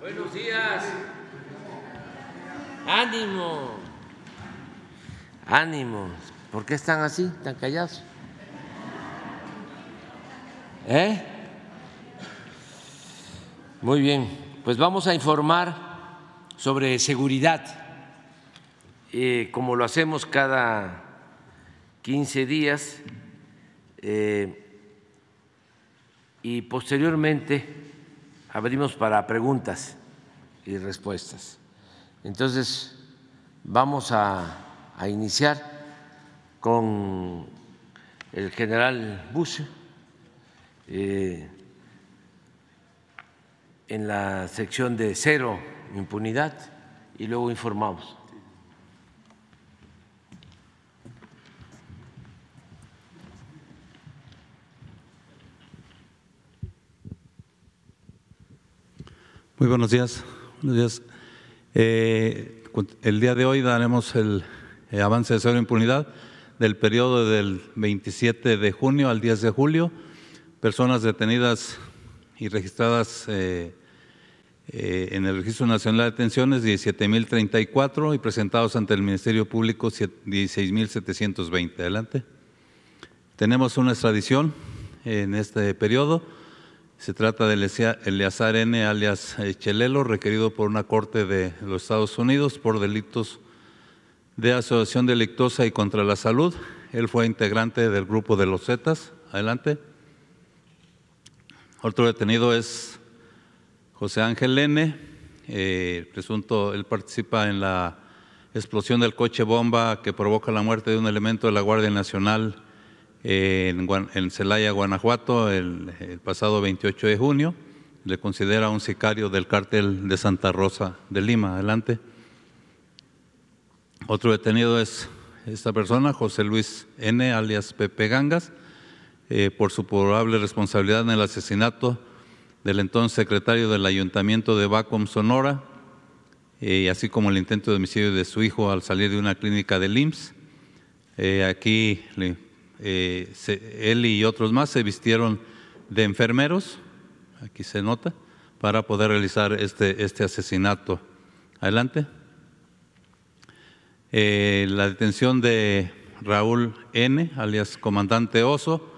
Buenos días. Ánimo. Ánimo. ¿Por qué están así, tan callados? ¿Eh? Muy bien, pues vamos a informar sobre seguridad, eh, como lo hacemos cada 15 días, eh, y posteriormente abrimos para preguntas y respuestas. Entonces, vamos a, iniciar con el general Bush eh, en la sección de cero impunidad y luego informamos. Muy buenos días. Buenos días. Eh, el día de hoy daremos el, el avance de cero impunidad del periodo del 27 de junio al 10 de julio, personas detenidas y registradas eh, eh, en el Registro Nacional de Detenciones 17.034 y presentados ante el Ministerio Público 16.720. Adelante. Tenemos una extradición en este periodo. Se trata de Eleazar N. alias Chelelo, requerido por una corte de los Estados Unidos por delitos de asociación delictuosa y contra la salud. Él fue integrante del grupo de los Zetas. Adelante. Otro detenido es José Ángel N. Eh, presunto, él participa en la explosión del coche bomba que provoca la muerte de un elemento de la Guardia Nacional en, Celaya, Guanajuato, el, pasado 28 de junio. Le considera un sicario del cártel de Santa Rosa de Lima. Adelante. Otro detenido es esta persona, José Luis N., alias Pepe Gangas, eh, por su probable responsabilidad en el asesinato del entonces secretario del Ayuntamiento de Bacom, Sonora, eh, así como el intento de homicidio de su hijo al salir de una clínica del IMSS. Eh, aquí se, él y otros más se vistieron de enfermeros, aquí se nota, para poder realizar este, este asesinato. Adelante. Eh, la detención de Raúl N., alias Comandante Oso,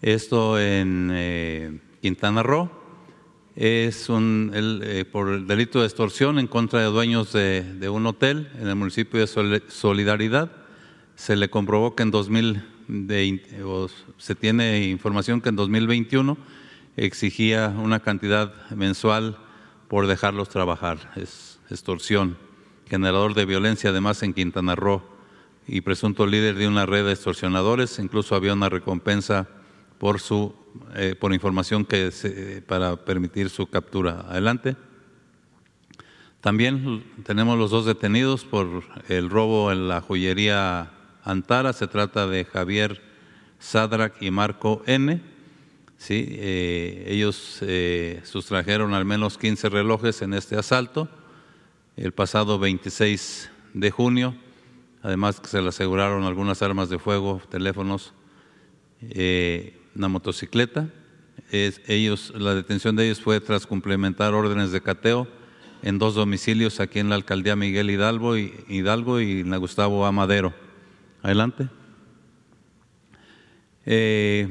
esto en eh, Quintana Roo, es un, eh, por el delito de extorsión en contra de dueños de, un hotel en el municipio de Solidaridad. Se le comprobó que en 2020, o se tiene información que en 2021 exigía una cantidad mensual por dejarlos trabajar, es extorsión generador de violencia además en Quintana Roo y presunto líder de una red de extorsionadores. Incluso había una recompensa por su eh, por información que se, para permitir su captura. Adelante. También tenemos los dos detenidos por el robo en la joyería Antara. Se trata de Javier Sadrak y Marco N. Sí, eh, ellos eh, sustrajeron al menos 15 relojes en este asalto el pasado 26 de junio. Además que se le aseguraron algunas armas de fuego, teléfonos, eh, una motocicleta. Ellos, la detención de ellos fue tras complementar órdenes de cateo en dos domicilios aquí en la alcaldía Miguel Hidalgo y, Hidalgo y Gustavo Amadero. Adelante. Eh,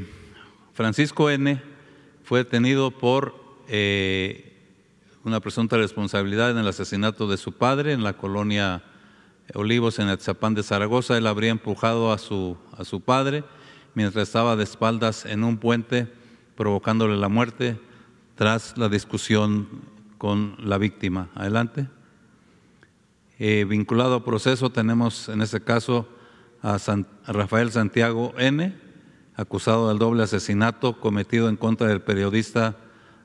Francisco N. fue detenido por eh, una presunta responsabilidad en el asesinato de su padre en la colonia Olivos en Atzapán de Zaragoza. Él habría empujado a su, a su padre mientras estaba de espaldas en un puente, provocándole la muerte tras la discusión con la víctima. Adelante. Eh, vinculado a proceso tenemos en este caso a, San, Rafael Santiago N., acusado del doble asesinato cometido en contra del periodista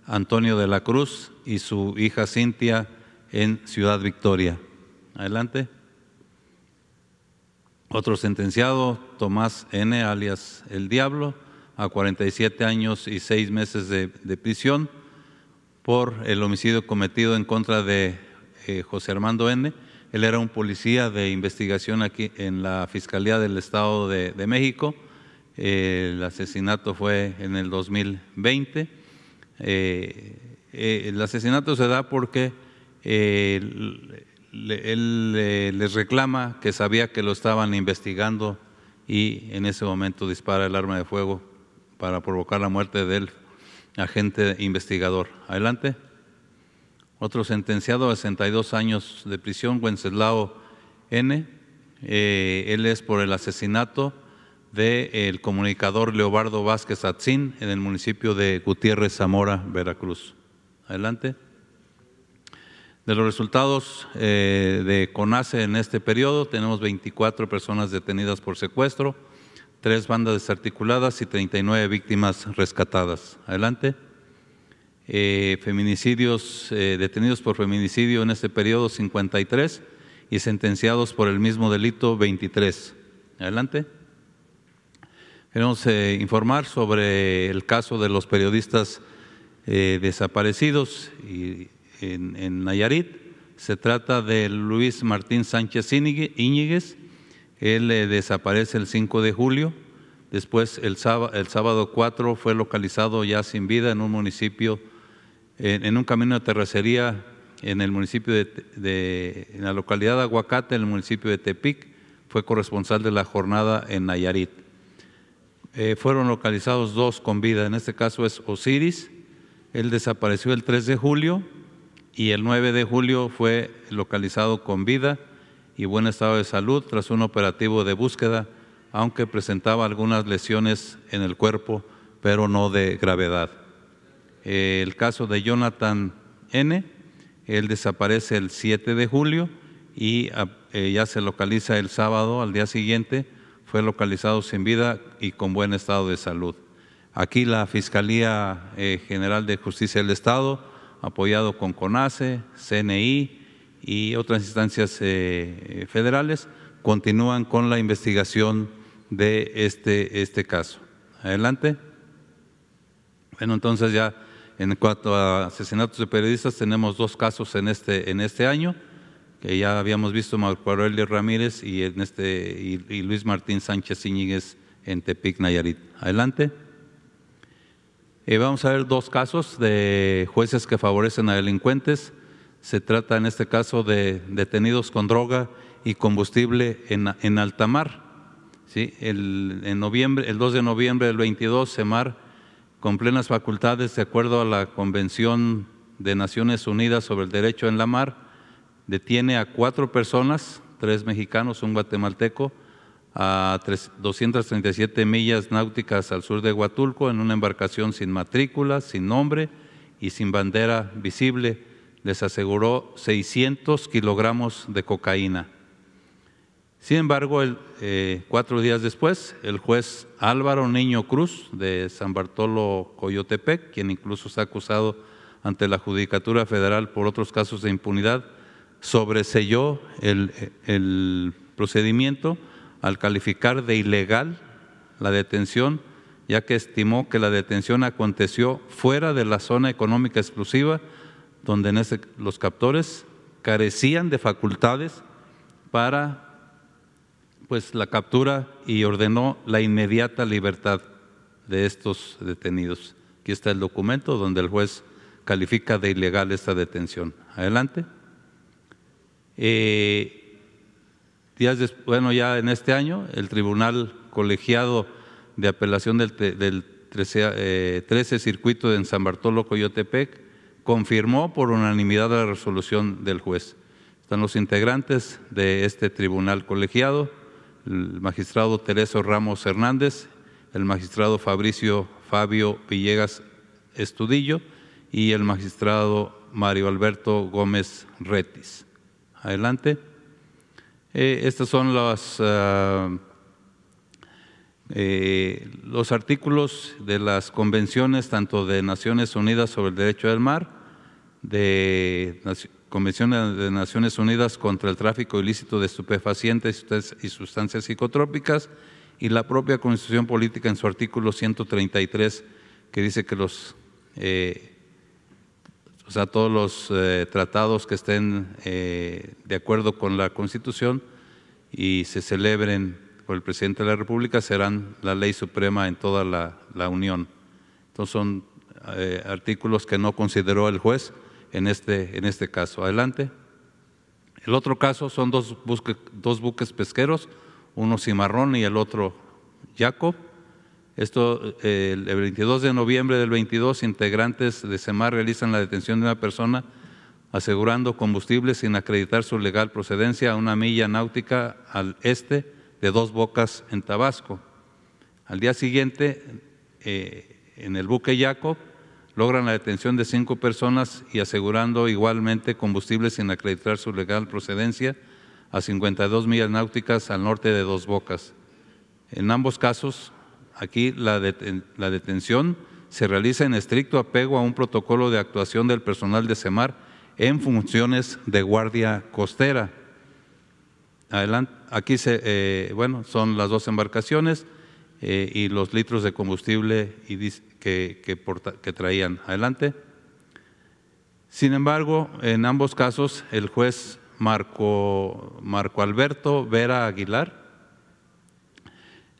Antonio de la Cruz y su hija Cintia en Ciudad Victoria. Adelante. Otro sentenciado, Tomás N., alias El Diablo, a 47 años y seis meses de, de prisión por el homicidio cometido en contra de eh, José Armando N. Él era un policía de investigación aquí en la Fiscalía del Estado de, México. Eh, el asesinato fue en el 2020 eh, eh, el asesinato se da porque eh, él les reclama que sabía que lo estaban investigando y en ese momento dispara el arma de fuego para provocar la muerte del agente investigador. Adelante. Otro sentenciado a 62 años de prisión, Wenceslao N. Eh, él es por el asesinato del comunicador Leobardo Vázquez Atzín en el municipio de Gutiérrez, Zamora, Veracruz. Adelante. De los resultados eh, de CONACE en este periodo, tenemos 24 personas detenidas por secuestro, tres bandas desarticuladas y 39 víctimas rescatadas. Adelante. Eh, feminicidios, eh, detenidos por feminicidio en este periodo, 53 y sentenciados por el mismo delito, 23. Adelante. Queremos informar sobre el caso de los periodistas desaparecidos y en, Nayarit. Se trata de Luis Martín Sánchez Íñiguez. Él eh, desaparece el 5 de julio. Después, el sábado, el sábado 4, fue localizado ya sin vida en un municipio, en, un camino de terracería en el municipio de, la localidad de Aguacate, en el municipio de Tepic. Fue corresponsal de la jornada en Nayarit. Eh, fueron localizados dos con vida. En este caso es Osiris. Él desapareció el 3 de julio y el 9 de julio fue localizado con vida y buen estado de salud tras un operativo de búsqueda, aunque presentaba algunas lesiones en el cuerpo, pero no de gravedad. El caso de Jonathan N., él desaparece el 7 de julio y ah, eh, ya se localiza el sábado, al día siguiente, fue localizado sin vida y con buen estado de salud. Aquí la Fiscalía eh, General de Justicia del Estado apoyado con CONACE, CNI y otras instancias eh, federales, continúan con la investigación de este, este caso. Adelante. Bueno, entonces ya en cuanto a asesinatos de periodistas, tenemos dos casos en este, en este año, que ya habíamos visto Marco Aurelio Ramírez y, en este, y, Luis Martín Sánchez Iñiguez en Tepic, Nayarit. Adelante. Eh, vamos a ver dos casos de jueces que favorecen a delincuentes. Se trata en este caso de detenidos con droga y combustible en, en alta mar. ¿Sí? El, en noviembre, el 2 de noviembre del 22, CEMAR, con plenas facultades, de acuerdo a la Convención de Naciones Unidas sobre el Derecho en la Mar, detiene a cuatro personas, tres mexicanos, un guatemalteco, a 237 millas náuticas al sur de Huatulco en una embarcación sin matrícula, sin nombre y sin bandera visible. Les aseguró 600 kilogramos de cocaína. Sin embargo, eh, cuatro días después, el juez Álvaro Niño Cruz de San Bartolo Coyotepec, quien incluso está acusado ante la Judicatura Federal por otros casos de impunidad, sobreselló el, procedimiento al calificar de ilegal la detención, ya que estimó que la detención aconteció fuera de la zona económica exclusiva, donde los captores carecían de facultades para pues la captura y ordenó la inmediata libertad de estos detenidos. Aquí está el documento donde el juez califica de ilegal esta detención. Adelante. Eh, bueno, ya en este año, el Tribunal Colegiado de Apelación del, 13, eh, Circuito de San Bartolo Coyotepec confirmó por unanimidad la resolución del juez. Están los integrantes de este tribunal colegiado, el magistrado Tereso Ramos Hernández, el magistrado Fabricio Fabio Villegas Estudillo y el magistrado Mario Alberto Gómez Retis. Adelante. Eh, estos son los, ah, eh, los artículos de las convenciones tanto de Naciones Unidas sobre el Derecho del Mar, de Convención de Naciones Unidas contra el Tráfico Ilícito de Estupefacientes y Sustancias Psicotrópicas y la propia Constitución Política en su artículo 133 que dice que los eh, o sea, todos los eh, tratados que estén eh, de acuerdo con la Constitución y se celebren por el presidente de la República serán la ley suprema en toda la, Unión. Entonces son artículos que no consideró el juez en este, en este caso. Adelante. El otro caso son dos, buques pesqueros, uno cimarrón y el otro Jacob. Esto, el 22 de noviembre del 22, integrantes de CEMAR realizan la detención de una persona asegurando combustible sin acreditar su legal procedencia a una milla náutica al este de Dos Bocas en Tabasco. Al día siguiente, eh, en el buque Jacob, logran la detención de cinco personas y asegurando igualmente combustible sin acreditar su legal procedencia a 52 millas náuticas al norte de Dos Bocas. En ambos casos, aquí la, detención se realiza en estricto apego a un protocolo de actuación del personal de CEMAR en funciones de guardia costera. Aquí se, eh, bueno, son las dos embarcaciones eh, y los litros de combustible que, traían. Adelante. Sin embargo, en ambos casos, el juez Marco, Marco Alberto Vera Aguilar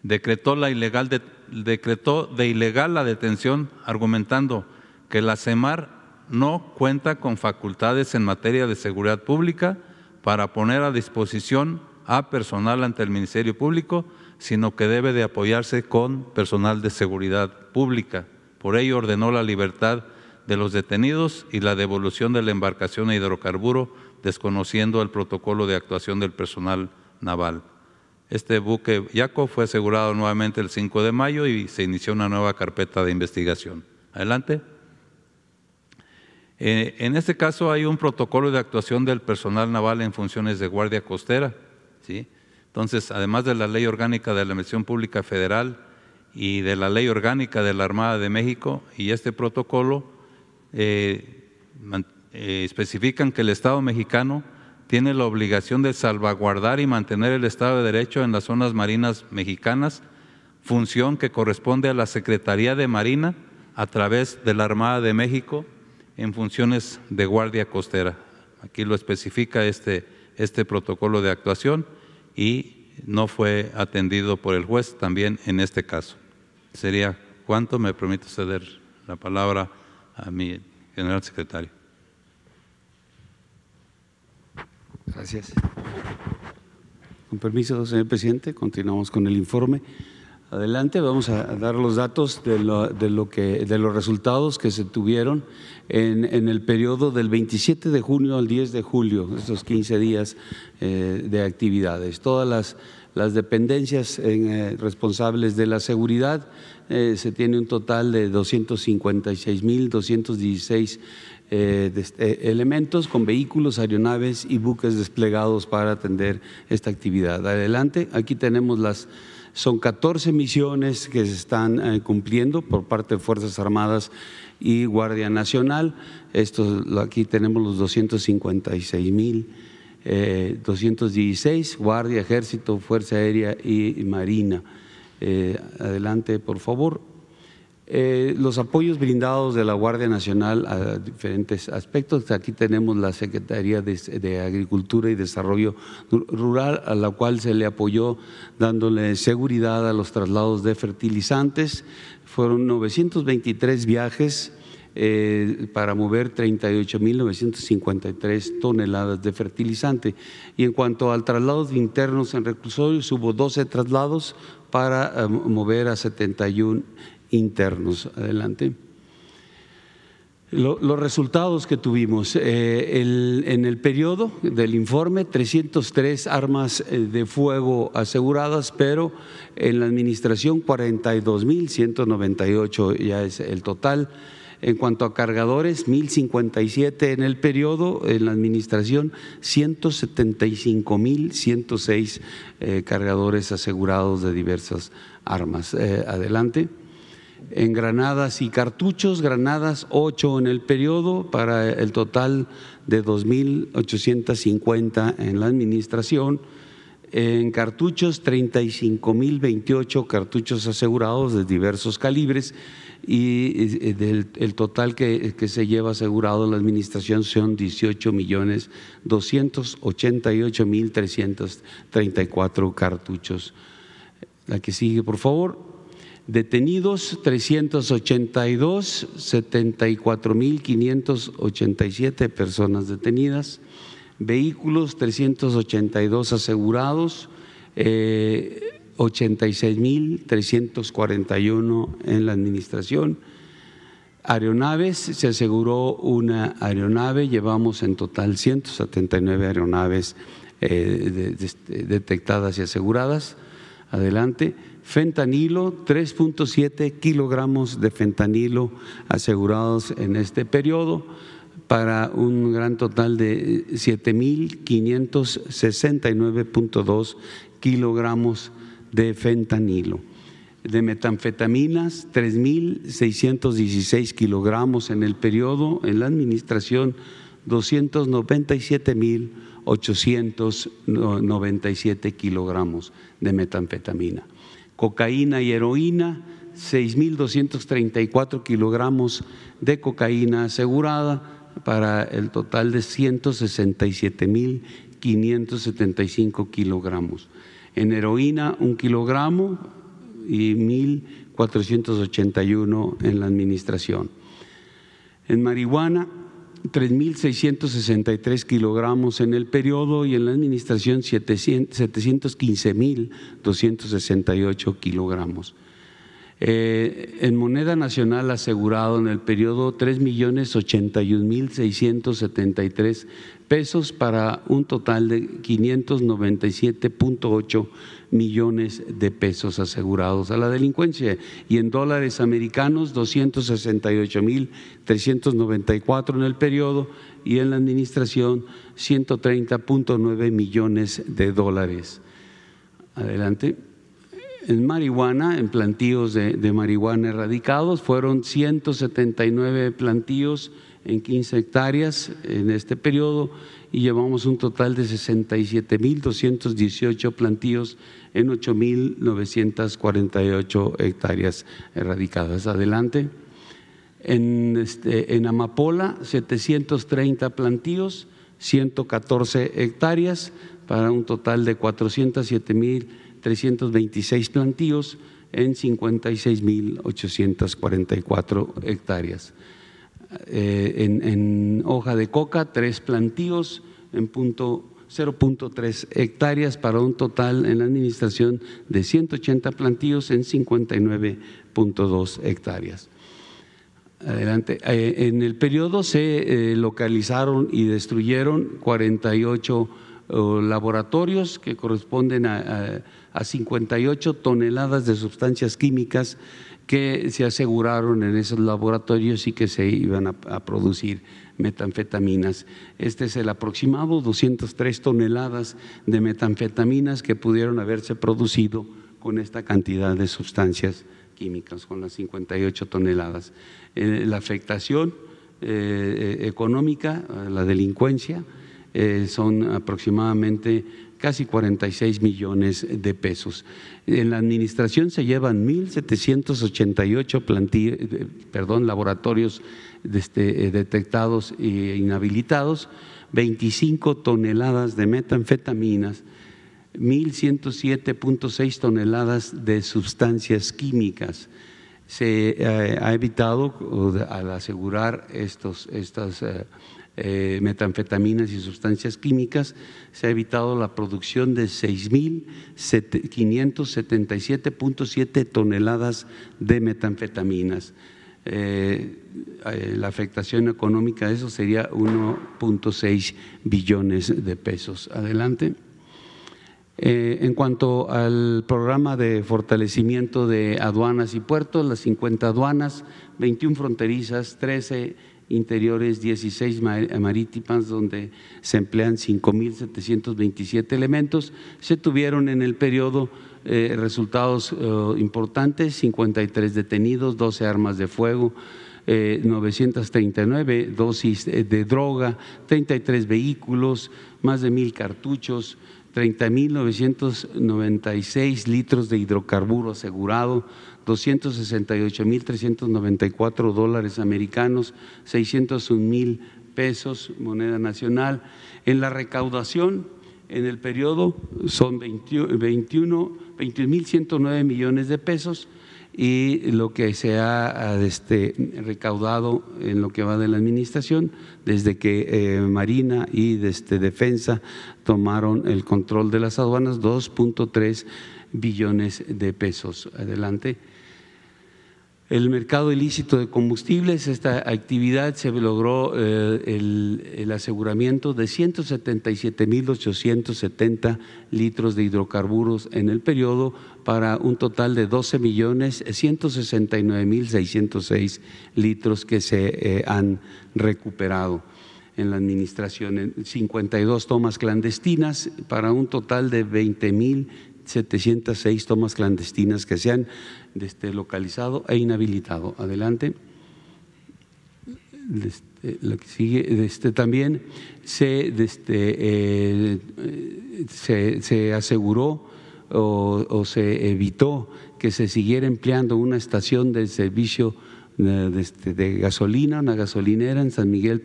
decretó, la ilegal de, decretó de ilegal la detención, argumentando que la CEMAR no cuenta con facultades en materia de seguridad pública para poner a disposición a personal ante el Ministerio Público, sino que debe de apoyarse con personal de seguridad pública. Por ello ordenó la libertad de los detenidos y la devolución de la embarcación a hidrocarburo, desconociendo el protocolo de actuación del personal naval. Este buque Yaco fue asegurado nuevamente el 5 de mayo y se inició una nueva carpeta de investigación. Adelante. Eh, en este caso hay un protocolo de actuación del personal naval en funciones de guardia costera. ¿sí? Entonces, además de la ley orgánica de la Administración Pública Federal y de la ley orgánica de la Armada de México, y este protocolo eh, eh, especifican que el Estado mexicano tiene la obligación de salvaguardar y mantener el Estado de Derecho en las zonas marinas mexicanas, función que corresponde a la Secretaría de Marina a través de la Armada de México en funciones de guardia costera. Aquí lo especifica este, este protocolo de actuación y no fue atendido por el juez también en este caso. Sería cuánto me permito ceder la palabra a mi general secretario. Gracias. Con permiso, señor presidente, continuamos con el informe. Adelante, vamos a dar los datos de, lo, que, de los resultados que se tuvieron en, el periodo del 27 de junio al 10 de julio, estos 15 días eh, de actividades. Todas las, las dependencias eh, responsables de la seguridad, eh, se tiene un total de 256.216 elementos con vehículos, aeronaves y buques desplegados para atender esta actividad. Adelante, aquí tenemos las son 14 misiones que se están eh, cumpliendo por parte de Fuerzas Armadas y Guardia Nacional. Esto, aquí tenemos los 256 mil. 216, eh, Guardia, Ejército, Fuerza Aérea y Marina. Eh, adelante, por favor. Eh, los apoyos brindados de la Guardia Nacional a diferentes aspectos. Aquí tenemos la Secretaría de, Agricultura y Desarrollo Rural, a la cual se le apoyó dándole seguridad a los traslados de fertilizantes. Fueron 923 viajes. Eh, para mover 38.953 toneladas de fertilizante. Y en cuanto al traslado internos en reclusorios, hubo 12 traslados para eh, mover a 71 internos. Adelante. los resultados que tuvimos eh, en el periodo del informe, 303 armas eh, de fuego aseguradas, pero en la administración 42.198 ya es el total. En cuanto a cargadores, 1057 en el periodo, en la administración 175.106 eh, cargadores asegurados de diversas armas. adelante en granadas y cartuchos, granadas 8 en el periodo para el total de 2.850 en la administración, en cartuchos 35.028 cartuchos asegurados de diversos calibres y el total que, que, se lleva asegurado la administración son 18 millones 288 mil 334 cartuchos. La que sigue, por favor. Detenidos 382, 74.587 personas detenidas. Vehículos 382 asegurados, eh, 86.341 en la administración. Aeronaves, se aseguró una aeronave, llevamos en total 179 aeronaves eh, detectadas y aseguradas. Adelante. Fentanilo, 3.7 kilogramos de fentanilo asegurados en este periodo para un gran total de 7.569.2 kilogramos de fentanilo. De metanfetaminas, 3.616 kilogramos en el periodo, en la administración, 297.897 kilogramos de metanfetamina. Cocaína y heroína, 6.234 kilogramos de cocaína asegurada para el total de 167.575 kilogramos. En heroína, un kilogramo y 1.481 en la administración. En marihuana, 3.663 kilogramos en el periodo y en la administración 715.268 kilogramos. Eh, en moneda nacional asegurado en el periodo 3.081.673 pesos para un total de 597.8 millones de pesos asegurados a la delincuencia y en dólares americanos 268.394 en el periodo y en la administración 130.9 millones de dólares. Adelante. En marihuana, en plantíos de, de marihuana erradicados, fueron 179 plantíos en 15 hectáreas en este periodo y llevamos un total de 67.218 plantíos en 8.948 hectáreas erradicadas. Adelante. En, este, Amapola, 730 plantíos, 114 hectáreas, para un total de 407.326 plantíos en 56.844 hectáreas. Eh, en, en, hoja de coca, tres plantíos en punto 0.3 hectáreas para un total en la administración de 180 plantíos en 59.2 hectáreas. Adelante. Eh, en el periodo se eh, localizaron y destruyeron 48 laboratorios que corresponden a, a, a 58 toneladas de sustancias químicas que se aseguraron en esos laboratorios y que se iban a producir metanfetaminas. Este es el aproximado, 203 toneladas de metanfetaminas que pudieron haberse producido con esta cantidad de sustancias químicas, con las 58 toneladas. Eh, la afectación eh, económica, la delincuencia, eh, son aproximadamente casi 46 millones de pesos. En la administración se llevan 1.788 perdón, laboratorios este, detectados e inhabilitados, 25 toneladas de metanfetaminas, 1.107.6 toneladas de sustancias químicas. Se eh, ha evitado, al asegurar estos, estas eh, eh, metanfetaminas y sustancias químicas, se ha evitado la producción de 6.577.7 toneladas de metanfetaminas. Eh, eh, la afectación económica de eso sería 1.6 billones de pesos. Adelante. Eh, en cuanto al programa de fortalecimiento de aduanas y puertos, las 50 aduanas, 21 fronterizas, 13 interiores, 16 marítimas, donde se emplean 5.727 elementos, se tuvieron en el periodo eh, resultados eh, importantes, 53 detenidos, 12 armas de fuego, eh, 939 dosis de droga, 33 vehículos, más de mil cartuchos, 30.996 litros de hidrocarburo asegurado, 268.394 dólares americanos, 601 mil pesos, moneda nacional. En la recaudación, en el periodo son 21, 21.109 millones de pesos. Y lo que se ha este, recaudado en lo que va de la administración desde que eh, Marina y desde Defensa tomaron el control de las aduanas, 2.3 billones de pesos. Adelante. El mercado ilícito de combustibles, esta actividad se logró eh, el, aseguramiento de 177.870 litros de hidrocarburos en el periodo para un total de 12.169.606 litros que se eh, han recuperado en la administración, 52 tomas clandestinas para un total de 20.706 tomas clandestinas que se han este, localizado e inhabilitado. Adelante. Este, lo que sigue, este, también se, este, eh, se, aseguró o, se evitó que se siguiera empleando una estación de servicio eh, de gasolina, una gasolinera en San Miguel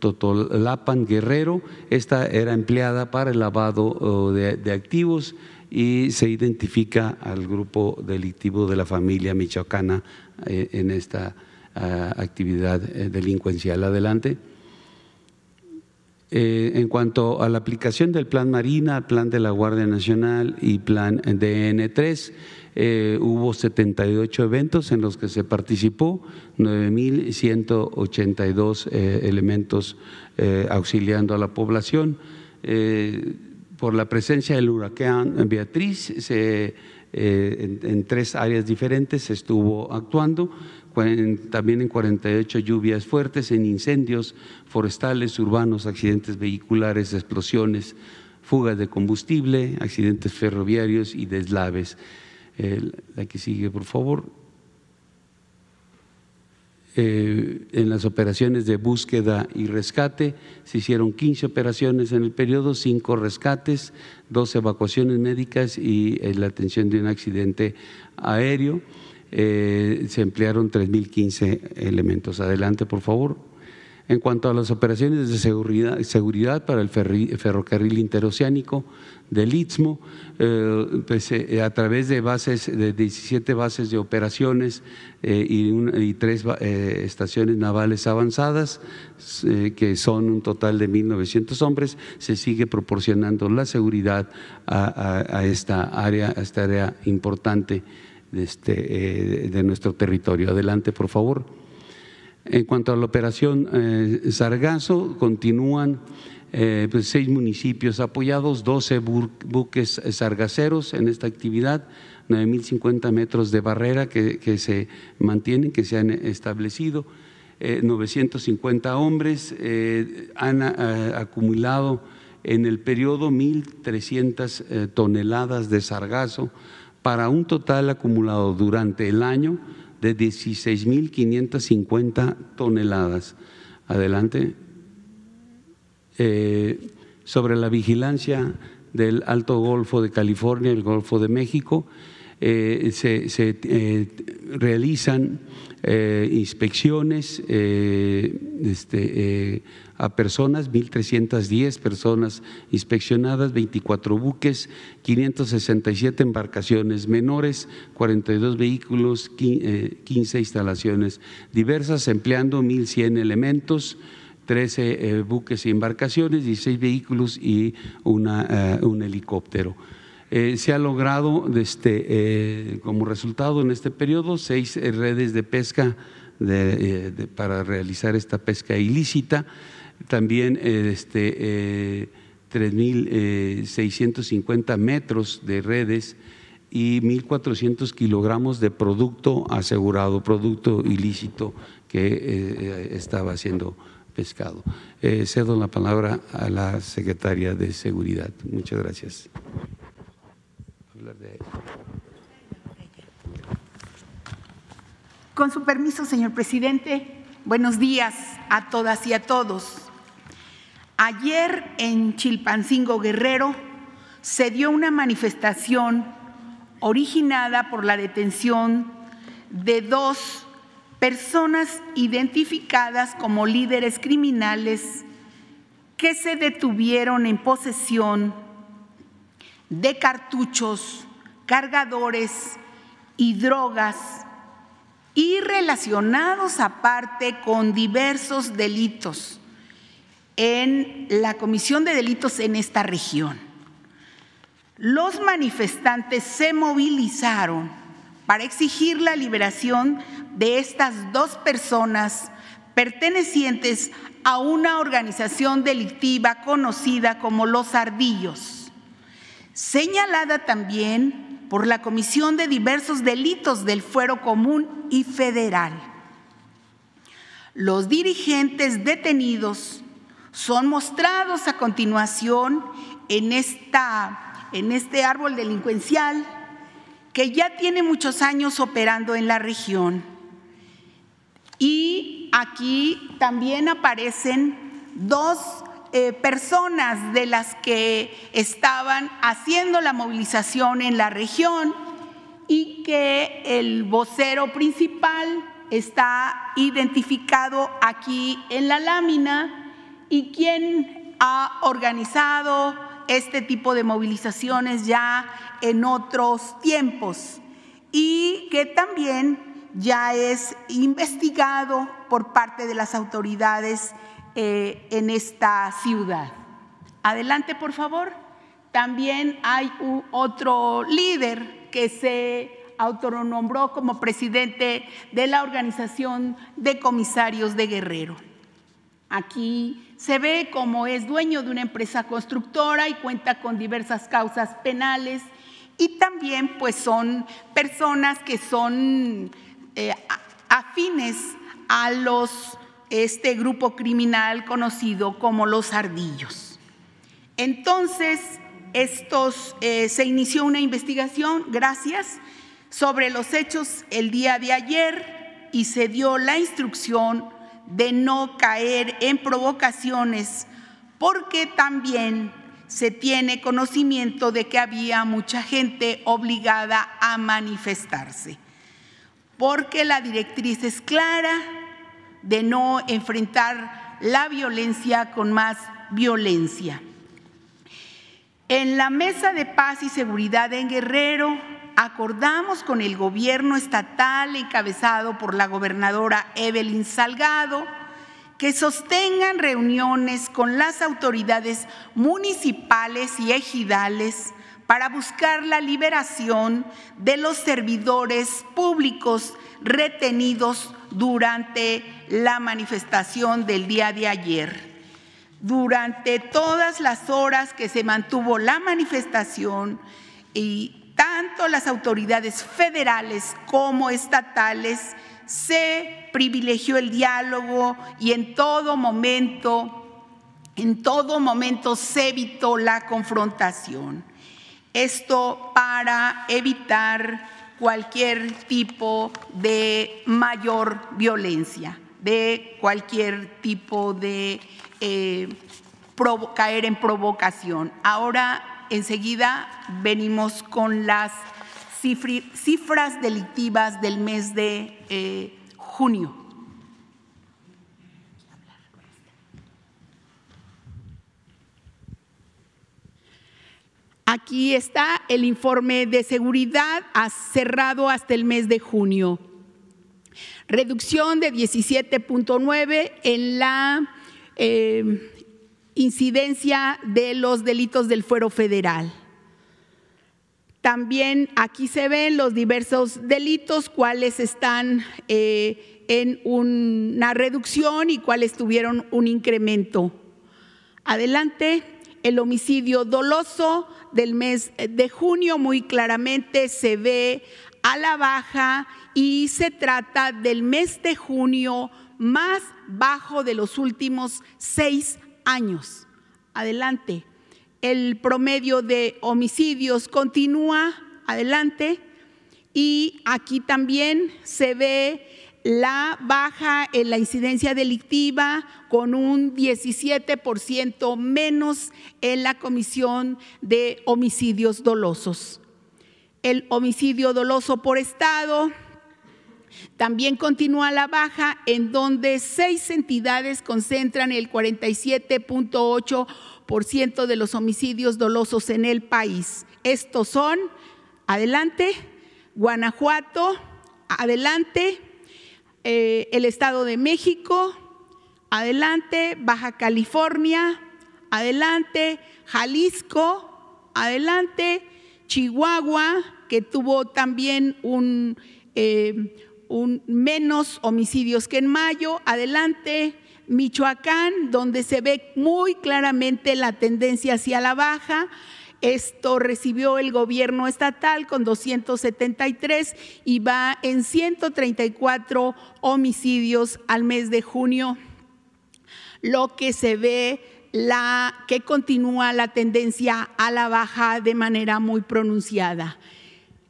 Totolapan Guerrero. Esta era empleada para el lavado de activos y se identifica al grupo delictivo de la familia michoacana eh, en esta ah, actividad eh, delincuencial. Adelante. Eh, en cuanto a la aplicación del Plan Marina, Plan de la Guardia Nacional y Plan DN3, hubo 78 eventos en los que se participó, 9.182 elementos auxiliando a la población por la presencia del huracán Beatriz, se, eh, en, tres áreas diferentes se estuvo actuando, también en 48 lluvias fuertes, en incendios forestales, urbanos, accidentes vehiculares, explosiones, fugas de combustible, accidentes ferroviarios y deslaves. la que sigue, por favor. Eh, en las operaciones de búsqueda y rescate. Se hicieron 15 operaciones en el periodo, 5 rescates, 2 evacuaciones médicas y eh, la atención de un accidente aéreo. Eh, se emplearon 3.015 elementos. Adelante, por favor. En cuanto a las operaciones de seguridad, seguridad para el ferrocarril interoceánico, del Istmo, eh, pues, eh, a través de bases, de 17 bases de operaciones eh, y, tres estaciones navales avanzadas, que son un total de 1.900 hombres, se sigue proporcionando la seguridad a, esta área, a esta área importante de, este, de nuestro territorio. Adelante, por favor. En cuanto a la operación Sargazo, continúan eh, pues seis municipios apoyados, 12 buques sargaceros en esta actividad, 9.050 metros de barrera que, se mantienen, que se han establecido, 950 eh, hombres eh, han acumulado en el periodo 1.300 toneladas de sargazo para un total acumulado durante el año de 16.550 toneladas. Adelante. Eh, sobre la vigilancia del Alto Golfo de California, el Golfo de México. Eh, se, eh, realizan inspecciones este, a personas, 1.310 personas inspeccionadas, 24 buques, 567 embarcaciones menores, 42 vehículos, 15 instalaciones diversas, empleando 1.100 elementos. 13 eh, buques y embarcaciones, 16 vehículos y eh, un helicóptero. Eh, se ha logrado este, como resultado en este periodo seis redes de pesca para realizar esta pesca ilícita, también este, 3.650 metros de redes y 1.400 kilogramos de producto asegurado, producto ilícito que estaba siendo pescado. Eh, cedo la palabra a la secretaria de Seguridad. Muchas gracias. Con su permiso, señor presidente, buenos días a todas y a todos. Ayer en Chilpancingo Guerrero se dio una manifestación originada por la detención de dos personas identificadas como líderes criminales que se detuvieron en posesión de cartuchos, cargadores y drogas y relacionados aparte con diversos delitos en la comisión de delitos en esta región. Los manifestantes se movilizaron para exigir la liberación de estas dos personas pertenecientes a una organización delictiva conocida como Los Ardillos, señalada también por la Comisión de diversos delitos del Fuero Común y Federal. Los dirigentes detenidos son mostrados a continuación en, esta, en este árbol delincuencial que ya tiene muchos años operando en la región. Y aquí también aparecen dos eh, personas de las que estaban haciendo la movilización en la región y que el vocero principal está identificado aquí en la lámina y quien ha organizado este tipo de movilizaciones ya en otros tiempos y que también ya es investigado por parte de las autoridades eh, en esta ciudad. Adelante, por favor. También hay otro líder que se autonombró como presidente de la Organización de Comisarios de Guerrero. Aquí se ve como es dueño de una empresa constructora y cuenta con diversas causas penales y también pues son personas que son eh, afines a los, este grupo criminal conocido como los ardillos. Entonces, estos, eh, se inició una investigación, gracias, sobre los hechos el día de ayer y se dio la instrucción de no caer en provocaciones, porque también se tiene conocimiento de que había mucha gente obligada a manifestarse, porque la directriz es clara de no enfrentar la violencia con más violencia. En la Mesa de Paz y Seguridad en Guerrero acordamos con el gobierno estatal encabezado por la gobernadora Evelyn Salgado que sostengan reuniones con las autoridades municipales y ejidales para buscar la liberación de los servidores públicos retenidos durante la manifestación del día de ayer. Durante todas las horas que se mantuvo la manifestación y tanto las autoridades federales como estatales se privilegió el diálogo y en todo momento, en todo momento se evitó la confrontación. Esto para evitar cualquier tipo de mayor violencia, de cualquier tipo de eh, caer en provocación. Ahora enseguida venimos con las cifras delictivas del mes de eh, junio. Aquí está el informe de seguridad cerrado hasta el mes de junio. Reducción de 17.9 en la eh, incidencia de los delitos del fuero federal. También aquí se ven los diversos delitos, cuáles están eh, en una reducción y cuáles tuvieron un incremento. Adelante, el homicidio doloso del mes de junio muy claramente se ve a la baja y se trata del mes de junio más bajo de los últimos seis años. Adelante. El promedio de homicidios continúa adelante y aquí también se ve la baja en la incidencia delictiva con un 17% menos en la comisión de homicidios dolosos. El homicidio doloso por estado también continúa la baja en donde seis entidades concentran el 47.8% de los homicidios dolosos en el país. Estos son, adelante, Guanajuato, adelante, eh, el Estado de México, adelante, Baja California, adelante, Jalisco, adelante, Chihuahua, que tuvo también un, eh, un menos homicidios que en mayo, adelante, Michoacán, donde se ve muy claramente la tendencia hacia la baja, esto recibió el gobierno estatal con 273 y va en 134 homicidios al mes de junio, lo que se ve la que continúa la tendencia a la baja de manera muy pronunciada.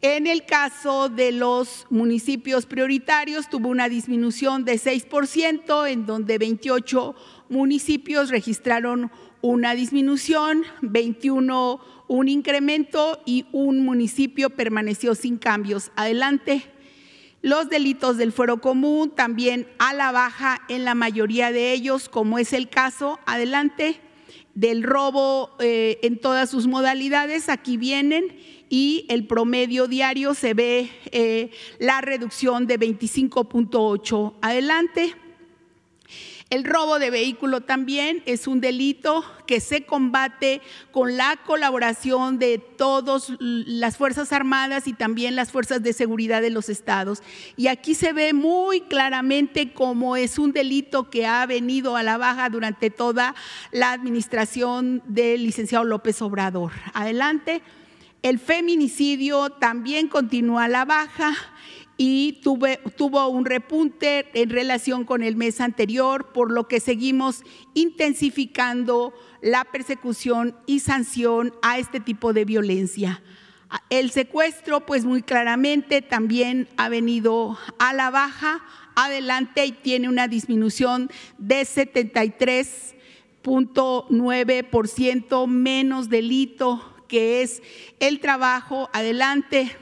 En el caso de los municipios prioritarios tuvo una disminución de 6%, en donde 28 municipios registraron una disminución, 21 un incremento y un municipio permaneció sin cambios. Adelante. Los delitos del fuero común también a la baja en la mayoría de ellos, como es el caso, adelante, del robo eh, en todas sus modalidades, aquí vienen, y el promedio diario se ve eh, la reducción de 25.8. Adelante. El robo de vehículo también es un delito que se combate con la colaboración de todas las Fuerzas Armadas y también las Fuerzas de Seguridad de los estados. Y aquí se ve muy claramente cómo es un delito que ha venido a la baja durante toda la administración del licenciado López Obrador. Adelante. El feminicidio también continúa a la baja y tuvo un repunte en relación con el mes anterior, por lo que seguimos intensificando la persecución y sanción a este tipo de violencia. El secuestro, pues muy claramente también ha venido a la baja, adelante y tiene una disminución de 73.9% menos delito, que es el trabajo adelante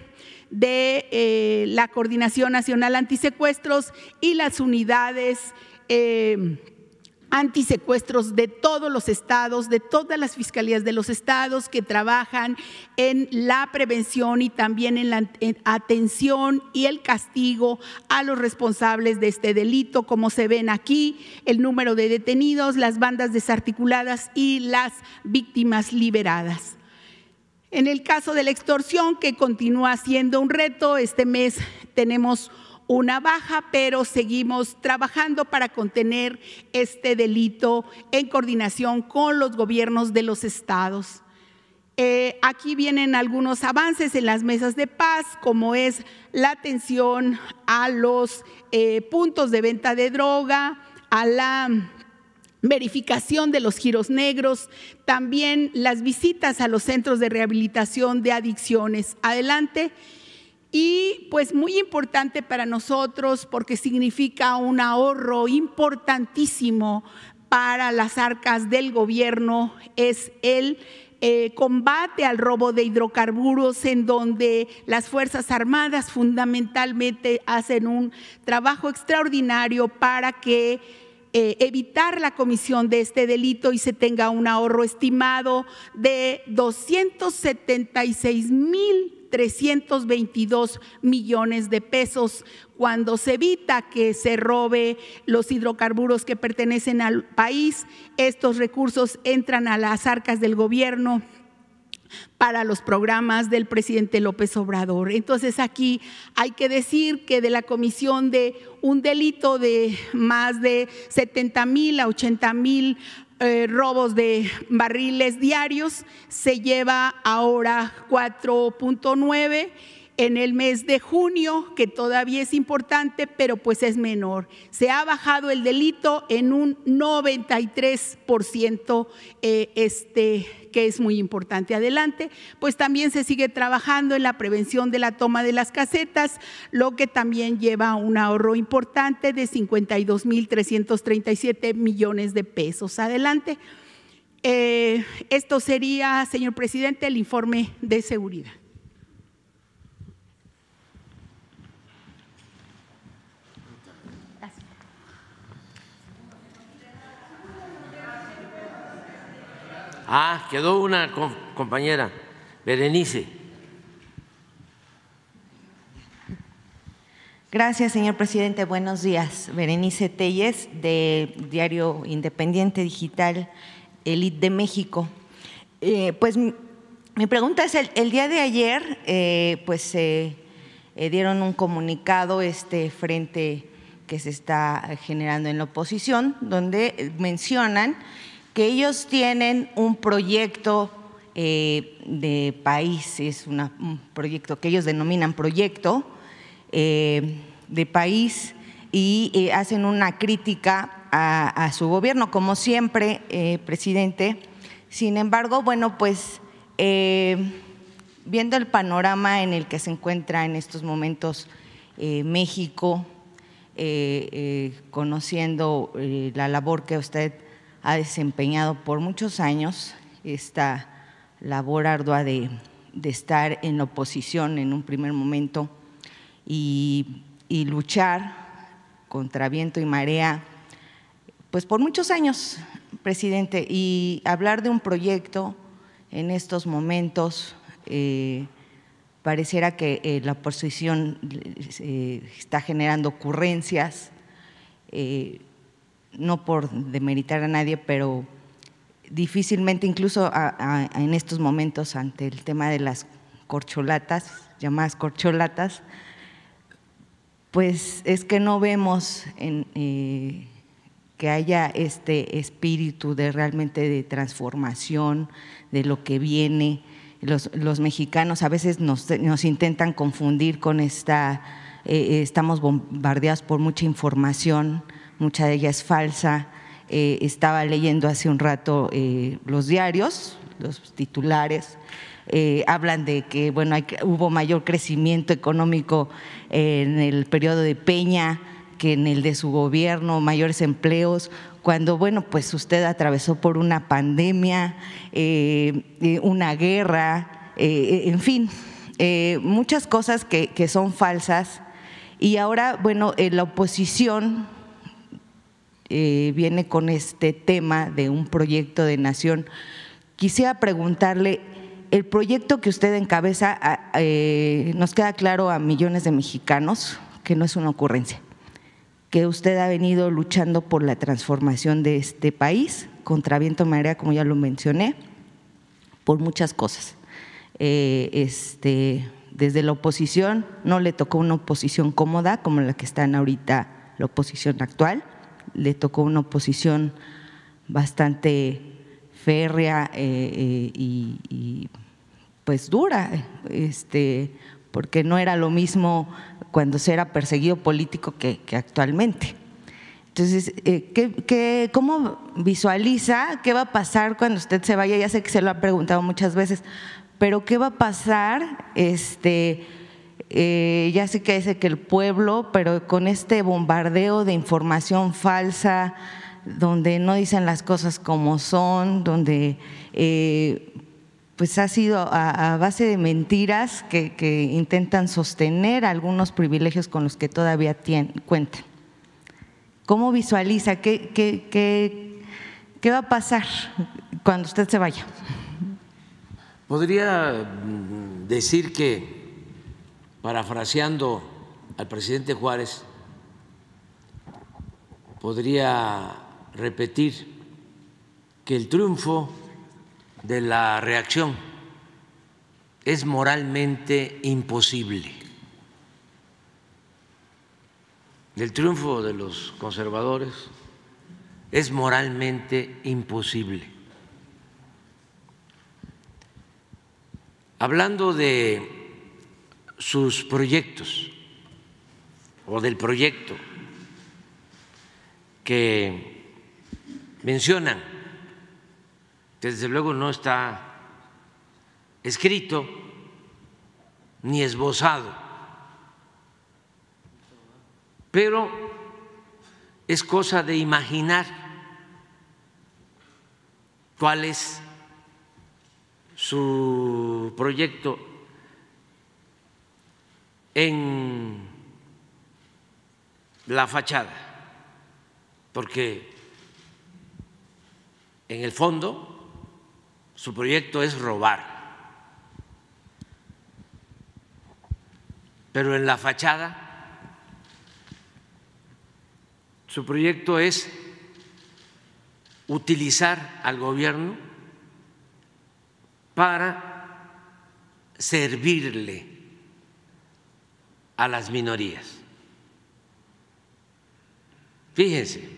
de eh, la Coordinación Nacional Antisecuestros y las unidades eh, antisecuestros de todos los estados, de todas las fiscalías de los estados que trabajan en la prevención y también en la atención y el castigo a los responsables de este delito, como se ven aquí, el número de detenidos, las bandas desarticuladas y las víctimas liberadas. En el caso de la extorsión, que continúa siendo un reto, este mes tenemos una baja, pero seguimos trabajando para contener este delito en coordinación con los gobiernos de los estados. Eh, aquí vienen algunos avances en las mesas de paz, como es la atención a los eh, puntos de venta de droga, a la verificación de los giros negros, también las visitas a los centros de rehabilitación de adicciones. Adelante. Y pues muy importante para nosotros porque significa un ahorro importantísimo para las arcas del gobierno es el eh, combate al robo de hidrocarburos en donde las Fuerzas Armadas fundamentalmente hacen un trabajo extraordinario para que eh, evitar la comisión de este delito y se tenga un ahorro estimado de 276 mil 322 millones de pesos cuando se evita que se robe los hidrocarburos que pertenecen al país. Estos recursos entran a las arcas del gobierno para los programas del presidente López Obrador. Entonces aquí hay que decir que de la comisión de un delito de más de 70 mil a 80 mil eh, robos de barriles diarios, se lleva ahora 4.9 en el mes de junio, que todavía es importante, pero pues es menor. Se ha bajado el delito en un 93%, eh, este, que es muy importante. Adelante, pues también se sigue trabajando en la prevención de la toma de las casetas, lo que también lleva a un ahorro importante de 52.337 millones de pesos. Adelante. Eh, esto sería, señor presidente, el informe de seguridad. Ah, quedó una compañera, Berenice. Gracias, señor presidente. Buenos días. Berenice Telles, de Diario Independiente Digital, Elite de México. Eh, pues mi pregunta es, el, día de ayer, eh, pues se eh, dieron un comunicado este frente que se está generando en la oposición, donde mencionan que ellos tienen un proyecto de país, es un proyecto que ellos denominan proyecto de país y hacen una crítica a, su gobierno, como siempre, presidente. Sin embargo, bueno, pues eh, viendo el panorama en el que se encuentra en estos momentos eh, México, eh, conociendo la labor que usted ha desempeñado por muchos años, esta labor ardua de, estar en oposición en un primer momento y, y luchar contra viento y marea, pues por muchos años, presidente, y hablar de un proyecto en estos momentos eh, pareciera que eh, la oposición eh, está generando ocurrencias, no por demeritar a nadie, pero difícilmente, incluso en estos momentos, ante el tema de las corcholatas, llamadas corcholatas, pues es que no vemos en, que haya este espíritu de realmente de transformación, de lo que viene. Los, mexicanos a veces nos, nos, intentan confundir con esta, eh, estamos bombardeados por mucha información, mucha de ella es falsa. Eh, estaba leyendo hace un rato eh, los diarios, los titulares, hablan de que bueno, hay, hubo mayor crecimiento económico en el periodo de Peña, que en el de su gobierno, mayores empleos, cuando, bueno, pues usted atravesó por una pandemia, eh, eh, una guerra, eh, en fin, muchas cosas que, que, son falsas. Y ahora, bueno, la oposición viene con este tema de un proyecto de nación. Quisiera preguntarle, el proyecto que usted encabeza nos queda claro a millones de mexicanos que no es una ocurrencia que usted ha venido luchando por la transformación de este país, contra viento marea, como ya lo mencioné, por muchas cosas. Eh, este, desde la oposición no le tocó una oposición cómoda como la que está en ahorita la oposición actual, le tocó una oposición bastante férrea eh, eh, y, pues dura, este, porque no era lo mismo cuando se era perseguido político que, actualmente. Entonces, eh, ¿qué, cómo visualiza qué va a pasar cuando usted se vaya? Ya sé que se lo ha preguntado muchas veces, pero ¿qué va a pasar? Este, eh, ya sé que dice que el pueblo, pero con este bombardeo de información falsa, donde no dicen las cosas como son, donde eh, pues ha sido a, base de mentiras que, intentan sostener algunos privilegios con los que todavía cuentan. ¿Cómo visualiza? ¿Qué, qué, va a pasar cuando usted se vaya? Podría mm, decir que, parafraseando al presidente Juárez, podría repetir que el triunfo de la reacción es moralmente imposible. El triunfo de los conservadores es moralmente imposible. Hablando de sus proyectos o del proyecto que mencionan, desde luego no está escrito ni esbozado, pero es cosa de imaginar cuál es su proyecto en la fachada, porque en el fondo su proyecto es robar. Pero en la fachada Su proyecto es utilizar al gobierno para servirle a las minorías. Fíjense,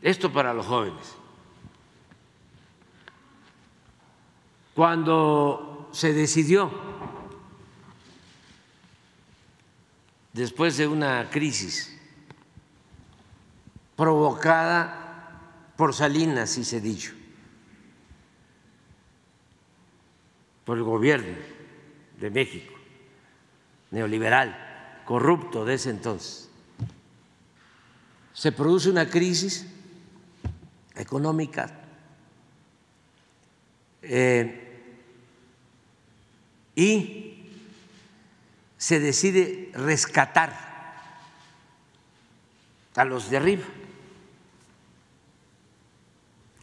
esto para los jóvenes. Cuando se decidió, después de una crisis provocada por Salinas y Cedillo, por el gobierno de México, neoliberal, corrupto de ese entonces, se produce una crisis económica eh, y se decide rescatar a los de arriba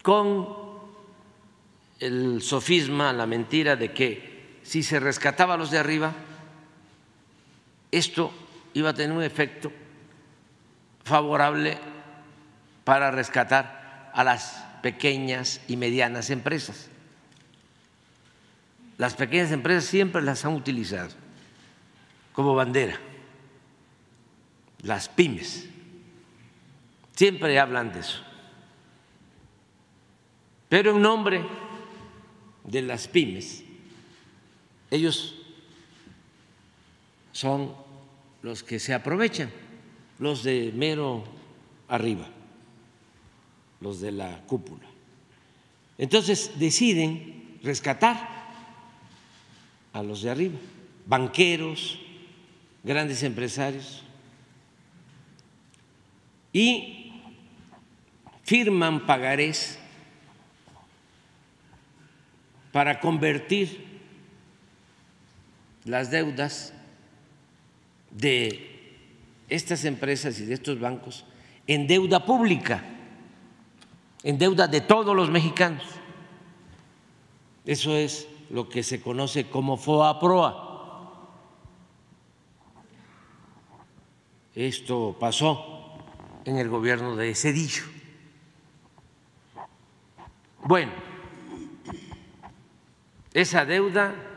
con el sofisma, la mentira de que si se rescataba a los de arriba, esto iba a tener un efecto favorable para rescatar a las pequeñas y medianas empresas. Las pequeñas empresas siempre las han utilizado como bandera, las pymes, siempre hablan de eso. Pero en nombre de las pymes, ellos son los que se aprovechan los de mero arriba, los de la cúpula. Entonces deciden rescatar a los de arriba, banqueros, grandes empresarios, y firman pagarés para convertir las deudas de estas empresas y de estos bancos en deuda pública, en deuda de todos los mexicanos. Eso es lo que se conoce como FOAPROA. Esto pasó en el gobierno de Cedillo. Bueno, esa deuda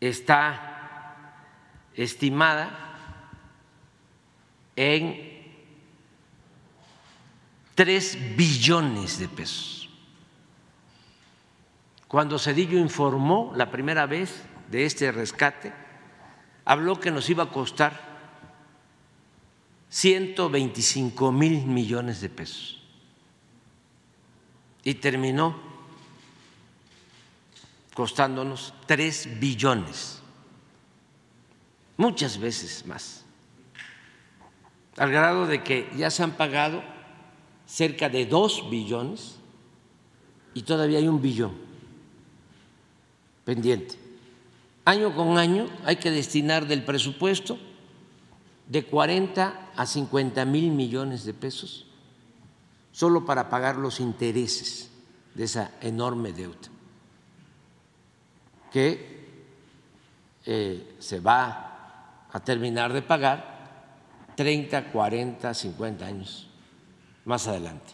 está estimada en tres billones de pesos. Cuando Cedillo informó la primera vez de este rescate, habló que nos iba a costar 125 mil millones de pesos y terminó costándonos tres billones. Muchas veces más, al grado de que ya se han pagado cerca de dos billones y todavía hay un billón pendiente. Año con año hay que destinar del presupuesto de 40 a 50 mil millones de pesos solo para pagar los intereses de esa enorme deuda que eh, se va a terminar de pagar 30, 40, 50 años más adelante.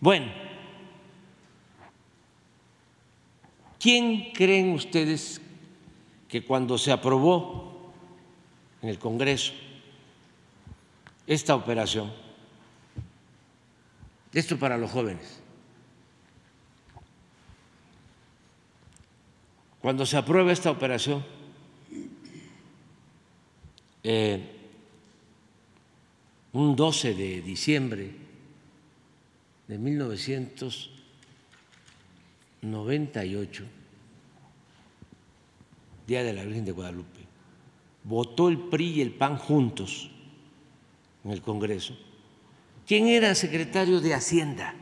Bueno, ¿quién creen ustedes que cuando se aprobó en el Congreso esta operación, esto para los jóvenes, cuando se aprueba esta operación, eh, un 12 de diciembre de 1998, Día de la Virgen de Guadalupe, votó el PRI y el PAN juntos en el Congreso. ¿Quién era secretario de Hacienda?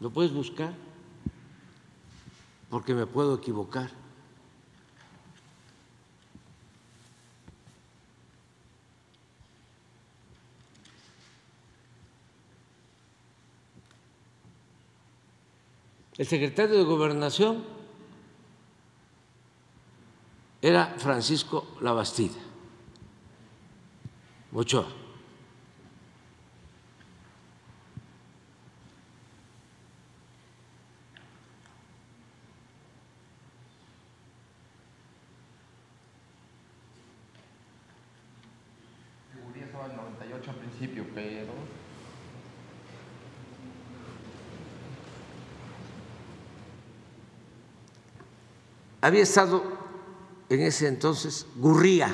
¿Lo puedes buscar? Porque me puedo equivocar. el secretario de Gobernación era Francisco Labastida. estaba en 98 al principio, pero Había estado en ese entonces Gurría,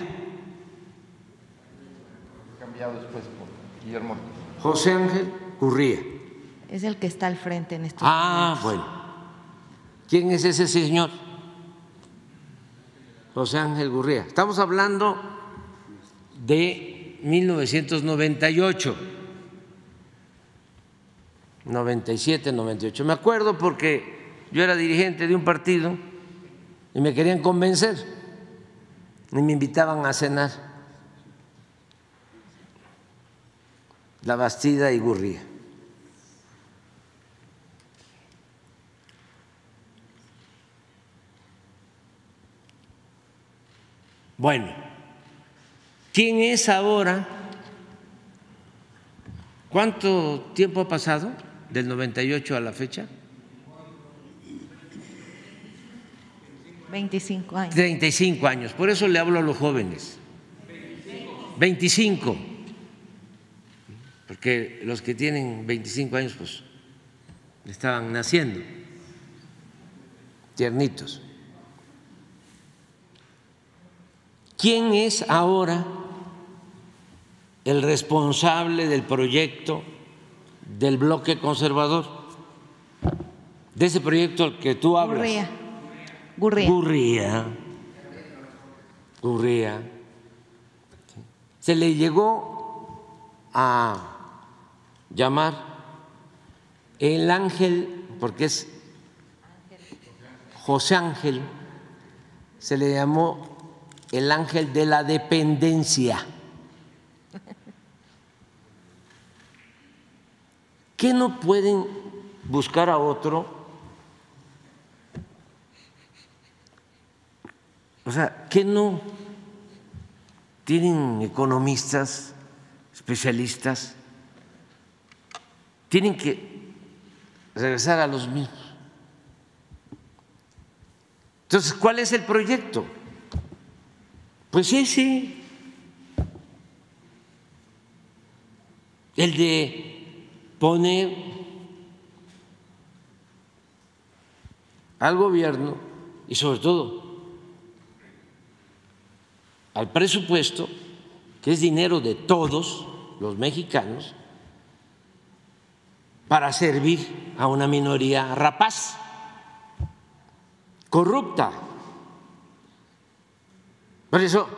cambiado después por Guillermo. José Ángel Gurría. Es el que está al frente en estos Ah, momentos. bueno. ¿Quién es ese señor? José Ángel Gurría. Estamos hablando de 1998, 97, 98. Me acuerdo porque yo era dirigente de un partido y me querían convencer y me invitaban a cenar. La Bastida y Gurría. Bueno, ¿quién es ahora? ¿Cuánto tiempo ha pasado del 98 a la fecha? 25 años. 35 años, por eso le hablo a los jóvenes. 25. Porque los que tienen 25 años pues estaban naciendo, tiernitos. ¿Quién es ahora el responsable del proyecto del bloque conservador? De ese proyecto al que tú hablas. Gurría. Gurría. Se le llegó a llamar el ángel, porque es José Ángel, se le llamó el ángel de la dependencia. ¿Qué no pueden buscar a otro? O sea, ¿qué no tienen economistas, especialistas? Tienen que regresar a los mismos. Entonces, ¿cuál es el proyecto? Pues ese, el de poner al gobierno y sobre todo al presupuesto, que es dinero de todos los mexicanos, para servir a una minoría rapaz, corrupta. Por eso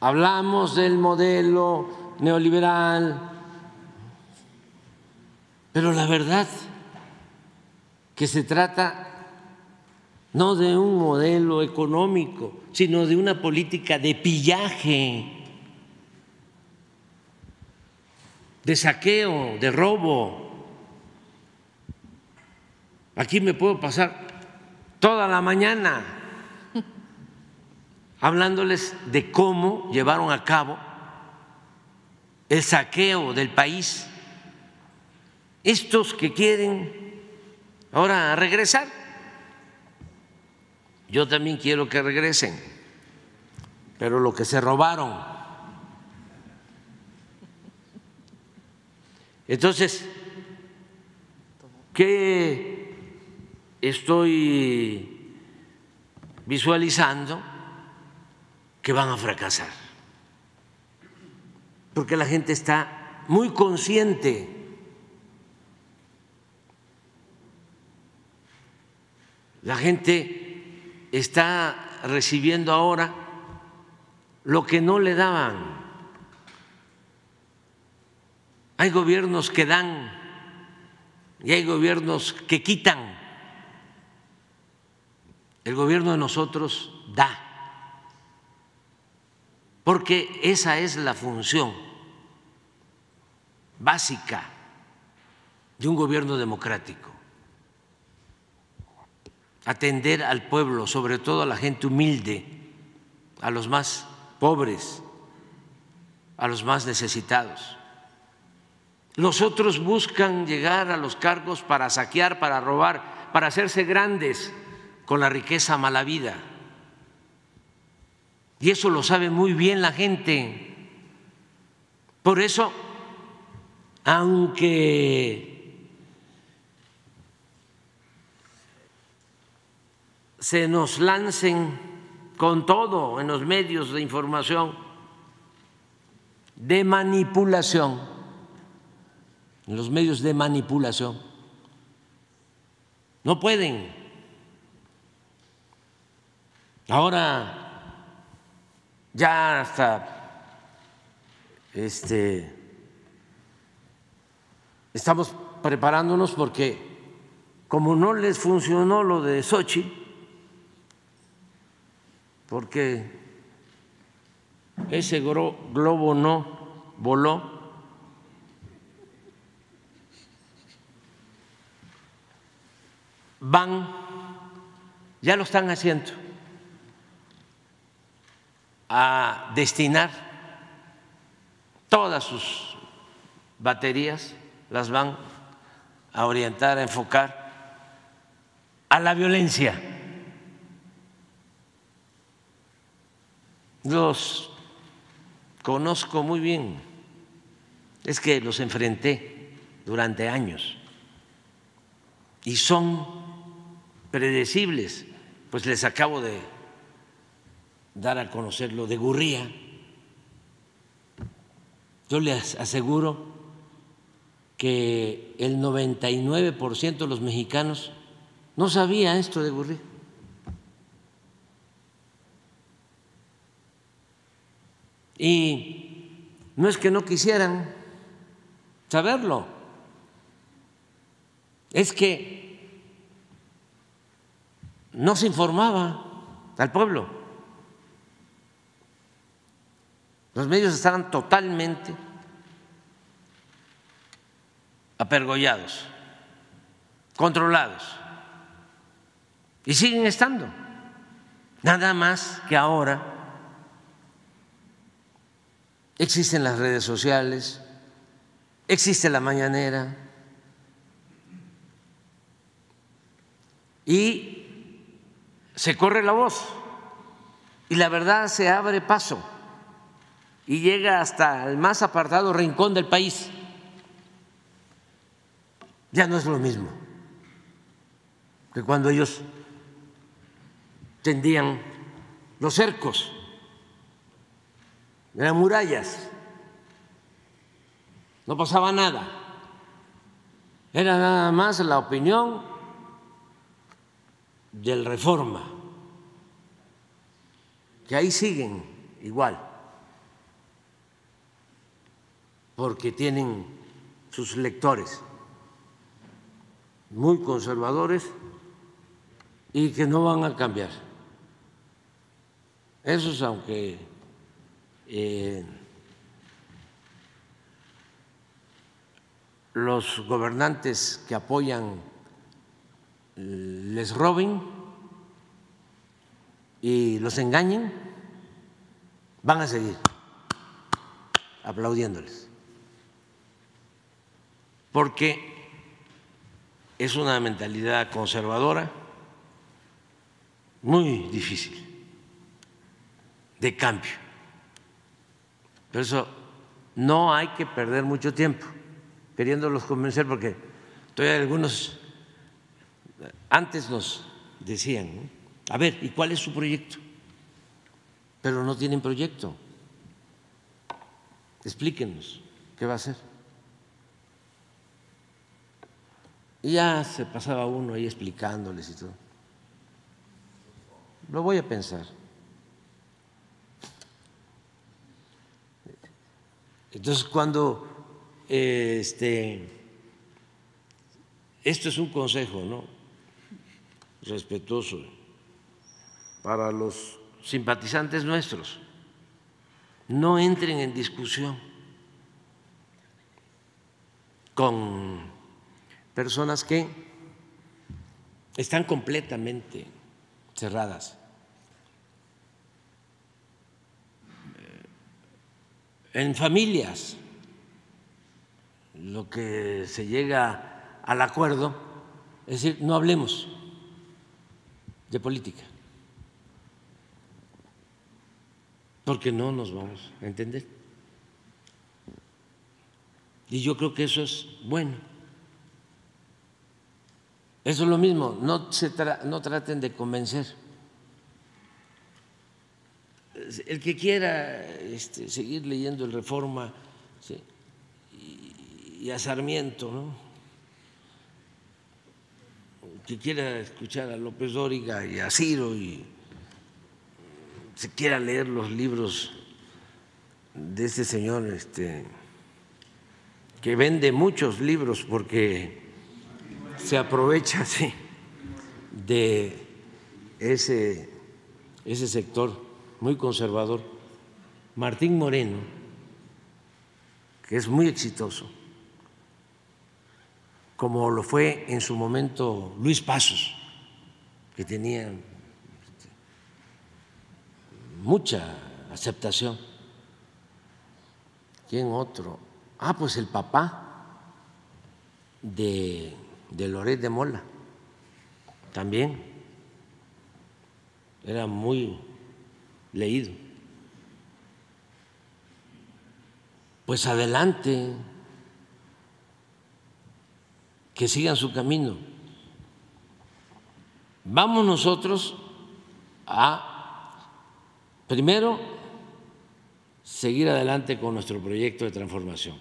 hablamos del modelo neoliberal, pero la verdad que se trata no de un modelo económico, sino de una política de pillaje, de saqueo, de robo. Aquí me puedo pasar toda la mañana hablándoles de cómo llevaron a cabo el saqueo del país. Estos que quieren ahora regresar yo también quiero que regresen, pero lo que se robaron. Entonces, ¿qué estoy visualizando? Que van a fracasar, porque la gente está muy consciente la gente está recibiendo ahora lo que no le daban. Hay gobiernos que dan y hay gobiernos que quitan. El gobierno de nosotros da, porque esa es la función básica de un gobierno democrático atender al pueblo, sobre todo a la gente humilde, a los más pobres, a los más necesitados. Los otros buscan llegar a los cargos para saquear, para robar, para hacerse grandes con la riqueza mala vida. Y eso lo sabe muy bien la gente. Por eso, aunque se nos lancen con todo en los medios de información de manipulación, en los medios de manipulación. No pueden. Ahora ya hasta este estamos preparándonos porque como no les funcionó lo de Sochi, porque ese globo no voló, van, ya lo están haciendo, a destinar todas sus baterías, las van a orientar, a enfocar a la violencia. Los conozco muy bien, es que los enfrenté durante años y son predecibles, pues les acabo de dar a conocer lo de Gurría. Yo les aseguro que el 99% de los mexicanos no sabía esto de Gurría. Y no es que no quisieran saberlo, es que no se informaba al pueblo. Los medios estaban totalmente apergollados, controlados, y siguen estando. Nada más que ahora existen las redes sociales, existe la mañanera, y se corre la voz. Y la verdad se abre paso. Y llega hasta el más apartado rincón del país. Ya no es lo mismo que cuando ellos tendían los cercos, eran murallas, no pasaba nada, era nada más la opinión del Reforma, que ahí siguen igual, porque tienen sus lectores muy conservadores y que no van a cambiar. Esos, aunque eh, los gobernantes que apoyan les roben y los engañen, van a seguir aplaudiéndoles. Porque es una mentalidad conservadora muy difícil de cambio. Por eso no hay que perder mucho tiempo queriéndolos convencer porque todavía algunos antes nos decían, a ver, ¿y cuál es su proyecto? Pero no tienen proyecto. Explíquenos qué va a hacer. Y ya se pasaba uno ahí explicándoles y todo. Lo voy a pensar. Entonces, cuando este, esto es un consejo, ¿no? respetuoso para los simpatizantes nuestros. No entren en discusión con personas que están completamente cerradas. En familias, lo que se llega al acuerdo, es decir, no hablemos de política, porque no nos vamos a entender. Y yo creo que eso es bueno. Eso es lo mismo, no, se no traten de convencer. El que quiera este, seguir leyendo el Reforma y, a Sarmiento, ¿no? que quiera escuchar a López Dóriga y a Ciro y se quiera leer los libros de ese señor este, que vende muchos libros porque se aprovecha sí, de ese, ese sector muy conservador. Martín Moreno, que es muy exitoso, como lo fue en su momento Luis Pasos, que tenía mucha aceptación. ¿Quién otro? Ah, pues el papá de de Loret de Mola, también era muy leído. Pues adelante, que sigan su camino. Vamos nosotros a, primero, seguir adelante con nuestro proyecto de transformación.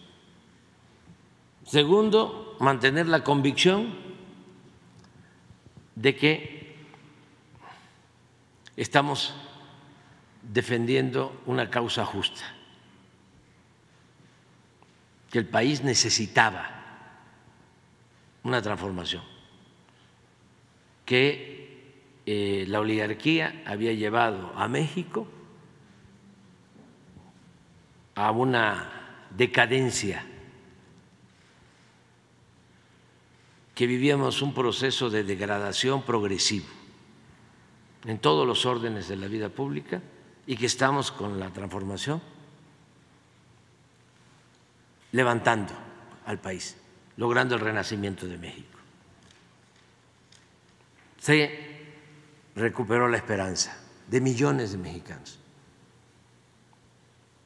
Segundo, mantener la convicción de que estamos defendiendo una causa justa, que el país necesitaba una transformación, que eh, la oligarquía había llevado a México a una decadencia que vivíamos un proceso de degradación progresivo en todos los órdenes de la vida pública y que estamos con la transformación levantando al país, logrando el renacimiento de México. Se recuperó la esperanza de millones de mexicanos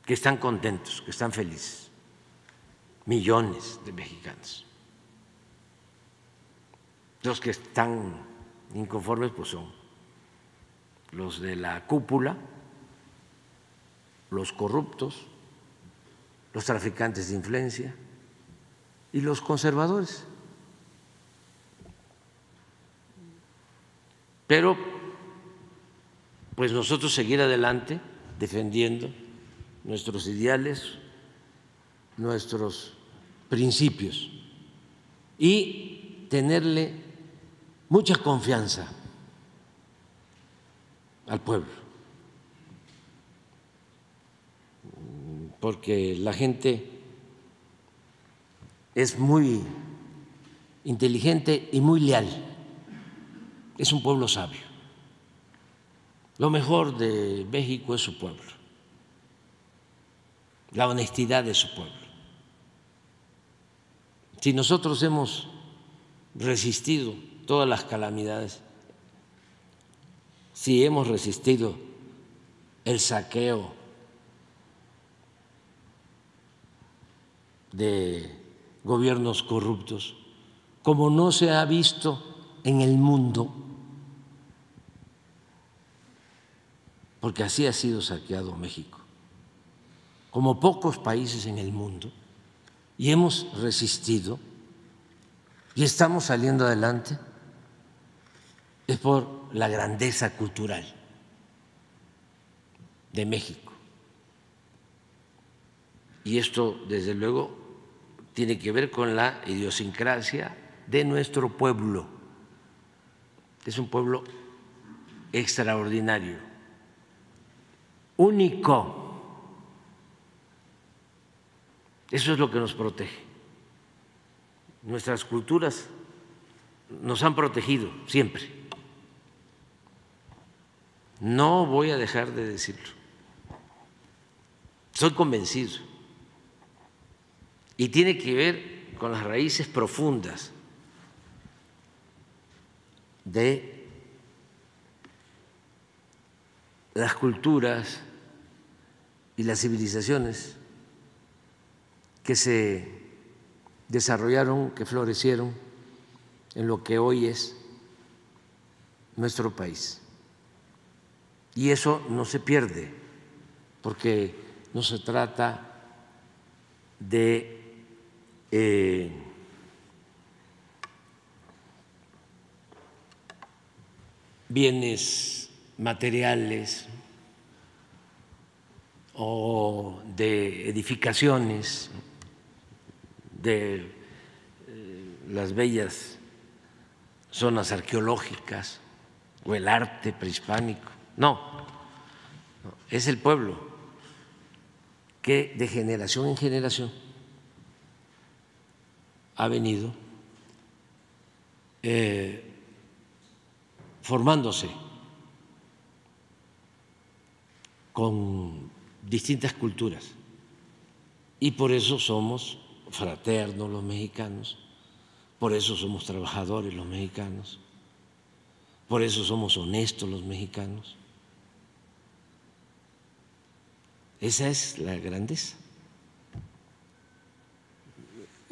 que están contentos, que están felices, millones de mexicanos. Los que están inconformes pues son los de la cúpula, los corruptos, los traficantes de influencia y los conservadores. Pero pues nosotros seguir adelante defendiendo nuestros ideales, nuestros principios y tenerle mucha confianza al pueblo, porque la gente es muy inteligente y muy leal, es un pueblo sabio. Lo mejor de México es su pueblo, la honestidad de su pueblo. Si nosotros hemos resistido todas las calamidades, si hemos resistido el saqueo de gobiernos corruptos, como no se ha visto en el mundo, porque así ha sido saqueado México, como pocos países en el mundo, y hemos resistido y estamos saliendo adelante es por la grandeza cultural de México. Y esto, desde luego, tiene que ver con la idiosincrasia de nuestro pueblo. Es un pueblo extraordinario, único. Eso es lo que nos protege. Nuestras culturas nos han protegido siempre. No voy a dejar de decirlo. Soy convencido. Y tiene que ver con las raíces profundas de las culturas y las civilizaciones que se desarrollaron, que florecieron en lo que hoy es nuestro país. Y eso no se pierde, porque no se trata de eh, bienes materiales o de edificaciones, de eh, las bellas zonas arqueológicas o el arte prehispánico. No, es el pueblo que de generación en generación ha venido eh, formándose con distintas culturas y por eso somos fraternos los mexicanos, por eso somos trabajadores los mexicanos, por eso somos honestos los mexicanos. Esa es la grandeza.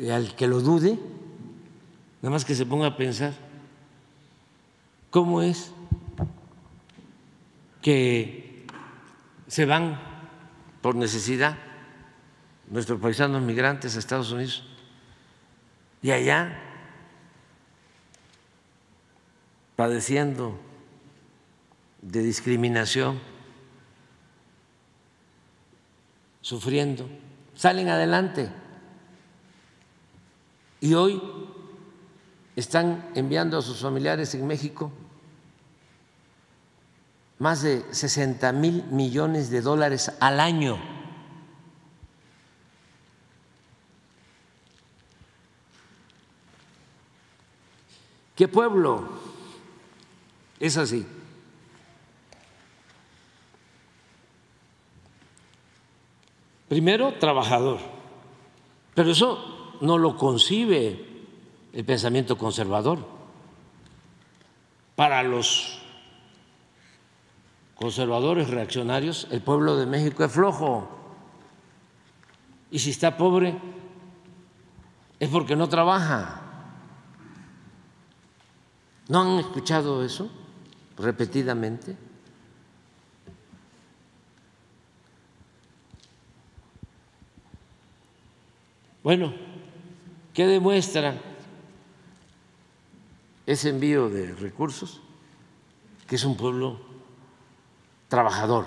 Al que lo dude, nada más que se ponga a pensar cómo es que se van por necesidad nuestros paisanos migrantes a Estados Unidos y allá padeciendo de discriminación, sufriendo, salen adelante y hoy están enviando a sus familiares en México más de 60 mil millones de dólares al año. ¿Qué pueblo es así? Primero, trabajador. Pero eso no lo concibe el pensamiento conservador. Para los conservadores reaccionarios, el pueblo de México es flojo. Y si está pobre, es porque no trabaja. ¿No han escuchado eso repetidamente? Bueno, ¿qué demuestra ese envío de recursos? Que es un pueblo trabajador.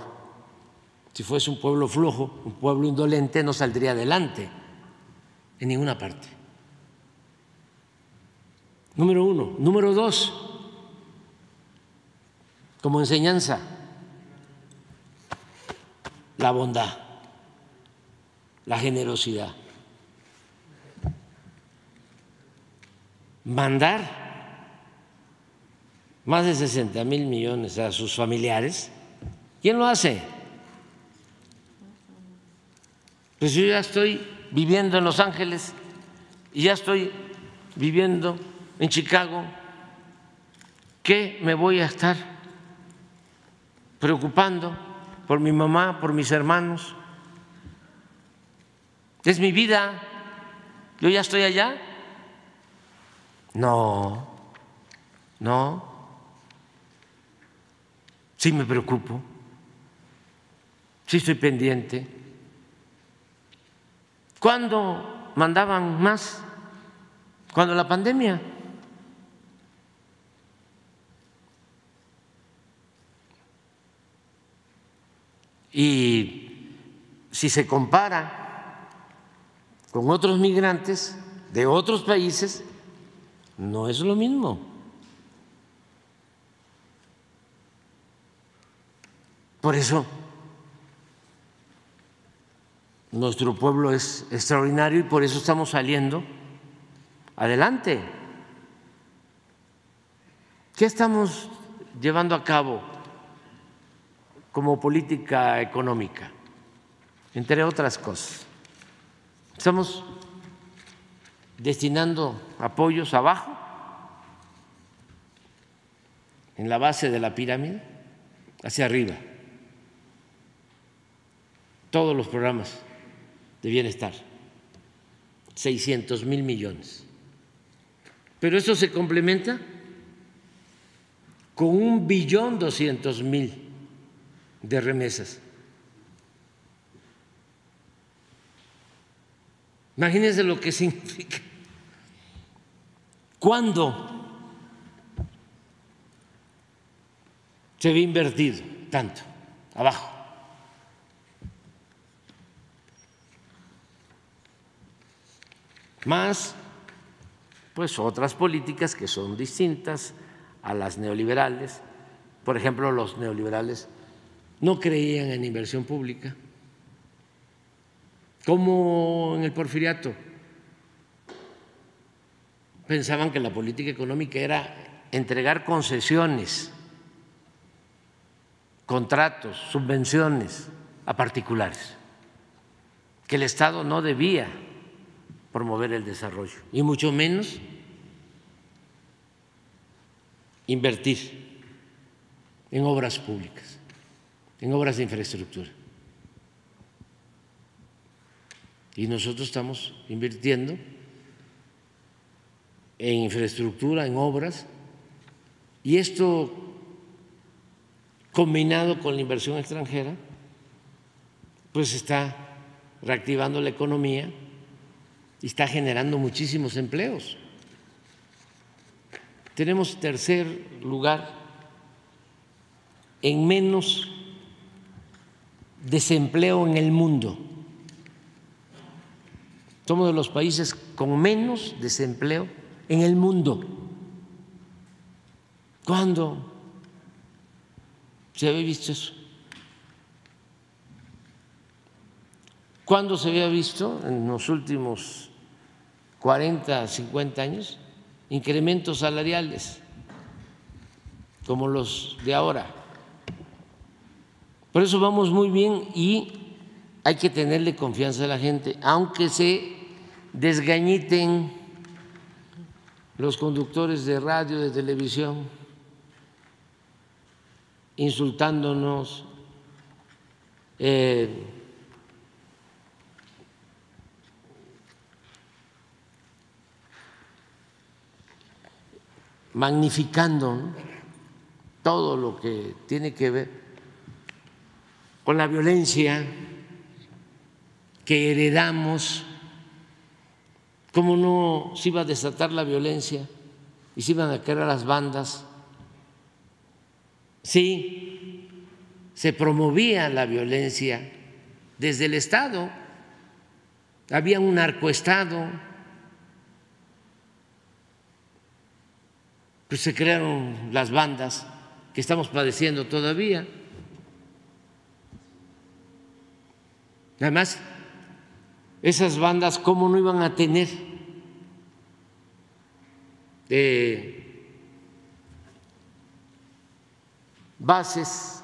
Si fuese un pueblo flojo, un pueblo indolente, no saldría adelante en ninguna parte. Número uno. Número dos, como enseñanza, la bondad, la generosidad. Mandar más de 60 mil millones a sus familiares ¿Quién lo hace? Pues yo ya estoy viviendo en Los Ángeles y ya estoy viviendo en Chicago. ¿Qué me voy a estar preocupando por mi mamá, por mis hermanos? Es mi vida. Yo ya estoy allá. No, no. Sí me preocupo sí estoy pendiente. ¿Cuándo mandaban más? Cuando la pandemia. Y si se compara con otros migrantes de otros países, no es lo mismo. Por eso nuestro pueblo es extraordinario y por eso estamos saliendo adelante. ¿Qué estamos llevando a cabo como política económica? Entre otras cosas. Estamos destinando apoyos abajo, en la base de la pirámide, hacia arriba. Todos los programas de bienestar, 600 mil millones. Pero eso se complementa con un billón doscientos mil de remesas. Imagínense lo que significa. ¿Cuándo se había invertido tanto? Abajo. Más, pues otras políticas que son distintas a las neoliberales. Por ejemplo, los neoliberales no creían en inversión pública como en el porfiriato. Pensaban que la política económica era entregar concesiones, contratos, subvenciones a particulares, que el Estado no debía promover el desarrollo, y mucho menos invertir en obras públicas, en obras de infraestructura. Y nosotros estamos invirtiendo en infraestructura, en obras, y esto combinado con la inversión extranjera, pues está reactivando la economía y está generando muchísimos empleos. Tenemos tercer lugar en menos desempleo en el mundo. Somos de los países con menos desempleo en el mundo. ¿Cuándo se había visto eso? ¿Cuándo se había visto en los últimos 40, 50 años incrementos salariales como los de ahora? Por eso vamos muy bien y hay que tenerle confianza a la gente, aunque se desgañiten los conductores de radio, de televisión, insultándonos, eh, magnificando todo lo que tiene que ver con la violencia que heredamos, cómo no se iba a desatar la violencia y se iban a crear las bandas. Sí, se promovía la violencia desde el Estado, había un narcoestado, pues se crearon las bandas que estamos padeciendo todavía. Además, esas bandas, ¿cómo no iban a tener eh, bases?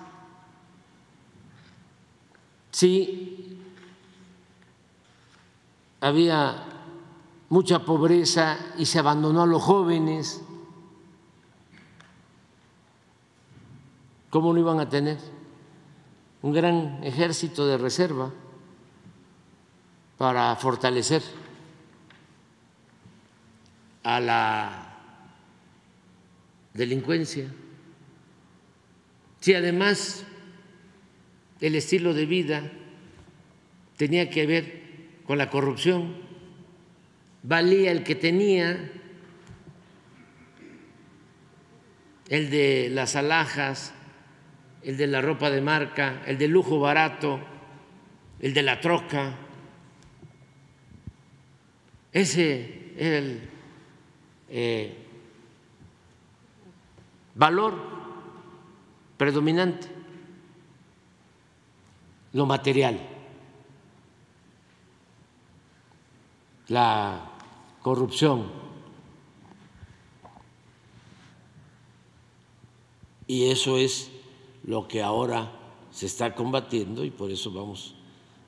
Sí, había mucha pobreza y se abandonó a los jóvenes. ¿Cómo no iban a tener un gran ejército de reserva? Para fortalecer a la delincuencia. Si además el estilo de vida tenía que ver con la corrupción, valía el que tenía, el de las alhajas, el de la ropa de marca, el de lujo barato, el de la troca ese es el eh, valor predominante, lo material, la corrupción. Y eso es lo que ahora se está combatiendo y por eso vamos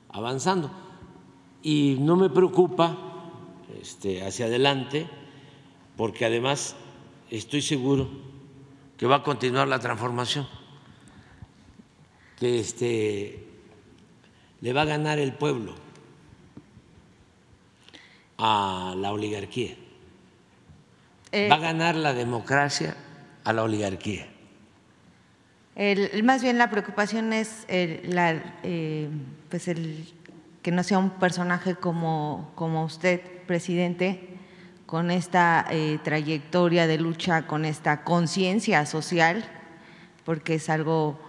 avanzando. Y no me preocupa este, hacia adelante, porque además estoy seguro que va a continuar la transformación, que este, le va a ganar el pueblo a la oligarquía. Eh, va a ganar la democracia a la oligarquía. el- más bien la preocupación es el, la, eh, pues el que no sea un personaje como, como usted, presidente, con esta eh, trayectoria de lucha, con esta conciencia social, porque es algo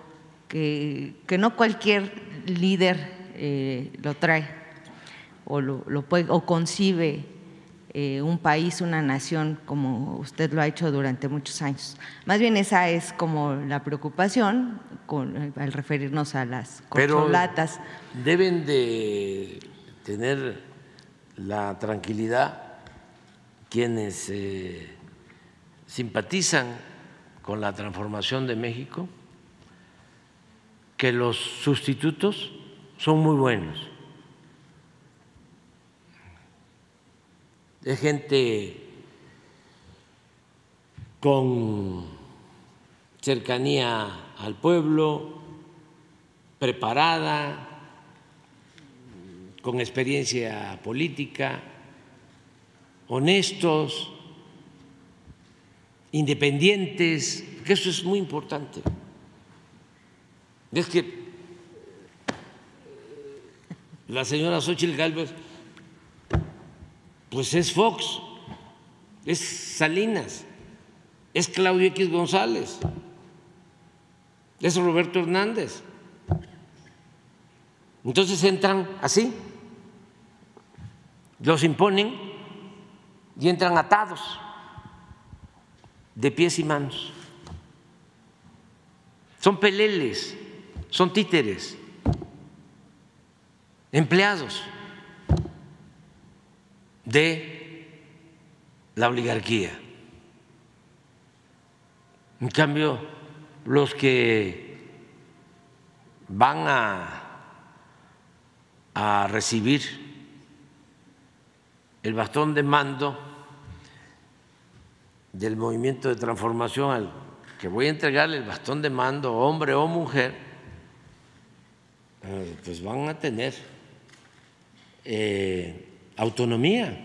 que, que no cualquier líder eh, lo trae o, lo, lo puede, o concibe eh, un país, una nación, como usted lo ha hecho durante muchos años. Más bien esa es como la preocupación con- al referirnos a las Pero corcholatas. deben de tener la tranquilidad quienes eh, simpatizan con la transformación de México, que los sustitutos son muy buenos. Es gente con cercanía al pueblo, preparada, con experiencia política, honestos, independientes, que eso es muy importante. Es que la señora Xochitl Gálvez, pues es Fox, es Salinas, es Claudio X González, es Roberto Hernández. Entonces entran así, los imponen y entran atados de pies y manos. Son peleles, son títeres, empleados de la oligarquía. En cambio, los que van a, recibir el bastón de mando del movimiento de transformación al que voy a entregarle el bastón de mando, hombre o mujer, eh, pues van a tener eh, autonomía,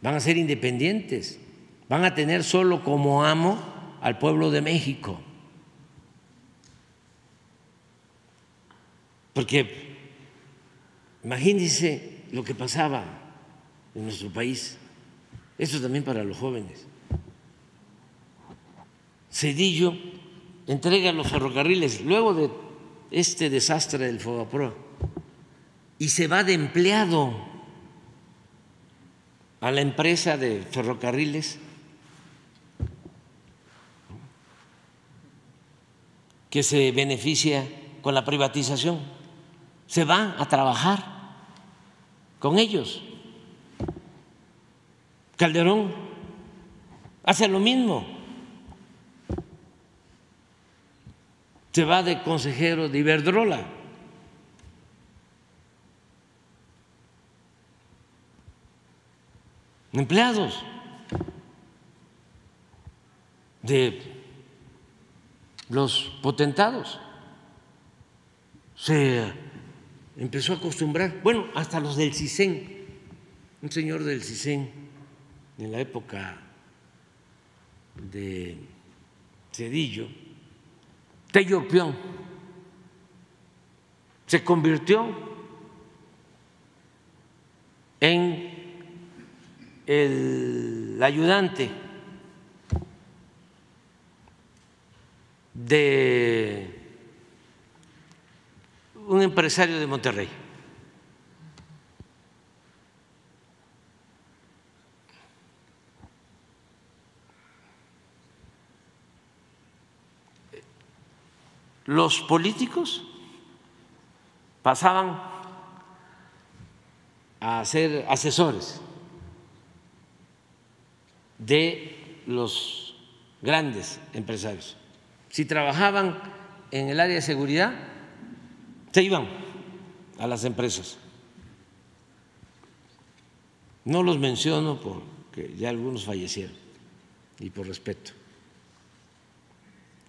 van a ser independientes, van a tener solo como amo al pueblo de México. Porque imagínense lo que pasaba en nuestro país, eso también para los jóvenes. Cedillo entrega los ferrocarriles luego de este desastre del Fogapro y se va de empleado a la empresa de ferrocarriles que se beneficia con la privatización. Se va a trabajar con ellos. Calderón hace lo mismo. Se va de consejero de Iberdrola. Empleados de los potentados. Se empezó a acostumbrar, bueno, hasta los del CISEN, un señor del CISEN en la época de Cedillo, Tello se convirtió en el ayudante de un empresario de Monterrey. Los políticos pasaban a ser asesores de los grandes empresarios. Si trabajaban en el área de seguridad, se iban a las empresas. No los menciono porque ya algunos fallecieron y por respeto.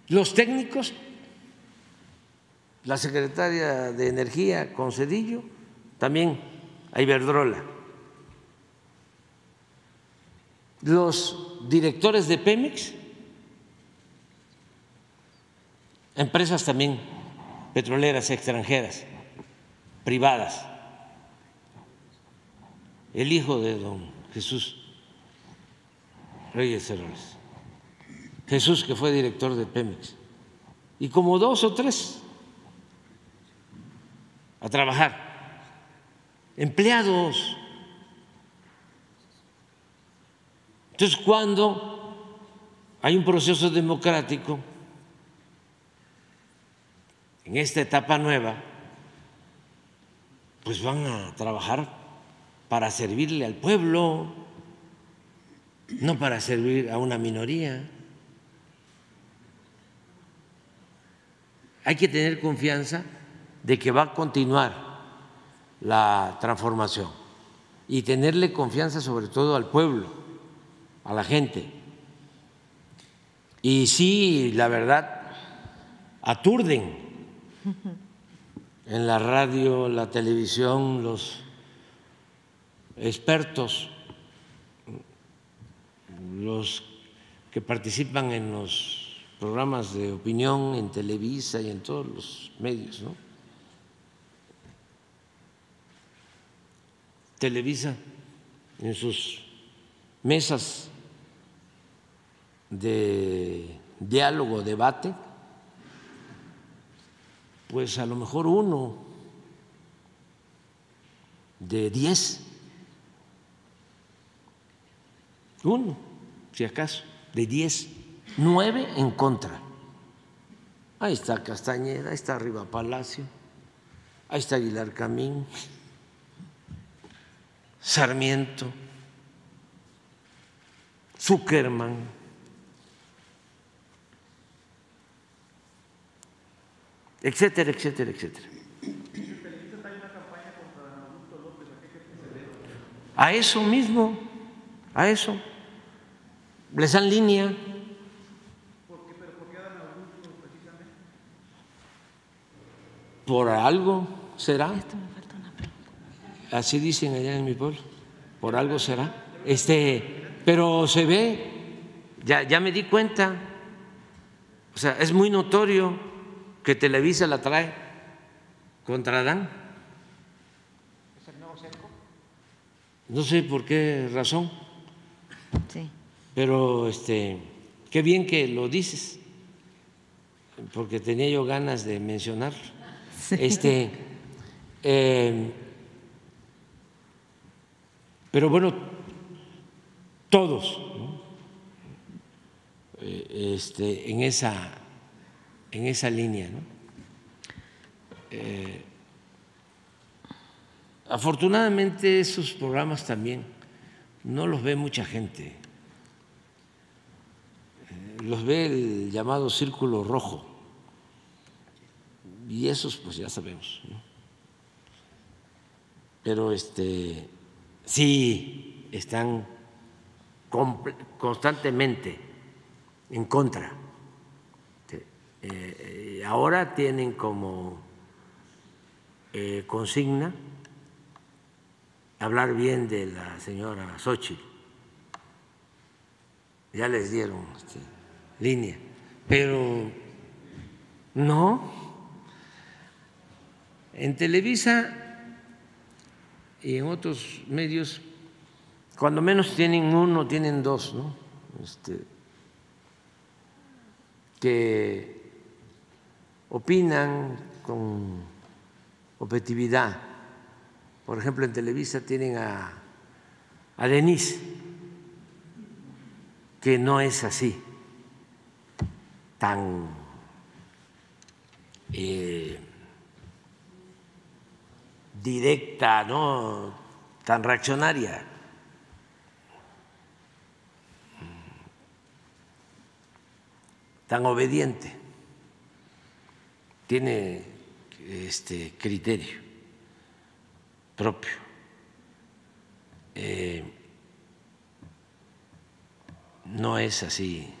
Los técnicos, la secretaria de Energía con Cedillo, también a Iberdrola. Los directores de Pemex, empresas también petroleras extranjeras, privadas. El hijo de don Jesús Reyes Heroles. Jesús, que fue director de Pemex. Y como dos o tres a trabajar. Empleados. Entonces, cuando hay un proceso democrático en esta etapa nueva, pues van a trabajar para servirle al pueblo, no para servir a una minoría. Hay que tener confianza de que va a continuar la transformación y tenerle confianza sobre todo al pueblo, a la gente. Y sí, la verdad, aturden en la radio, la televisión, los expertos, los que participan en los programas de opinión en Televisa y en todos los medios, ¿no? Televisa en sus mesas de diálogo, debate, pues a lo mejor uno de diez, uno, si acaso, de diez nueve en contra. Ahí está Castañeda, ahí está Arriba Palacio, ahí está Aguilar Camín, Sarmiento, Zuckerman. Etcétera, etcétera, etcétera. A eso mismo, a eso. Les dan línea. por algo será. Así dicen allá en mi pueblo, por algo será. Este, pero se ve, ya, ya me di cuenta, o sea, es muy notorio que Televisa la trae contra Adán. ¿Es el nuevo cerco? No sé por qué razón. Sí. Pero este, qué bien que lo dices, porque tenía yo ganas de mencionarlo. Este, eh, pero bueno, todos eh, este, en, esa, en esa línea. Eh, afortunadamente esos programas también no los ve mucha gente, los ve el llamado círculo rojo y esos pues ya sabemos. Pero este sí están constantemente en contra. Eh, ahora tienen como eh, consigna hablar bien de la señora Xochitl. Ya les dieron este, línea, pero no en Televisa y en otros medios, cuando menos tienen uno, tienen dos, ¿no? Este, que opinan con objetividad. Por ejemplo, en Televisa tienen a, a Denise, que no es así, tan eh, directa, no tan reaccionaria. tan obediente, tiene este criterio propio. Eh, no es así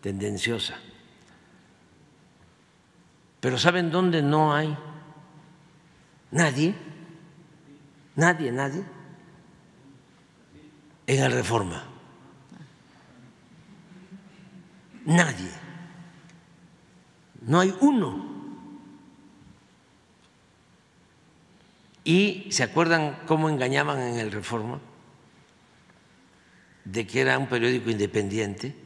tendenciosa. Pero ¿saben dónde no hay? Nadie, nadie, nadie, en la reforma. Nadie. No hay uno. ¿Y se acuerdan cómo engañaban en el Reforma? De que era un periódico independiente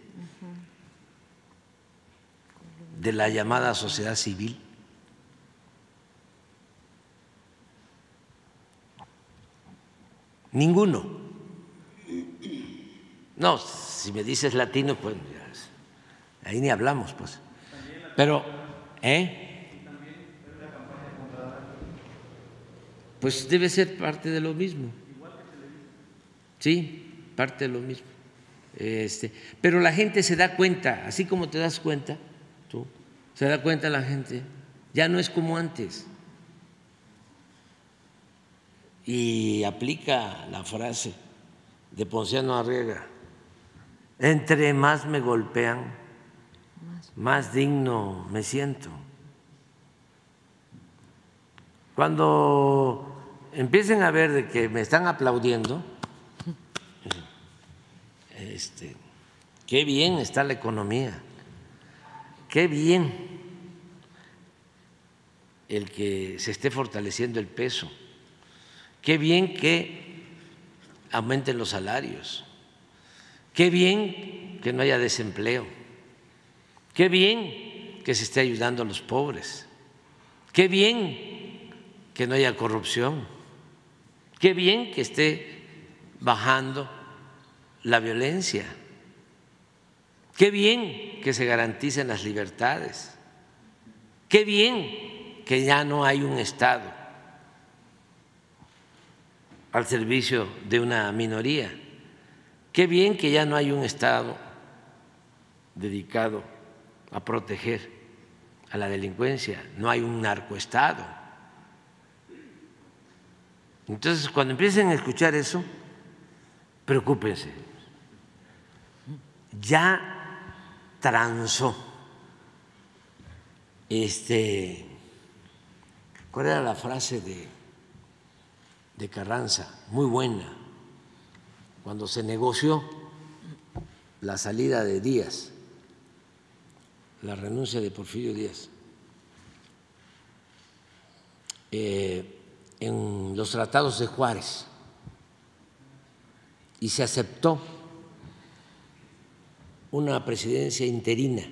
de la llamada sociedad civil. Ninguno. No, si me dices latino, pues ahí ni hablamos, pues. Pero, ¿eh? Pues debe ser parte de lo mismo. Sí, parte de lo mismo. Este, pero la gente se da cuenta, así como te das cuenta, tú, se da cuenta la gente, ya no es como antes. Y aplica la frase de Ponciano Arriega, entre más me golpean, más. Digno me siento. Cuando empiecen a ver que me están aplaudiendo, este, qué bien está la economía, qué bien el que se esté fortaleciendo el peso, qué bien que aumenten los salarios, qué bien que no haya desempleo, qué bien que se esté ayudando a los pobres, qué bien que no haya corrupción Qué bien que esté bajando la violencia. Qué bien que se garanticen las libertades. Qué bien que ya no hay un Estado al servicio de una minoría. Qué bien que ya no hay un Estado dedicado a proteger a la delincuencia. No hay un narcoestado entonces, cuando empiecen a escuchar eso, preocúpense. Ya transó. Este, ¿cuál era la frase de, de Carranza? Muy buena. Cuando se negoció la salida de Díaz, la renuncia de Porfirio Díaz. Eh, en los tratados de Juárez y se aceptó una presidencia interina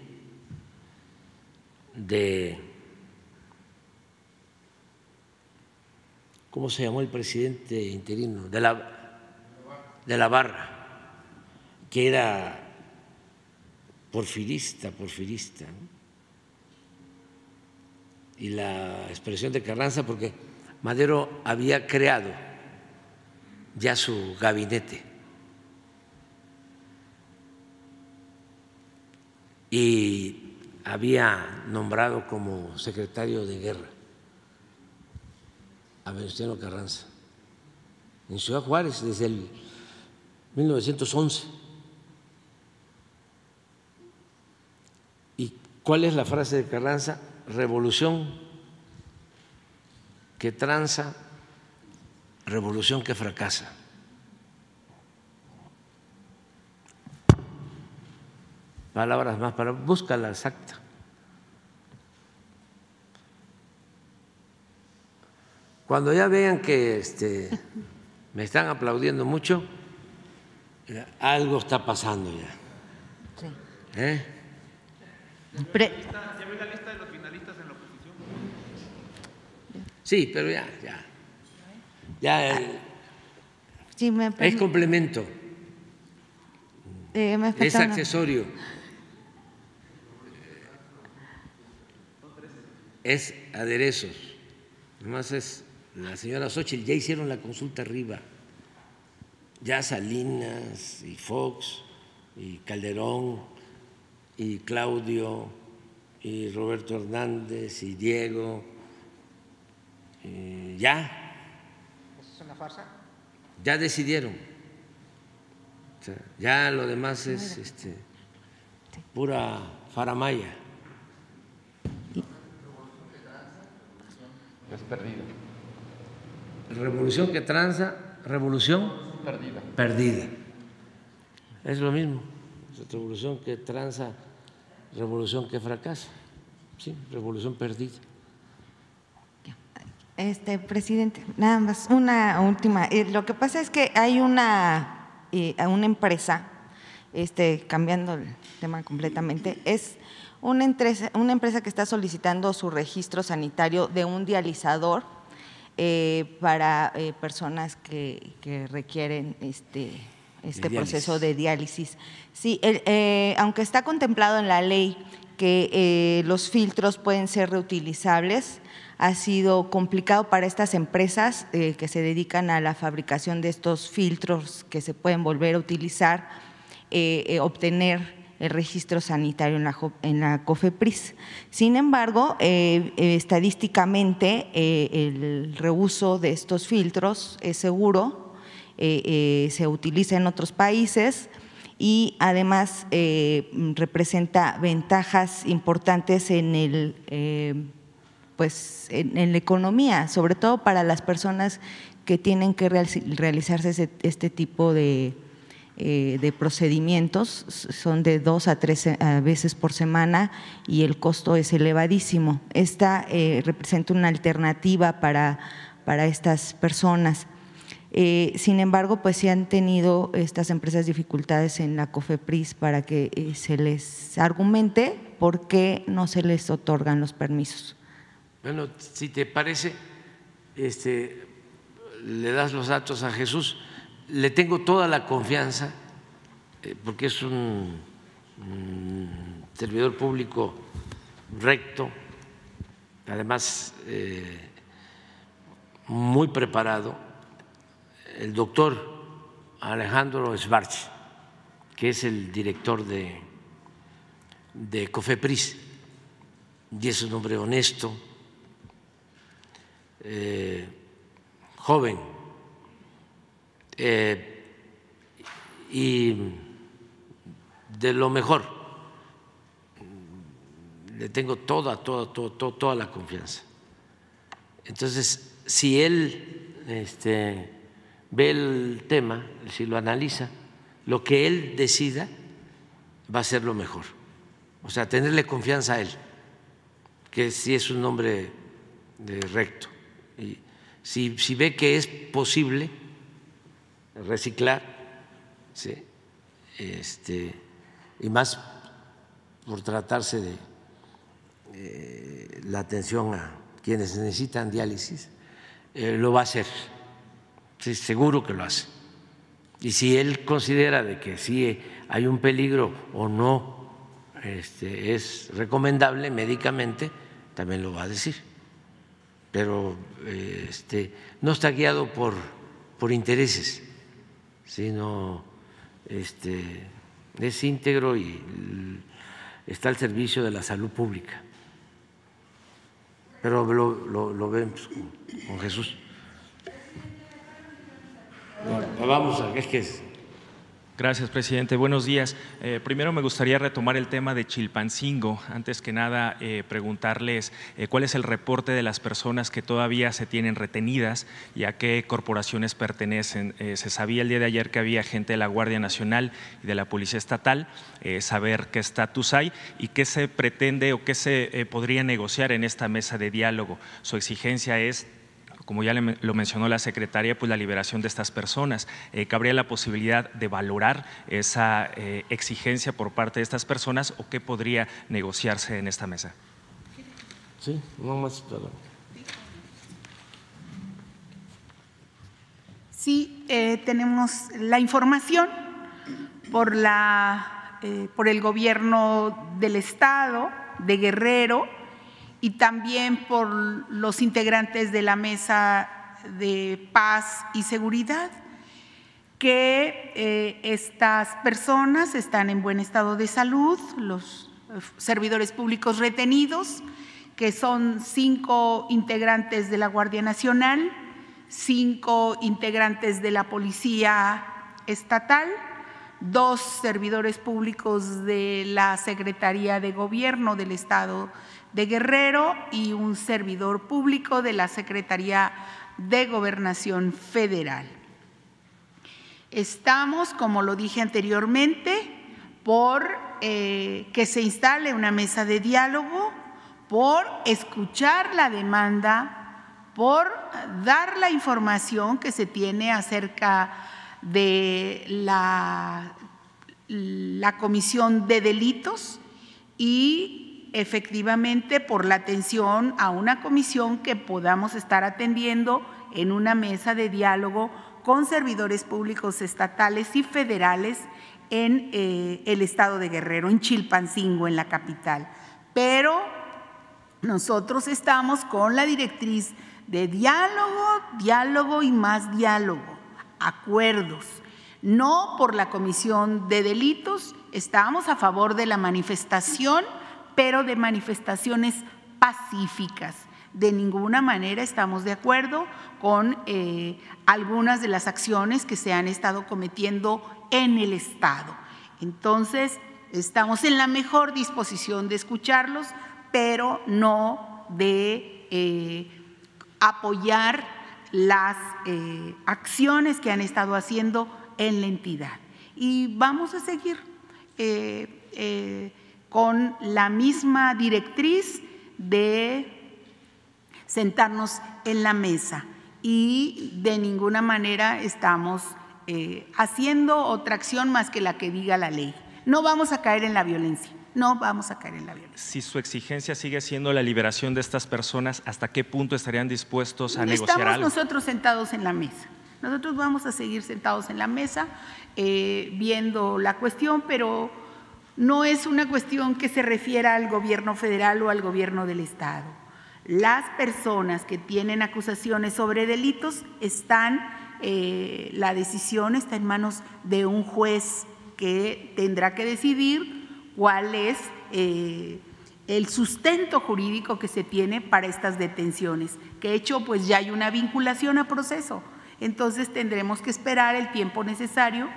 de, ¿cómo se llamó el presidente interino? De la, de la Barra, que era porfirista, porfirista. Y la expresión de Carranza, porque Madero había creado ya su gabinete y había nombrado como secretario de guerra a Venustiano Carranza en Ciudad Juárez desde el 1911. ¿Y cuál es la frase de Carranza? Revolución que tranza, revolución que fracasa. Palabras más, para, búscala exacta. Cuando ya vean que este, me están aplaudiendo mucho, algo está pasando ya. Sí. ¿Eh? Sí, pero ya, ya. Ya es complemento. Eh, es accesorio. Es aderezos. Además es la señora Xochitl, ya hicieron la consulta arriba. Ya Salinas y Fox y Calderón y Claudio y Roberto Hernández y Diego, eh, ya. ¿Es una farsa? Ya decidieron. O sea, ya lo demás es este, pura faramaya. Es perdida. Revolución que tranza, revolución Perdida. perdida. Es lo mismo. Revolución que tranza, revolución que fracasa. Sí, revolución perdida. Este, presidente, nada más, una última. Eh, lo que pasa es que hay una, eh, una empresa, este, cambiando el tema completamente, es una empresa, una empresa que está solicitando su registro sanitario de un dializador eh, para eh, personas que, que requieren este, este De proceso de diálisis. Sí, el, eh, aunque está contemplado en la ley que eh, los filtros pueden ser reutilizables, ha sido complicado para estas empresas eh, que se dedican a la fabricación de estos filtros que se pueden volver a utilizar, eh, obtener el registro sanitario en la, jo- en la COFEPRIS. Sin embargo, eh, estadísticamente eh, el reuso de estos filtros es seguro, eh, eh, se utiliza en otros países y además eh, representa ventajas importantes en el pues en, la economía, sobre todo para las personas que tienen que real- realizarse este tipo de, de procedimientos, son de dos a tres veces por semana y el costo es elevadísimo. Esta representa una alternativa para, para estas personas. Eh, sin embargo, pues sí han tenido estas empresas dificultades en la COFEPRIS para que eh, se les argumente por qué no se les otorgan los permisos. Bueno, si te parece, este, le das los datos a Jesús. Le tengo toda la confianza, eh, porque es un, servidor público recto, además muy preparado, el doctor Alejandro Schwartz, que es el director de, de COFEPRIS, y es un hombre honesto, eh, joven eh, y de lo mejor. Le tengo toda, toda, toda, toda, toda la confianza. Entonces, si él este, ve el tema, si lo analiza, lo que él decida va a ser lo mejor. O sea, tenerle confianza a él, que sí es un hombre recto. Y si, si ve que es posible reciclar, ¿sí? este, y más por tratarse de eh, la atención a quienes necesitan diálisis, eh, lo va a hacer. Seguro que lo hace. Y si él considera de que sí hay un peligro o no este, es recomendable médicamente, también lo va a decir. Pero este, no está guiado por, intereses, sino este, es íntegro y está al servicio de la salud pública. Pero lo, vemos con Jesús. Vamos es que es- Gracias, presidente. Buenos días. Eh, primero me gustaría retomar el tema de Chilpancingo. Antes que nada, eh, preguntarles eh, cuál es el reporte de las personas que todavía se tienen retenidas y a qué corporaciones pertenecen. Eh, se sabía el día de ayer que había gente de la Guardia Nacional y de la Policía Estatal, saber qué estatus hay y qué se pretende o qué se podría negociar en esta mesa de diálogo. Su exigencia es como ya le- lo mencionó la secretaria, pues la liberación de estas personas. Eh, ¿Cabría la posibilidad de valorar esa eh, exigencia por parte de estas personas o qué podría negociarse en esta mesa? Sí, no más. perdón. Sí, eh, tenemos la información por, la, eh, por el gobierno del Estado de Guerrero y también por los integrantes de la Mesa de Paz y Seguridad, que eh, estas personas están en buen estado de salud, los servidores públicos retenidos, que son cinco integrantes de la Guardia Nacional, cinco integrantes de la Policía Estatal, dos servidores públicos de la Secretaría de Gobierno del Estado de Guerrero y un servidor público de la Secretaría de Gobernación Federal. Estamos, como lo dije anteriormente, por eh, que se instale una mesa de diálogo, por escuchar la demanda, por dar la información que se tiene acerca de la, la comisión de delitos y efectivamente por la atención a una comisión que podamos estar atendiendo en una mesa de diálogo con servidores públicos estatales y federales en eh, el estado de Guerrero, en Chilpancingo, en la capital. Pero nosotros estamos con la directriz de diálogo, diálogo y más diálogo, acuerdos. No por la comisión de delitos, estamos a favor de la manifestación, pero de manifestaciones pacíficas. De ninguna manera estamos de acuerdo con eh, algunas de las acciones que se han estado cometiendo en el Estado. Entonces, estamos en la mejor disposición de escucharlos, pero no de eh, apoyar las eh, acciones que han estado haciendo en la entidad. Y vamos a seguir con la misma directriz de sentarnos en la mesa y de ninguna manera estamos eh, haciendo otra acción más que la que diga la ley. No vamos a caer en la violencia. No vamos a caer en la violencia. Si su exigencia sigue siendo la liberación de estas personas, ¿hasta qué punto estarían dispuestos a negociar Estamos nosotros sentados en la mesa. Nosotros vamos a seguir sentados en la mesa eh, viendo la cuestión, pero no es una cuestión que se refiera al gobierno federal o al gobierno del Estado las personas que tienen acusaciones sobre delitos están, eh, la decisión está en manos de un juez que tendrá que decidir cuál es eh, el sustento jurídico que se tiene para estas detenciones, que hecho pues ya hay una vinculación a proceso. Entonces tendremos que esperar el tiempo necesario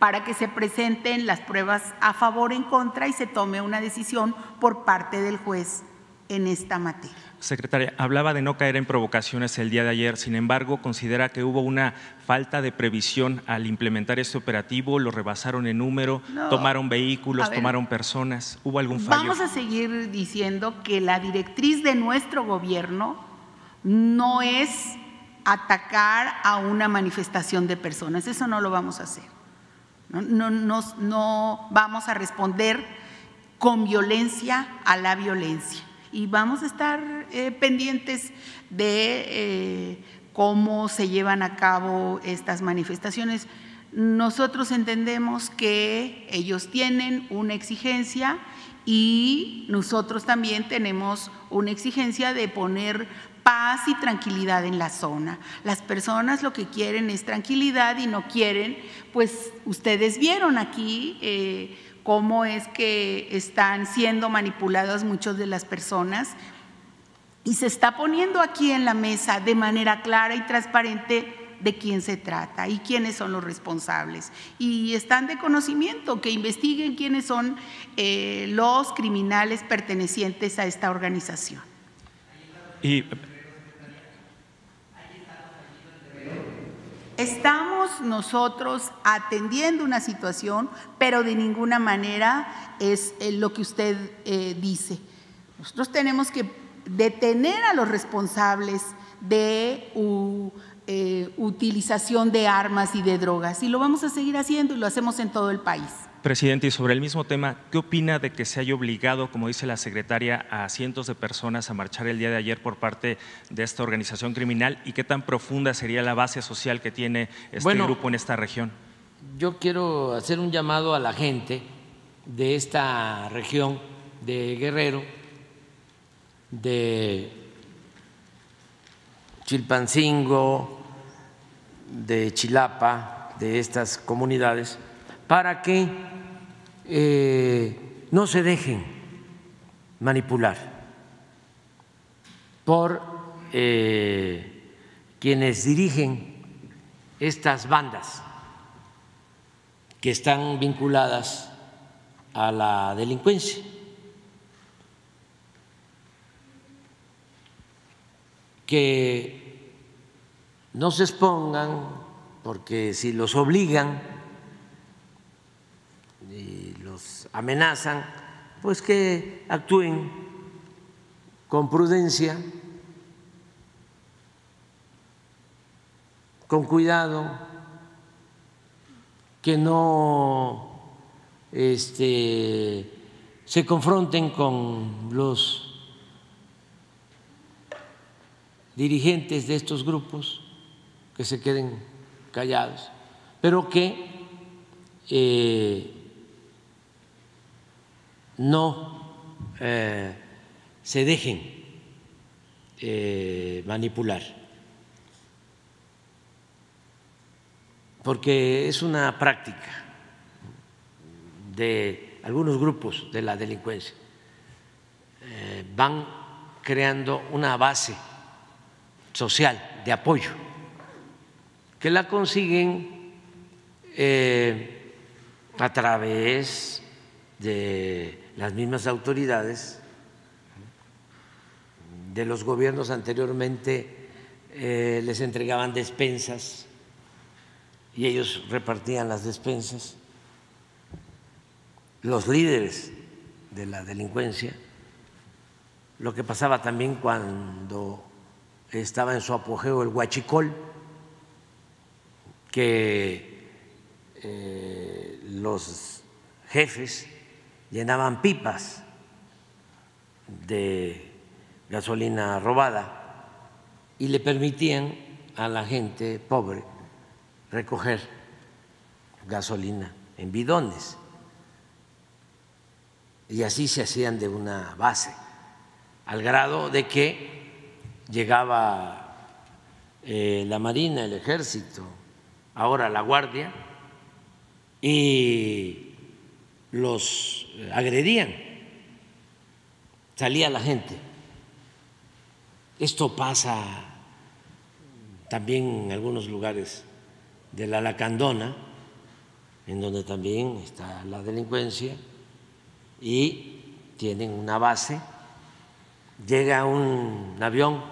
para que se presenten las pruebas a favor o en contra y se tome una decisión por parte del juez en esta materia. Secretaria, hablaba de no caer en provocaciones el día de ayer, sin embargo, considera que hubo una falta de previsión al implementar este operativo, lo rebasaron en número, tomaron vehículos, tomaron personas, ¿hubo algún fallo? Vamos a seguir diciendo que la directriz de nuestro gobierno no es atacar a una manifestación de personas, eso no lo vamos a hacer. No, no, no vamos a responder con violencia a la violencia y vamos a estar eh, pendientes de eh, cómo se llevan a cabo estas manifestaciones. Nosotros entendemos que ellos tienen una exigencia y nosotros también tenemos una exigencia de poner paz y tranquilidad en la zona. Las personas lo que quieren es tranquilidad y no quieren, pues ustedes vieron aquí eh, cómo es que están siendo manipuladas muchas de las personas y se está poniendo aquí en la mesa de manera clara y transparente de quién se trata y quiénes son los responsables. Y están de conocimiento, que investiguen quiénes son eh, los criminales pertenecientes a esta organización. Y Estamos nosotros atendiendo una situación, pero de ninguna manera es eh, lo que usted eh, dice. Nosotros tenemos que detener a los responsables de eh, utilización de armas y de drogas y lo vamos a seguir haciendo y lo hacemos en todo el país. Presidente, y sobre el mismo tema, ¿qué opina de que se haya obligado, como dice la secretaria, a cientos de personas a marchar el día de ayer por parte de esta organización criminal y qué tan profunda sería la base social que tiene este grupo en esta región? Yo quiero hacer un llamado a la gente de esta región de Guerrero, de Chilpancingo, de Chilapa, de estas comunidades, para que eh, no se dejen manipular por eh, quienes dirigen estas bandas que están vinculadas a la delincuencia. Que no se expongan, porque si los obligan y los amenazan, pues que actúen con prudencia, con cuidado, que no este, se confronten con los dirigentes de estos grupos, que se queden callados, pero que eh, no eh, se dejen eh, manipular. porque es una práctica de algunos grupos de la delincuencia. Eh, van creando una base social de apoyo que la consiguen a través de las mismas autoridades de los gobiernos anteriormente eh, les entregaban despensas y ellos repartían las despensas, los líderes de la delincuencia, lo que pasaba también cuando estaba en su apogeo el huachicol, que eh, los jefes llenaban pipas de gasolina robada y le permitían a la gente pobre recoger gasolina en bidones. Y así se hacían de una base, al grado de que llegaba eh, la Marina, el Ejército, ahora la Guardia, y los agredían. Salía la gente. Esto pasa también en algunos lugares de la Lacandona, en donde también está la delincuencia, y tienen una base. Llega un avión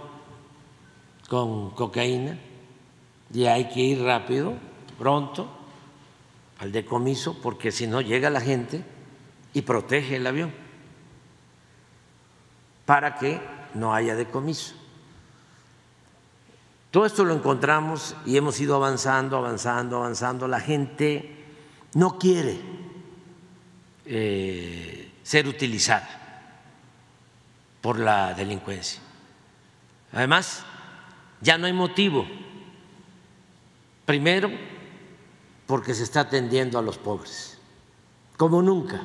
con cocaína y hay que ir rápido, pronto, al decomiso, porque si no llega la gente y protege el avión para que no haya decomiso. Todo esto lo encontramos y hemos ido avanzando, avanzando, avanzando. La gente no quiere eh, ser utilizada por la delincuencia. Además, ya no hay motivo. Primero, porque se está atendiendo a los pobres, como nunca.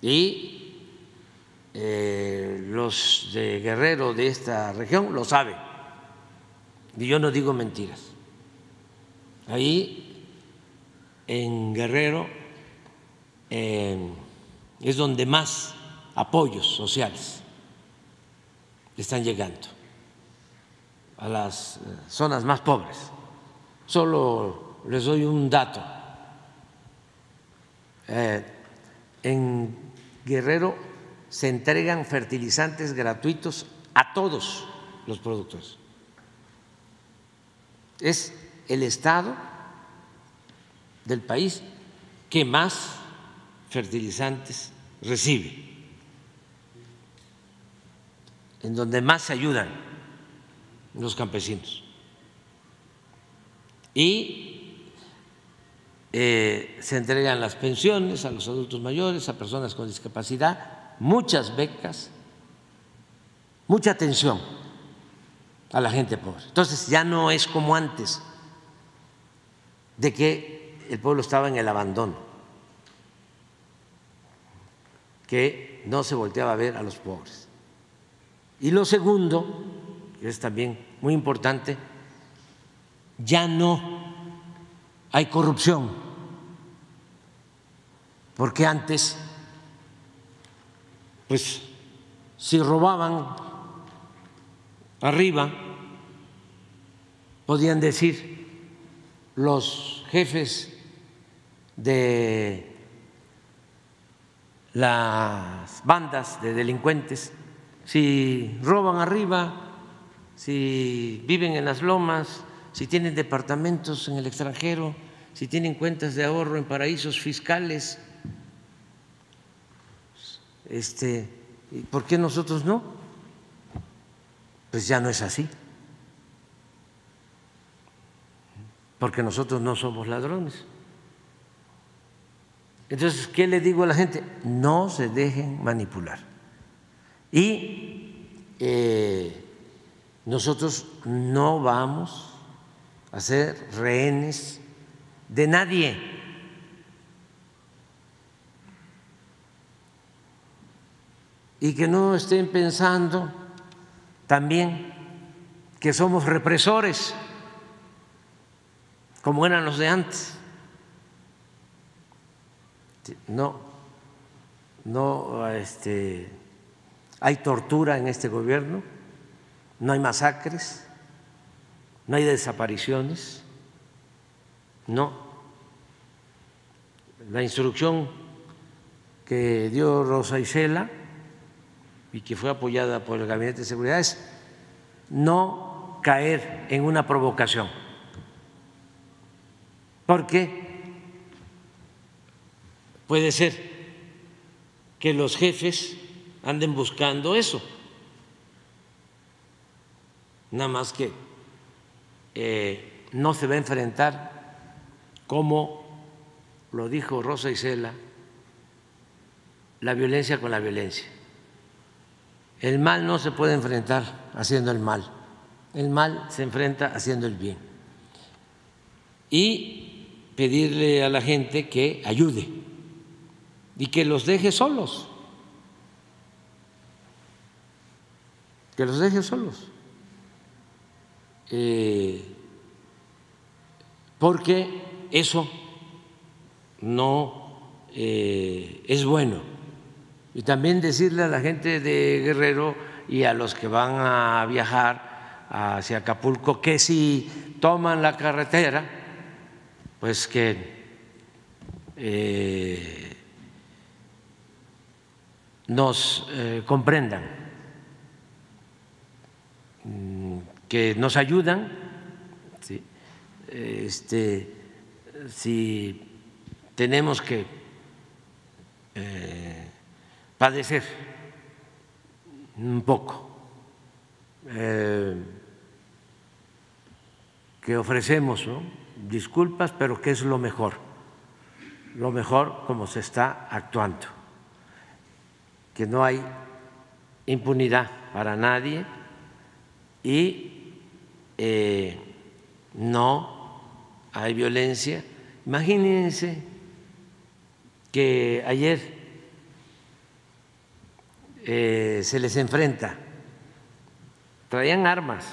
Y eh, los de Guerrero de esta región lo saben, y yo no digo mentiras. Ahí en Guerrero es donde más apoyos sociales están llegando a las eh, zonas más pobres. Solo les doy un dato. Eh, en Guerrero se entregan fertilizantes gratuitos a todos los productores. Es el estado del país que más fertilizantes recibe, en donde más se ayudan los campesinos. Y eh, se entregan las pensiones a los adultos mayores, a personas con discapacidad, muchas becas, mucha atención a la gente pobre. Entonces ya no es como antes, de que el pueblo estaba en el abandono, que no se volteaba a ver a los pobres. Y lo segundo, que es también muy importante, ya no hay corrupción porque antes, pues, si robaban arriba, podían decir los jefes de las bandas de delincuentes, si roban arriba, si viven en las lomas, si tienen departamentos en el extranjero, si tienen cuentas de ahorro en paraísos fiscales, este, ¿por qué nosotros no? Pues ya no es así. Porque nosotros no somos ladrones. Entonces, ¿qué le digo a la gente? No se dejen manipular. Y eh, nosotros no vamos a ser rehenes de nadie. Y que no estén pensando también que somos represores, como eran los de antes. No, no este, hay tortura en este gobierno, no hay masacres, no hay desapariciones, no. La instrucción que dio Rosa Isela y que fue apoyada por el Gabinete de Seguridad es no caer en una provocación, porque Puede ser que los jefes anden buscando eso, nada más que eh, no se va a enfrentar como lo dijo Rosa Isela, la violencia con la violencia. El mal no se puede enfrentar haciendo el mal, el mal se enfrenta haciendo el bien. Y pedirle a la gente que ayude y que los deje solos, que los deje solos, eh, porque eso no eh, es bueno. Y también decirle a la gente de Guerrero y a los que van a viajar hacia Acapulco que si toman la carretera, pues que eh, nos eh, comprendan, mm, que nos ayudan, este, si tenemos que eh, padecer un poco, eh, que ofrecemos disculpas, pero que es lo mejor, lo mejor como se está actuando. Que no hay impunidad para nadie y eh, no hay violencia. Imagínense que ayer eh, se les enfrenta, traían armas.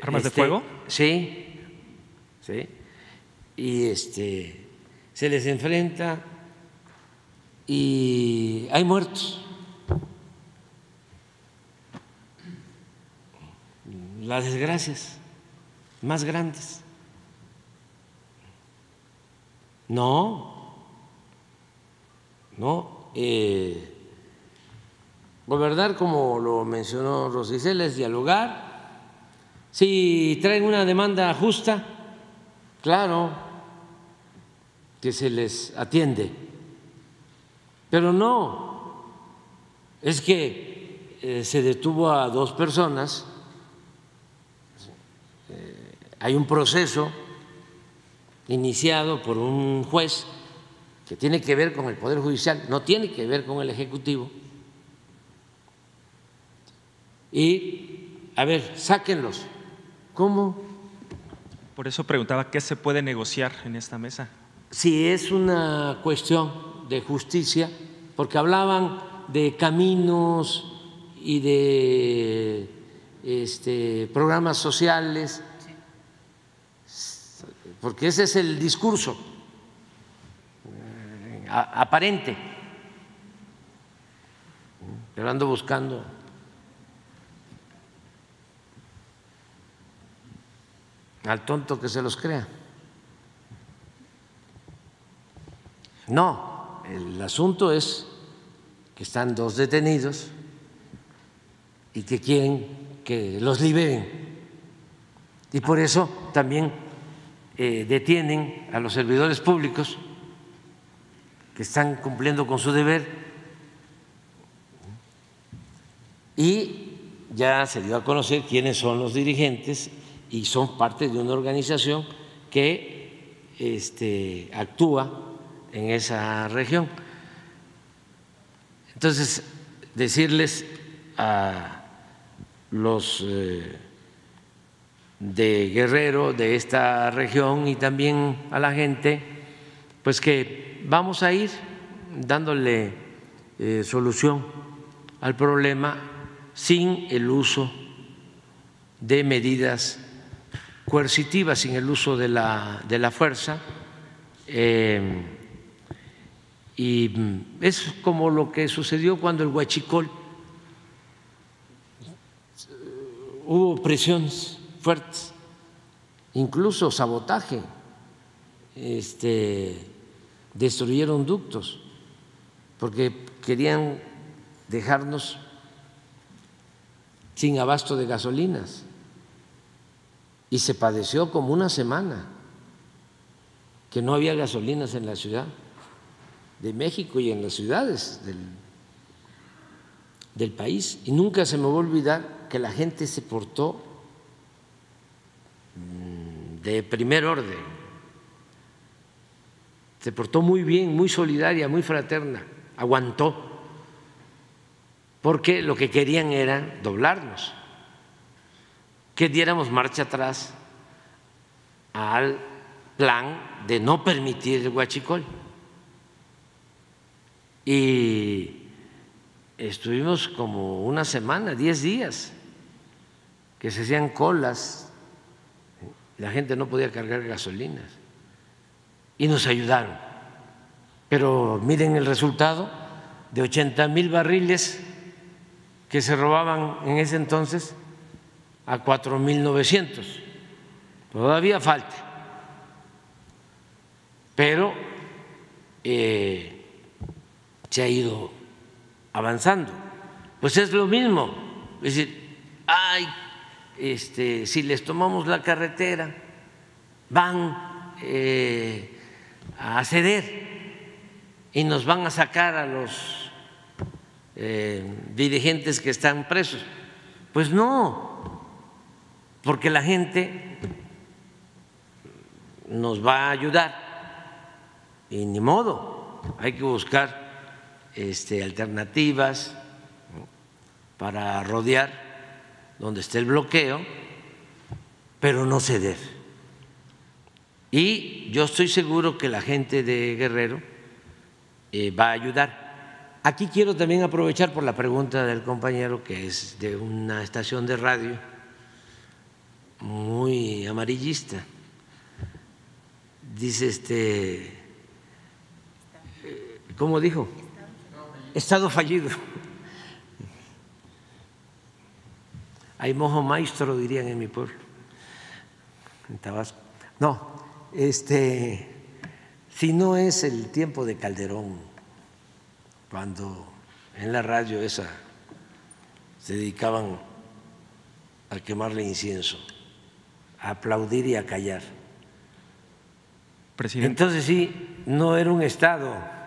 ¿Armas de este, fuego? Sí, sí. Y este se les enfrenta y hay muertos. Las desgracias más grandes. No, no. Eh, gobernar, como lo mencionó Rosicela, es dialogar. Si traen una demanda justa, claro, que se les atiende. Pero no, es que eh, se detuvo a dos personas, eh, hay un proceso iniciado por un juez que tiene que ver con el Poder Judicial, no tiene que ver con el Ejecutivo. Y, a ver, sáquenlos. ¿Cómo? Por eso preguntaba qué se puede negociar en esta mesa si es una cuestión de justicia, porque hablaban de caminos y de este, programas sociales, porque ese es el discurso aparente, pero ando buscando al tonto que se los crea. No, el asunto es que están dos detenidos y que quieren que los liberen. Y por eso también eh, detienen a los servidores públicos que están cumpliendo con su deber y ya se dio a conocer quiénes son los dirigentes y son parte de una organización que este, actúa en esa región. Entonces, decirles a los eh, de Guerrero, de esta región y también a la gente, pues que vamos a ir dándole eh, solución al problema sin el uso de medidas coercitivas, sin el uso de la, de la fuerza. Eh, y es como lo que sucedió cuando el Huachicol hubo presiones fuertes, incluso sabotaje, este, destruyeron ductos, porque querían dejarnos sin abasto de gasolinas. Y se padeció como una semana que no había gasolinas en la ciudad de México y en las ciudades del, país. Y nunca se me va a olvidar que la gente se portó mm, de primer orden, se portó muy bien, muy solidaria, muy fraterna, aguantó, porque lo que querían era doblarnos, que diéramos marcha atrás al plan de no permitir el huachicol. Y estuvimos como una semana, diez días, que se hacían colas, la gente no podía cargar gasolinas y nos ayudaron. Pero miren el resultado de 80 mil barriles que se robaban en ese entonces a 4 mil 900. Todavía falta. Pero eh, se ha ido avanzando. Pues es lo mismo. Es decir, ay, este, si les tomamos la carretera, van eh, a ceder y nos van a sacar a los eh, dirigentes que están presos. Pues no, porque la gente nos va a ayudar y ni modo, hay que buscar este, alternativas para rodear donde esté el bloqueo, pero no ceder. Y yo estoy seguro que la gente de Guerrero eh, va a ayudar. Aquí quiero también aprovechar por la pregunta del compañero que es de una estación de radio muy amarillista. Dice este, ¿cómo dijo? Estado fallido. Hay mojo maestro, dirían en mi pueblo, en Tabasco. No, este, si no es el tiempo de Calderón, cuando en la radio esa se dedicaban a quemarle incienso, a aplaudir y a callar. Entonces sí, no era un Estado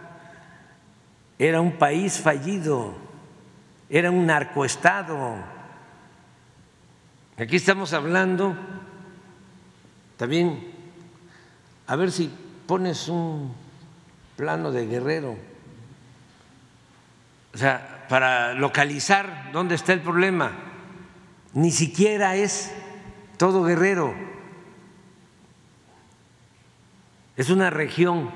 era un país fallido, era un narcoestado. Aquí estamos hablando también, a ver si pones un plano de guerrero, o sea, para localizar dónde está el problema. Ni siquiera es todo guerrero, es una región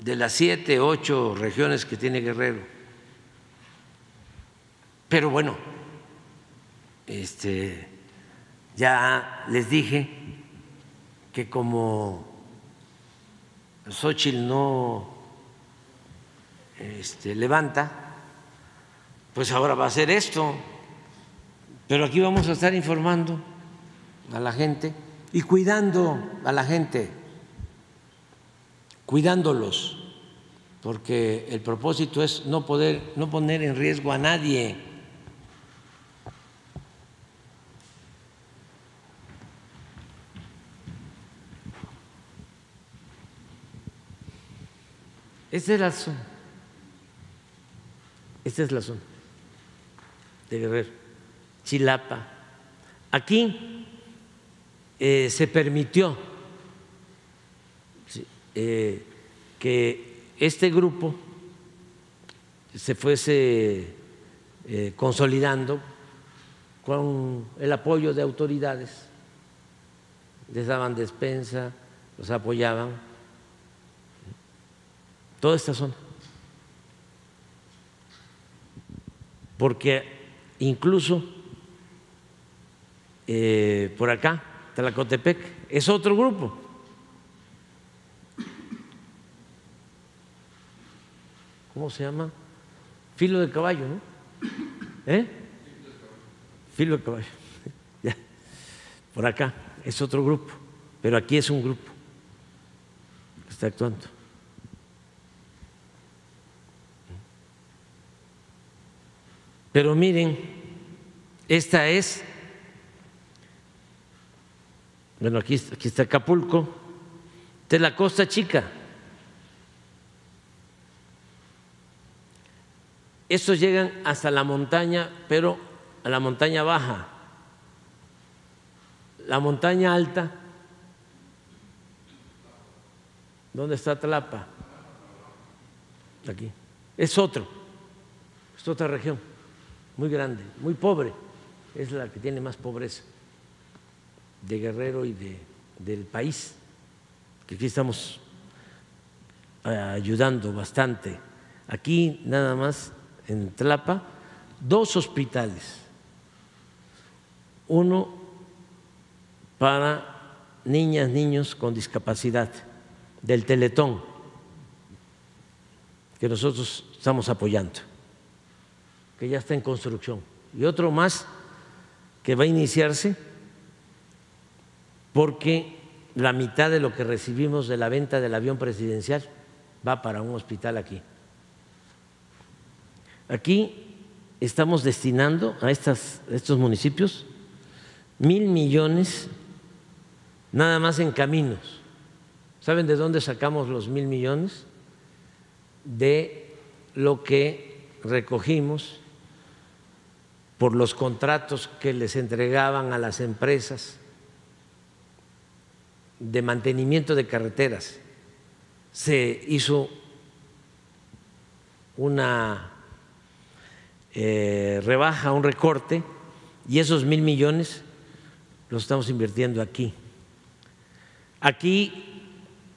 de las siete, ocho regiones que tiene Guerrero. Pero bueno, este, ya les dije que como Xochitl no este, levanta, pues ahora va a hacer esto. Pero aquí vamos a estar informando a la gente y cuidando a la gente, cuidándolos, porque el propósito es no poder, no poner en riesgo a nadie. Esta es la zona. Esta es la zona de Guerrero, Chilapa. Aquí eh, se permitió eh, que este grupo se fuese eh, consolidando con el apoyo de autoridades, les daban despensa, los apoyaban, toda esta zona. Porque incluso por acá Tlacotepec, es otro grupo. ¿Cómo se llama? Filo de caballo, ¿no? ¿Eh? Filo de caballo. Ya. Por acá es otro grupo, pero aquí es un grupo que está actuando. Pero miren, esta es bueno, aquí, aquí está Acapulco, de la Costa Chica. Estos llegan hasta la montaña, pero a la montaña baja. La montaña alta, ¿dónde está Tlapa? Aquí. Es otro, es otra región, muy grande, muy pobre, es la que tiene más pobreza de Guerrero y de, del país, que aquí estamos eh, ayudando bastante. Aquí nada más en Tlapa, dos hospitales, uno para niñas, niños con discapacidad del Teletón, que nosotros estamos apoyando, que ya está en construcción, y otro más que va a iniciarse porque la mitad de lo que recibimos de la venta del avión presidencial va para un hospital aquí. Aquí estamos destinando a, estas, estos municipios mil millones nada más en caminos. ¿Saben de dónde sacamos los mil millones? De lo que recogimos por los contratos que les entregaban a las empresas de mantenimiento de carreteras se hizo una eh, rebaja, un recorte, y esos mil millones los estamos invirtiendo aquí. Aquí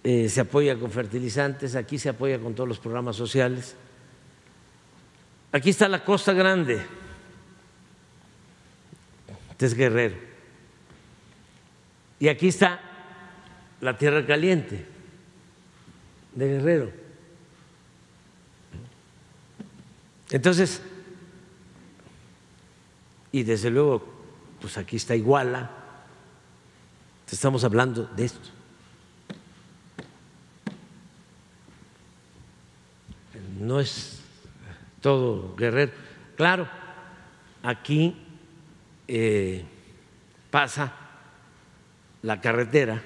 eh, se apoya con fertilizantes, aquí se apoya con todos los programas sociales. Aquí está la Costa Grande, es Guerrero. Y aquí está la tierra caliente de Guerrero. Entonces, y desde luego, pues aquí está Iguala, estamos hablando de esto. No es todo Guerrero. Claro, aquí eh, pasa la carretera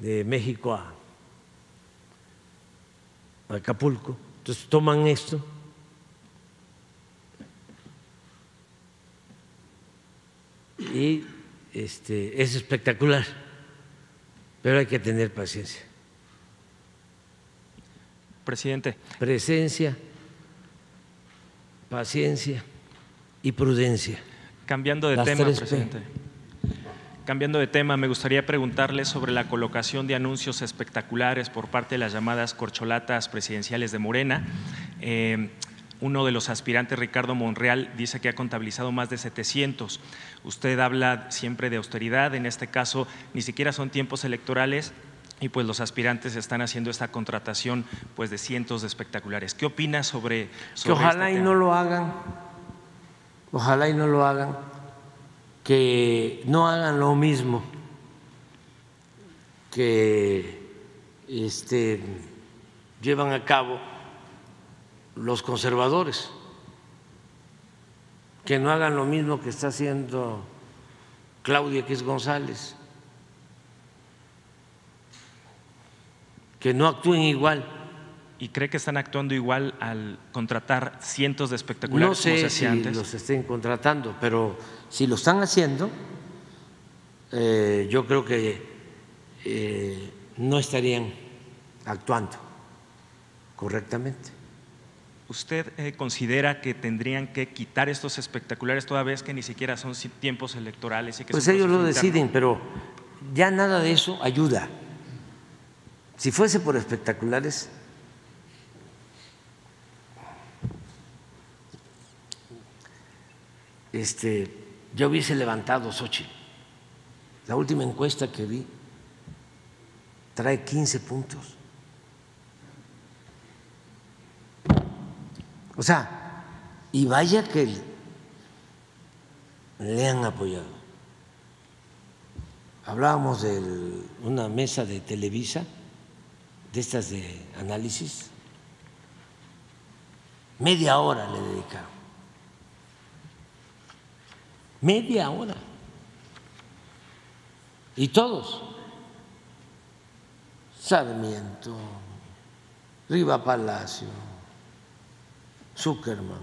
de México a Acapulco. Entonces toman esto y este, es espectacular, pero hay que tener paciencia. Presidente. Presencia, paciencia y prudencia. Cambiando de tema, presidente. Cambiando de tema, me gustaría preguntarle sobre la colocación de anuncios espectaculares por parte de las llamadas corcholatas presidenciales de Morena. Eh, uno de los aspirantes, Ricardo Monreal, dice que ha contabilizado más de 700. Usted habla siempre de austeridad, en este caso ni siquiera son tiempos electorales y pues los aspirantes están haciendo esta contratación pues de cientos de espectaculares. ¿Qué opina sobre, sobre que ojalá este y no lo hagan, ojalá y no lo hagan, que no hagan lo mismo que este, llevan a cabo los conservadores, que no hagan lo mismo que está haciendo Claudia X González que no actúen igual. ¿Y cree que están actuando igual al contratar cientos de espectaculares? No sé si los estén contratando, pero si lo están haciendo, eh, yo creo que eh, no estarían actuando correctamente. ¿Usted eh, considera que tendrían que quitar estos espectaculares toda vez que ni siquiera son tiempos electorales? Y que pues ellos lo deciden, pero ya nada de eso ayuda. Si fuese por espectaculares, este, yo hubiese levantado Sochi. La última encuesta que vi trae 15 puntos. O sea, y vaya que le han apoyado. Hablábamos de una mesa de Televisa de estas de análisis, media hora le dedicaron. Media hora. Y todos, Sarmiento, Riva Palacio, Zuckerman,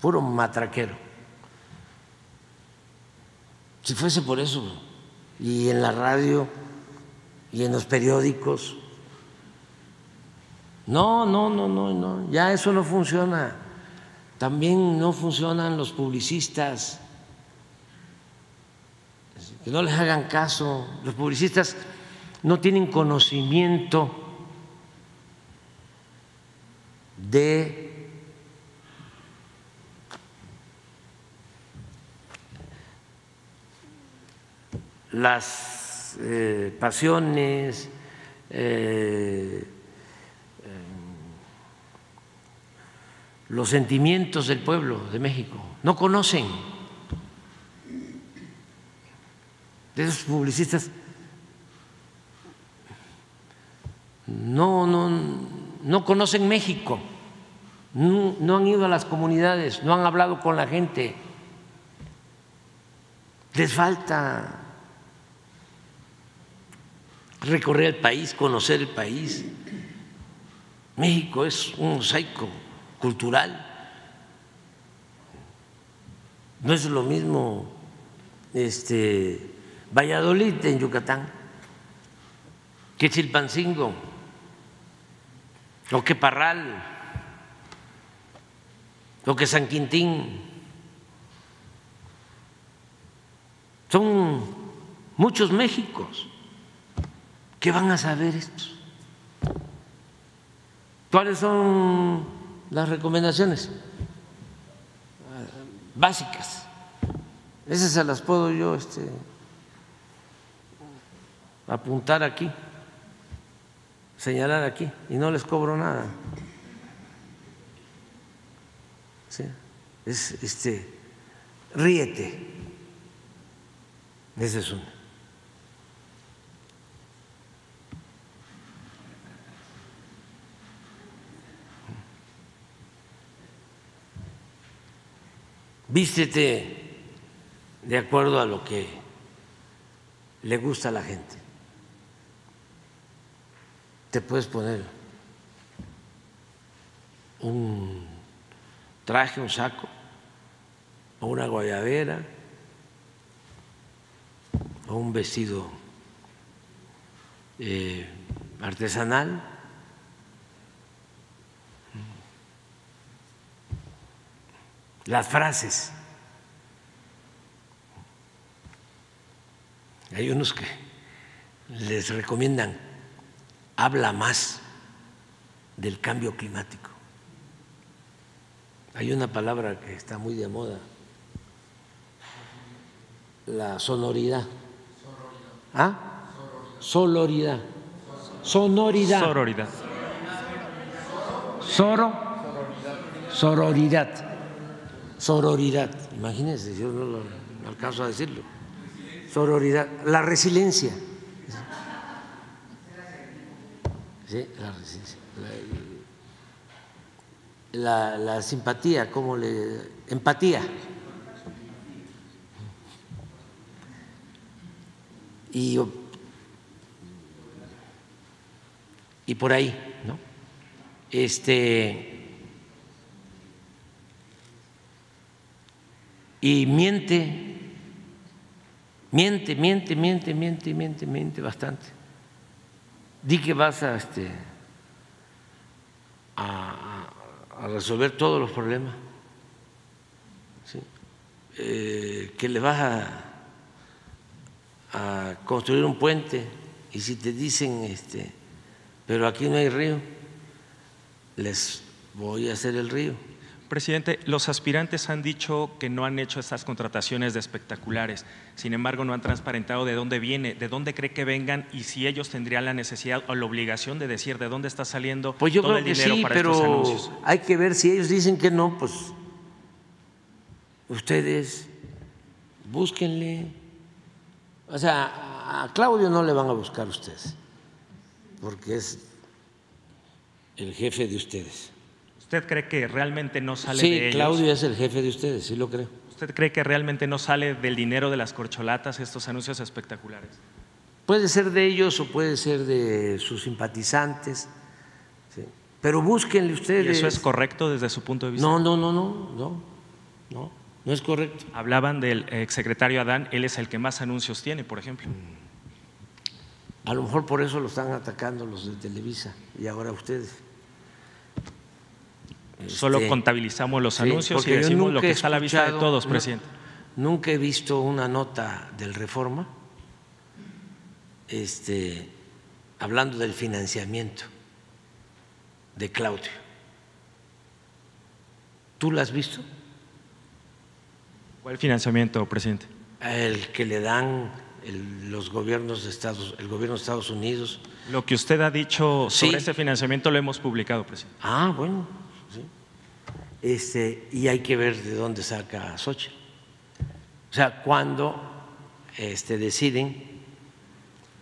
puro matraquero. Si fuese por eso, y en la radio y en los periódicos. No, no, no, no, no, ya eso no funciona. También no funcionan los publicistas. Que no les hagan caso. Los publicistas no tienen conocimiento de las eh, pasiones, eh, los sentimientos del pueblo de México. No conocen. De esos publicistas no, no, no conocen México, no, no han ido a las comunidades, no han hablado con la gente. Les falta recorrer el país, conocer el país. México es un mosaico cultural. No es lo mismo este, Valladolid en Yucatán que Chilpancingo o que Parral o que San Quintín. Son muchos Méxicos. ¿Qué van a saber estos? ¿Cuáles son las recomendaciones básicas? Esas se las puedo yo este, apuntar aquí, señalar aquí, y no les cobro nada. Es este, ríete. Ese es uno. Vístete de acuerdo a lo que le gusta a la gente. Te puedes poner un traje, un saco, o una guayabera, o un vestido eh, artesanal las frases. Hay unos que les recomiendan, habla más del cambio climático. Hay una palabra que está muy de moda, la sonoridad. ¿Ah? Soloridad. Sonoridad. Sororidad. Soro. Sororidad. Sororidad. Imagínense, yo no lo alcanzo a decirlo. Sororidad. La resiliencia. Sí, la resiliencia. La simpatía, ¿cómo le. empatía. Y, y por ahí, ¿no? Este. Y miente, miente, miente, miente, miente, miente, miente bastante. Di que vas a, este, a, resolver todos los problemas, ¿sí? Eh, que le vas a, a construir un puente y si te dicen, este, pero aquí no hay río, les voy a hacer el río. Presidente, los aspirantes han dicho que no han hecho estas contrataciones de espectaculares. Sin embargo, no han transparentado de dónde viene, de dónde cree que vengan y si ellos tendrían la necesidad o la obligación de decir de dónde está saliendo Pues yo todo creo el que dinero sí, para estos pero anuncios. hay que ver si ellos dicen que no, pues ustedes búsquenle. O sea, a Claudio no le van a buscar ustedes, porque es el jefe de ustedes. ¿Usted cree que realmente no sale Sí, de ellos? Claudio es el jefe de ustedes, sí lo creo. ¿Usted cree que realmente no sale del dinero de las corcholatas estos anuncios espectaculares? Puede ser de ellos o puede ser de sus simpatizantes, sí. pero búsquenle ¿Y ustedes. eso es correcto desde su punto de vista? No, no, no, no, no, no, no es correcto. Hablaban del exsecretario Adán, él es el que más anuncios tiene, por ejemplo. A lo mejor por eso lo están atacando los de Televisa y ahora ustedes. Solo Este, contabilizamos los sí, anuncios y decimos lo que está a la vista de todos, no, presidente. Nunca he visto una nota del Reforma este, hablando del financiamiento de Claudio. ¿Tú la has visto? ¿Cuál financiamiento, presidente? El que le dan el- los gobiernos de Estados, el gobierno de Estados Unidos. Lo que usted ha dicho sobre Sí. este financiamiento lo hemos publicado, presidente. Ah, bueno. Este, y hay que ver de dónde saca Xochitl. O sea, cuando este, deciden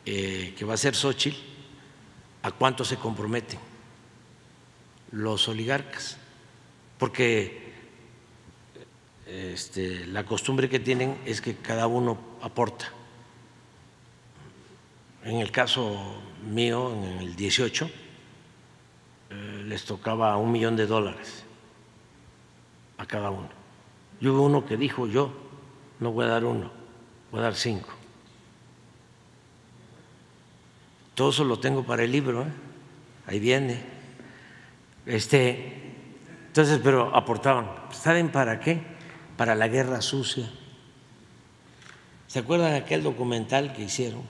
eh, que va a ser Xochitl, ¿a cuánto se comprometen los oligarcas? Porque este, la costumbre que tienen es que cada uno aporta. En el caso mío, en el 18, eh, les tocaba un millón de dólares a cada uno. Yo hubo uno que dijo, yo no voy a dar uno, voy a dar cinco. Todo eso lo tengo para el libro, ¿eh? ahí viene. Este, entonces, pero aportaban. ¿Saben para qué? Para la guerra sucia. ¿Se acuerdan de aquel documental que hicieron?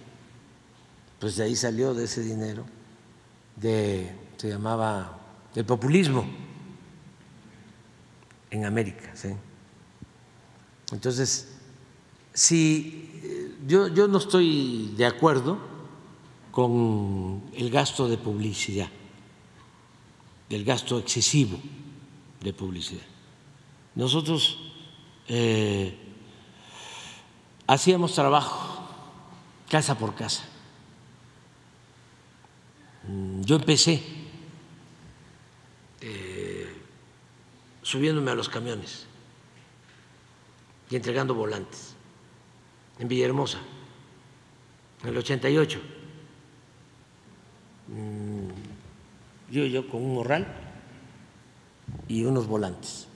Pues de ahí salió de ese dinero, de, se llamaba el populismo en América. ¿sí? Entonces, si eh, yo, yo no estoy de acuerdo con el gasto de publicidad, el gasto excesivo de publicidad. Nosotros eh, hacíamos trabajo casa por casa. Yo empecé eh, subiéndome a los camiones y entregando volantes en Villahermosa, en el 88. Mm, Yo, yo con un morral y unos volantes.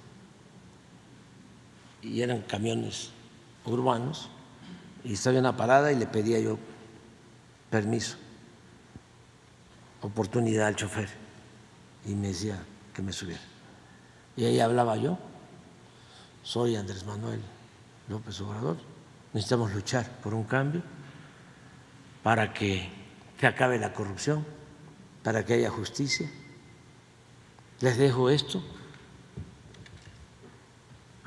Y eran camiones urbanos y estaba en una parada y le pedía yo permiso, oportunidad al chofer y me decía que me subiera. Y ahí hablaba yo, soy Andrés Manuel López Obrador, necesitamos luchar por un cambio para que se acabe la corrupción, para que haya justicia. Les dejo esto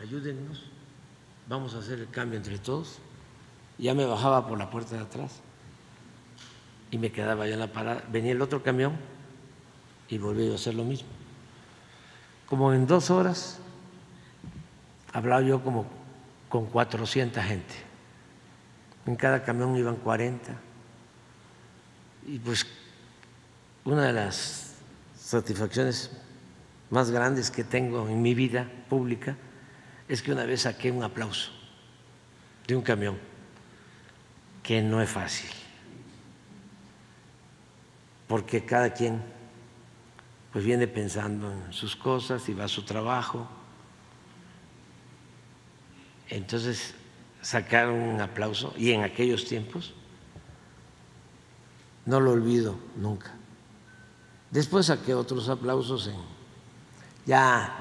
ayúdennos, vamos a hacer el cambio entre todos. Ya me bajaba por la puerta de atrás y me quedaba ya en la parada. Venía el otro camión y volví a hacer lo mismo. Como en dos horas hablaba yo como con 400 gente. En cada camión iban 40. Y pues una de las satisfacciones más grandes que tengo en mi vida pública es que una vez saqué un aplauso de un camión, que no es fácil, porque cada quien pues viene pensando en sus cosas y va a su trabajo. Entonces, sacar un aplauso, y en aquellos tiempos, no lo olvido nunca. Después saqué otros aplausos en ya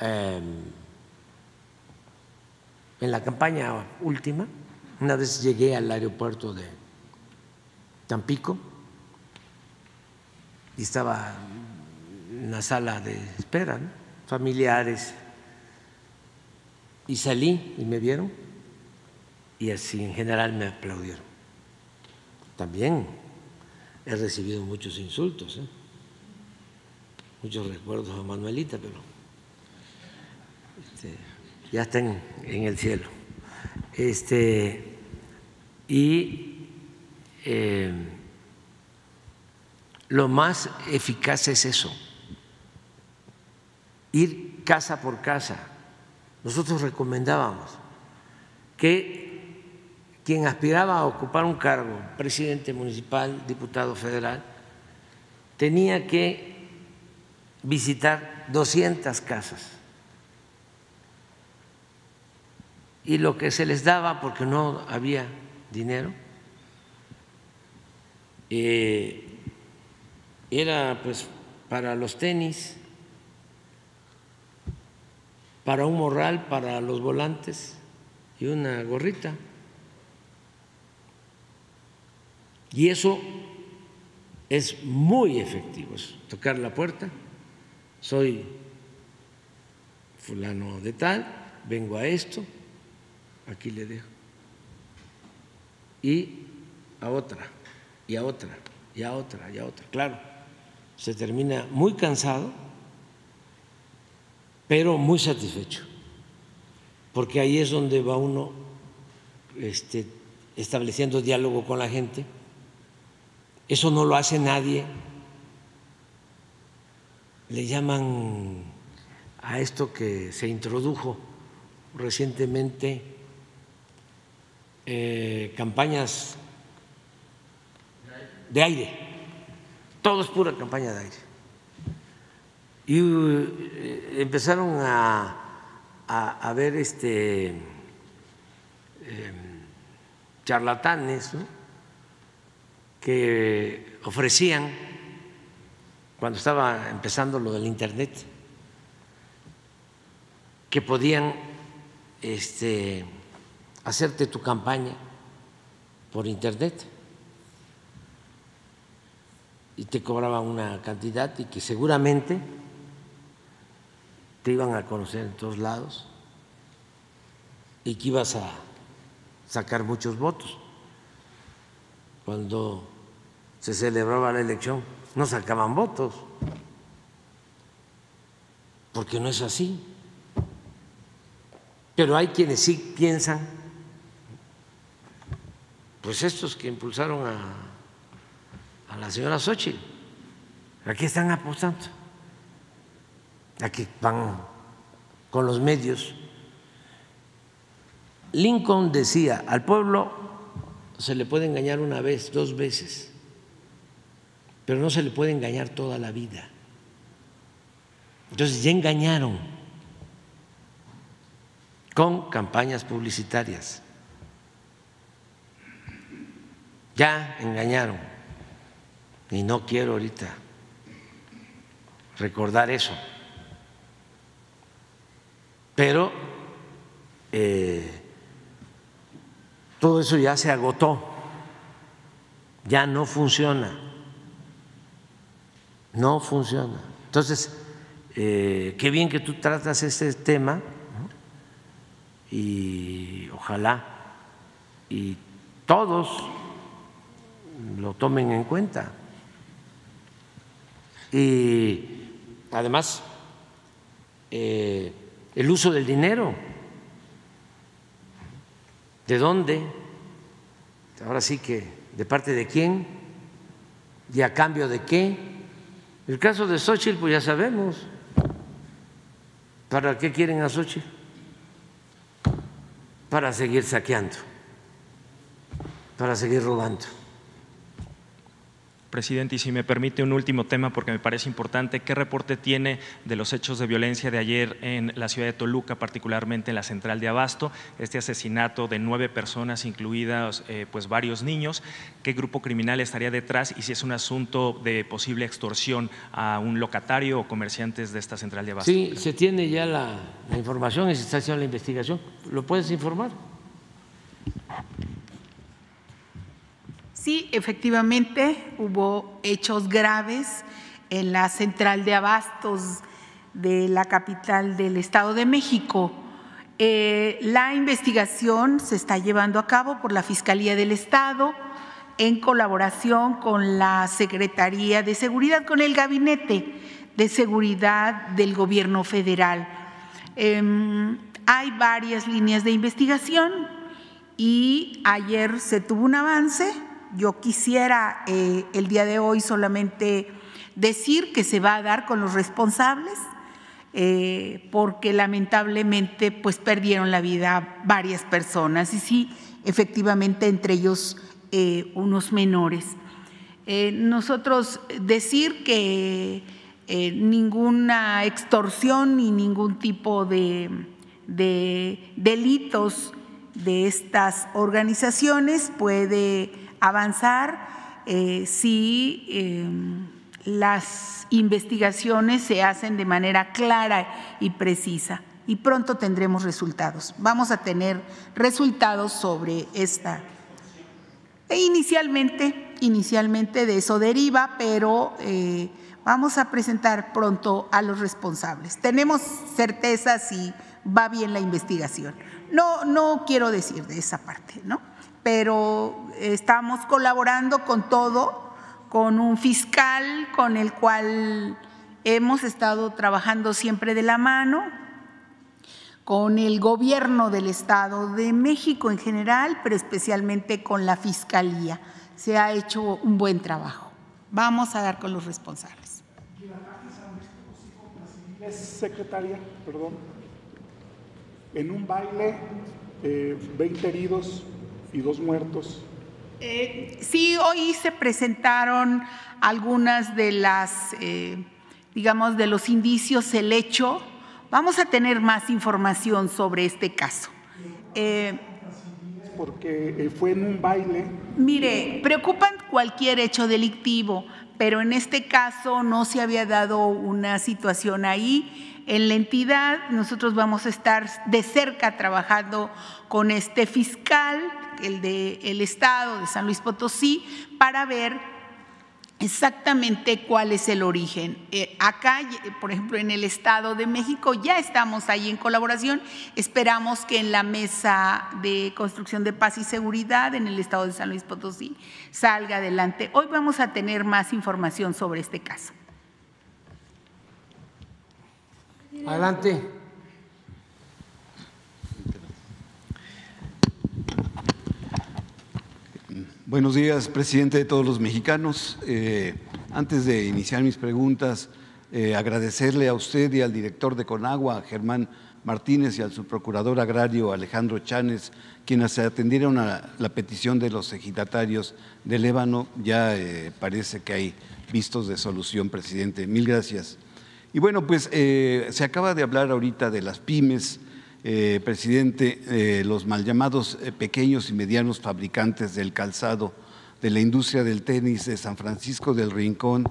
em, en la campaña última, una vez llegué al aeropuerto de Tampico estaba en la sala de espera, familiares, y salí y me vieron y así en general me aplaudieron. También he recibido muchos insultos, ¿eh? muchos recuerdos a Manuelita, pero este, ya están en el cielo. Este, y eh, lo más eficaz es eso, ir casa por casa. Nosotros recomendábamos que quien aspiraba a ocupar un cargo, presidente municipal, diputado federal, tenía que visitar 200 casas. Y lo que se les daba, porque no había dinero, eh, era pues para los tenis, para un morral, para los volantes y una gorrita. Y eso es muy efectivo, es tocar la puerta, soy fulano de tal, vengo a esto, aquí le dejo, y a otra, y a otra, y a otra, y a otra. Claro, se termina muy cansado, pero muy satisfecho, porque ahí es donde va uno este, estableciendo diálogo con la gente. Eso no lo hace nadie. Le llaman a esto que se introdujo recientemente eh, campañas de aire. Todo es pura campaña de aire. Y eh, empezaron a, a, ver este, em, charlatanes que ofrecían, cuando estaba empezando lo del Internet, que podían este, hacerte tu campaña por Internet y te cobraban una cantidad y que seguramente te iban a conocer en todos lados y que ibas a sacar muchos votos. Cuando se celebraba la elección no sacaban votos, porque no es así. Pero hay quienes sí piensan, pues estos que impulsaron a, a la señora Xochitl, aquí están apostando, aquí van con los medios. Lincoln decía, al pueblo se le puede engañar una vez, dos veces, pero no se le puede engañar toda la vida. Entonces ya engañaron con campañas publicitarias. Ya engañaron y no quiero ahorita recordar eso. Pero eh, todo eso ya se agotó, ya no funciona, no funciona. Entonces, eh, qué bien que tú tratas este tema y ojalá y todos lo tomen en cuenta. Y además, eh, el uso del dinero, ¿de dónde? Ahora sí que, ¿de parte de quién? ¿Y a cambio de qué? El caso de Xochitl, pues ya sabemos. ¿Para qué quieren a Xochitl? Para seguir saqueando, para seguir robando. Presidente, y si me permite un último tema, porque me parece importante, ¿qué reporte tiene de los hechos de violencia de ayer en la ciudad de Toluca, particularmente en la central de Abasto? Este asesinato de nueve personas, incluidas eh, pues varios niños. ¿Qué grupo criminal estaría detrás y si es un asunto de posible extorsión a un locatario o comerciantes de esta central de Abasto? Sí, se tiene ya la, la información y se está haciendo la investigación. ¿Lo puedes informar? Sí, efectivamente hubo hechos graves en la central de abastos de la capital del Estado de México. Eh, la investigación se está llevando a cabo por la Fiscalía del Estado en colaboración con la Secretaría de Seguridad, con el Gabinete de Seguridad del Gobierno Federal. Em, hay varias líneas de investigación y ayer se tuvo un avance yo quisiera eh, el día de hoy solamente decir que se va a dar con los responsables, eh, porque lamentablemente pues perdieron la vida varias personas y sí, efectivamente entre ellos eh, unos menores. nosotros decir que ninguna extorsión ni ningún tipo de, de delitos de estas organizaciones puede avanzar eh, si em, las investigaciones se hacen de manera clara y precisa. Y pronto tendremos resultados. Vamos a tener resultados sobre esta. E inicialmente, inicialmente de eso deriva, pero eh, vamos a presentar pronto a los responsables. Tenemos certeza si va bien la investigación. No, no quiero decir de esa parte, ¿no? Pero estamos colaborando con todo, con un fiscal con el cual hemos estado trabajando siempre de la mano, con el gobierno del Estado de México en general, pero especialmente con la Fiscalía. Se ha hecho un buen trabajo. Vamos a dar con los responsables. Secretaria, perdón. En un baile, 20 eh, heridos, y dos muertos. Eh, sí, hoy se presentaron algunas de las, eh, digamos, de los indicios, el hecho. Vamos a tener más información sobre este caso. Eh, porque fue en un baile. Mire, preocupan cualquier hecho delictivo, pero en este caso no se había dado una situación ahí. En la entidad nosotros vamos a estar de cerca trabajando con este fiscal el del Estado de San Luis Potosí, para ver exactamente cuál es el origen. Eh, acá, por ejemplo, en el Estado de México ya estamos ahí en colaboración. Esperamos que en la mesa de construcción de paz y seguridad en el Estado de San Luis Potosí salga adelante. Hoy vamos a tener más información sobre este caso. Adelante. Buenos días, presidente de todos los mexicanos. Eh, antes de iniciar mis preguntas, eh, agradecerle a usted y al director de Conagua, Germán Martínez, y al subprocurador agrario Alejandro Chanes, quienes atendieron a la petición de los ejidatarios del Ébano. Ya eh, parece que hay vistos de solución, presidente. Mil gracias. Y bueno, pues se acaba de hablar ahorita de las pymes eh, presidente, eh, los mal llamados eh, pequeños y medianos fabricantes del calzado de la industria del tenis de San Francisco del Rincón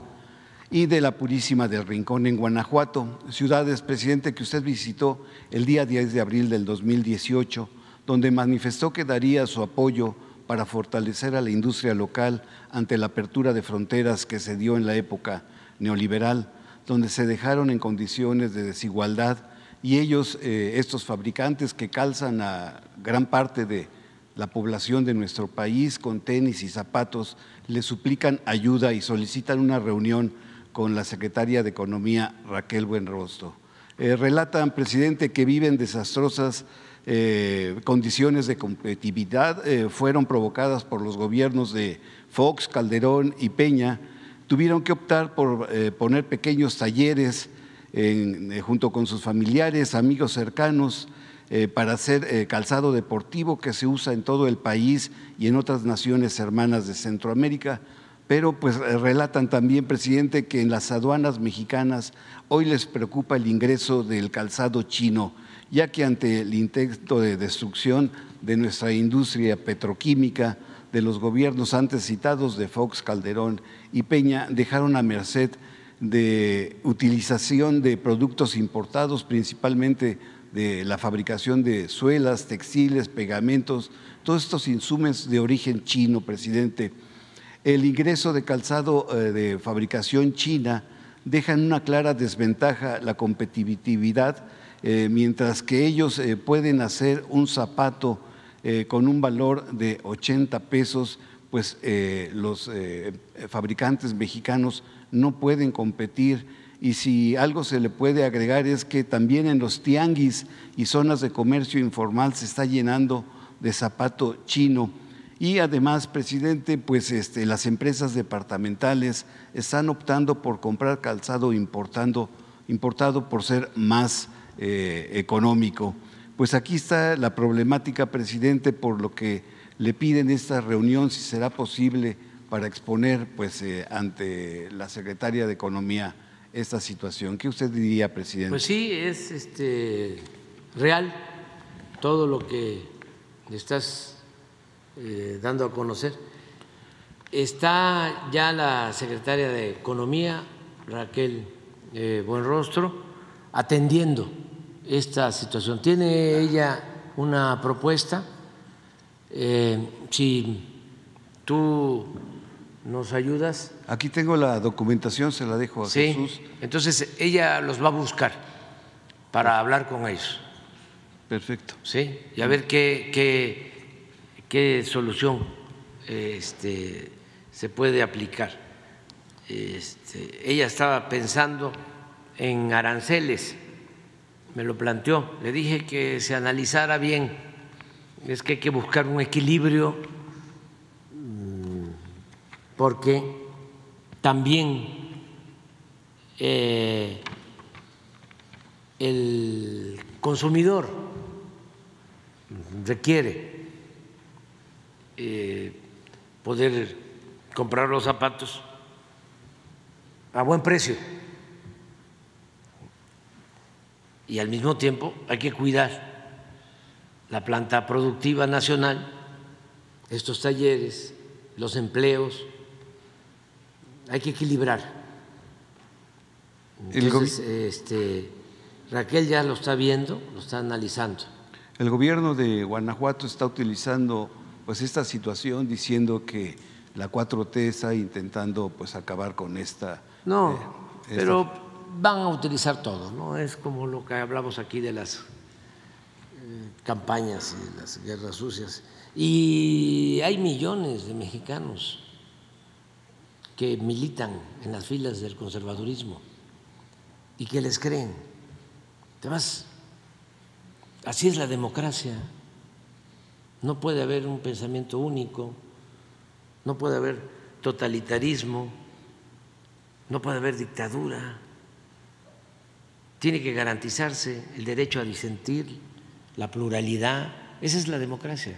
y de la Purísima del Rincón en Guanajuato, ciudades, presidente, que usted visitó el día 10 de abril del 2018, donde manifestó que daría su apoyo para fortalecer a la industria local ante la apertura de fronteras que se dio en la época neoliberal donde se dejaron en condiciones de desigualdad y ellos, eh, estos fabricantes que calzan a gran parte de la población de nuestro país con tenis y zapatos, le suplican ayuda y solicitan una reunión con la secretaria de Economía, Raquel Buenrostro. Eh, relatan, presidente, que viven desastrosas eh, condiciones de competitividad, fueron provocadas por los gobiernos de Fox, Calderón y Peña, tuvieron que optar por poner pequeños talleres eh, junto con sus familiares, amigos cercanos, eh, para hacer eh, calzado deportivo que se usa en todo el país y en otras naciones hermanas de Centroamérica. Pero pues relatan también, presidente, que en las aduanas mexicanas hoy les preocupa el ingreso del calzado chino, ya que ante el intento de destrucción de nuestra industria petroquímica, de los gobiernos antes citados de Fox, Calderón y Peña, dejaron a merced de utilización de productos importados, principalmente de la fabricación de suelas, textiles, pegamentos, todos estos insumos de origen chino, presidente. El ingreso de calzado eh, de fabricación china deja en una clara desventaja la competitividad, eh, mientras que ellos eh, pueden hacer un zapato con un valor de 80 pesos, pues los fabricantes mexicanos no pueden competir. Y si algo se le puede agregar es que también en los tianguis y zonas de comercio informal se está llenando de zapato chino. Y además, presidente, pues este, las empresas departamentales están optando por comprar calzado importando, importado por ser más eh, económico. Pues aquí está la problemática, presidente, por lo que le piden esta reunión, si será posible para exponer pues, eh, ante la secretaria de Economía esta situación. ¿Qué usted diría, presidente? Pues sí, es este, real todo lo que estás eh, dando a conocer. Está ya la secretaria de Economía, Raquel eh, Buenrostro, atendiendo esta situación. ¿Tiene ella una propuesta? si tú ¿Nos ayudas? Aquí tengo la documentación, se la dejo a sí, Jesús. Entonces ella los va a buscar para hablar con ellos. Perfecto. Sí, y a ver qué, qué, qué solución este, se puede aplicar. Este, ella estaba pensando en aranceles, me lo planteó, le dije que se analizara bien, es que hay que buscar un equilibrio porque también eh, el consumidor requiere eh, poder comprar los zapatos a buen precio. Y al mismo tiempo hay que cuidar la planta productiva nacional, estos talleres, los empleos hay que equilibrar. Entonces, este, Raquel ya lo está viendo, lo está analizando. El gobierno de Guanajuato está utilizando pues esta situación diciendo que la 4T está intentando pues acabar con esta. No, eh, pero van a utilizar todo, ¿no? Es como lo que hablamos aquí de las eh, campañas y de las guerras sucias. Y hay millones de mexicanos que militan en las filas del conservadurismo y que les creen. Además, así es la democracia. No puede haber un pensamiento único, no puede haber totalitarismo, no puede haber dictadura. Tiene que garantizarse el derecho a disentir, la pluralidad. Esa es la democracia.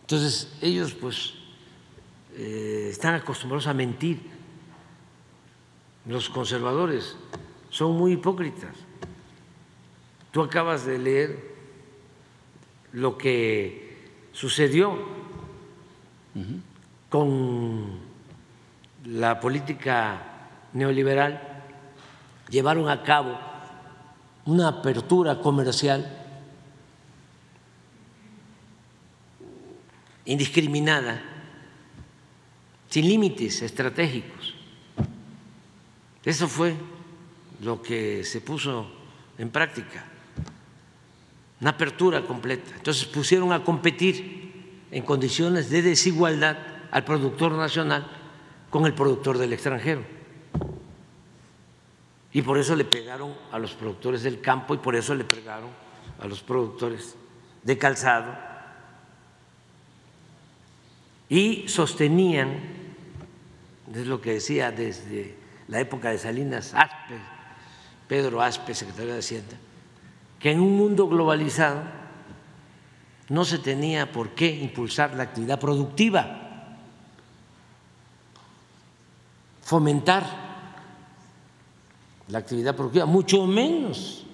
Entonces, ellos pues eh, están acostumbrados a mentir. Los conservadores son muy hipócritas. Tú acabas de leer lo que sucedió con la política neoliberal. Llevaron a cabo una apertura comercial indiscriminada sin límites estratégicos. Eso fue lo que se puso en práctica, una apertura completa. Entonces pusieron a competir en condiciones de desigualdad al productor nacional con el productor del extranjero. Y por eso le pegaron a los productores del campo y por eso le pegaron a los productores de calzado. Y sostenían, es lo que decía desde la época de Salinas Aspe, Pedro Aspe, secretario de Hacienda, que en un mundo globalizado no se tenía por qué impulsar la actividad productiva, fomentar la actividad productiva, mucho menos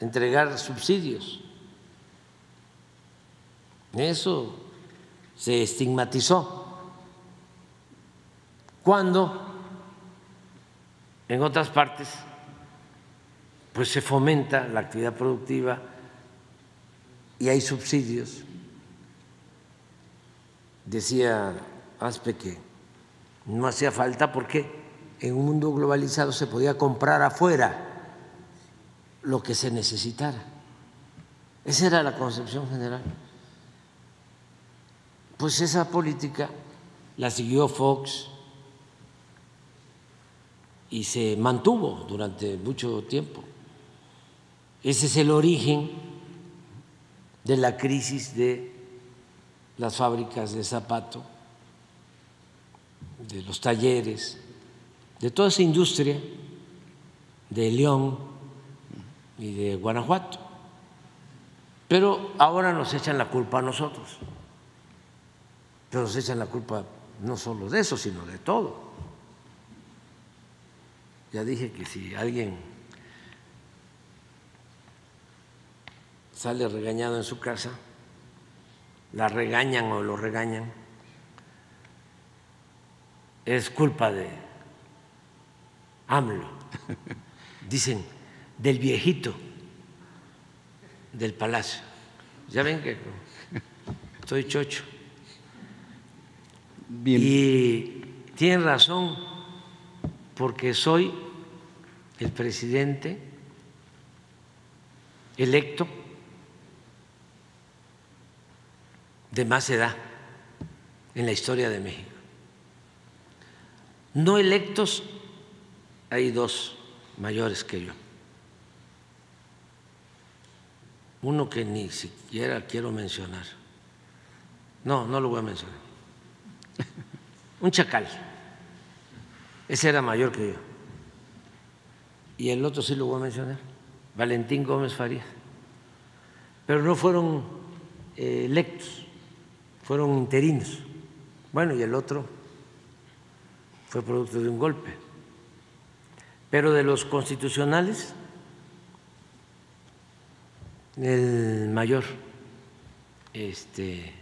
entregar subsidios. Eso se estigmatizó cuando en otras partes pues se fomenta la actividad productiva y hay subsidios. Decía Aspe que no hacía falta porque en un mundo globalizado se podía comprar afuera lo que se necesitara. Esa era la concepción general. Pues esa política la siguió Fox y se mantuvo durante mucho tiempo. Ese es el origen de la crisis de las fábricas de zapato, de los talleres, de toda esa industria de León y de Guanajuato. Pero ahora nos echan la culpa a nosotros. Pero nos echan la culpa no solo de eso, sino de todo. Ya dije que si alguien sale regañado en su casa, la regañan o lo regañan, es culpa de AMLO. Dicen, del viejito del palacio. Ya ven que estoy chocho. Y tienen razón, porque soy el presidente electo de más edad en la historia de México. No electos hay dos mayores que yo. Uno que ni siquiera quiero mencionar. No, no lo voy a mencionar. Un chacal. Ese era mayor que yo. Y el otro sí lo voy a mencionar. Valentín Gómez Farías. Pero no fueron eh, electos fueron interinos. Bueno, y el otro fue producto de un golpe. Pero de los constitucionales, el mayor este,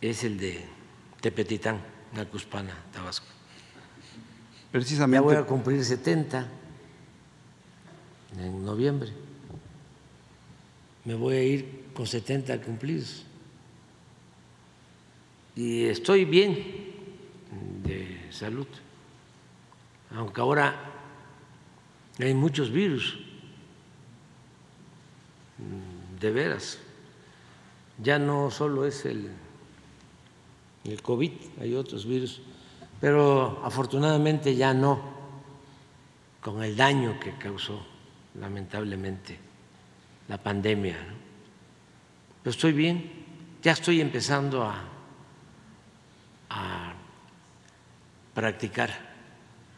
es el de Tepetitán, Nacuspana, Tabasco. Precisamente. Ya voy a cumplir 70 en noviembre. Me voy a ir con 70 cumplidos. Y estoy bien de salud, aunque ahora hay muchos virus, de veras, ya no solo es el, el COVID, hay otros virus, pero afortunadamente ya no con el daño que causó lamentablemente la pandemia. Pero estoy bien, ya estoy empezando a practicar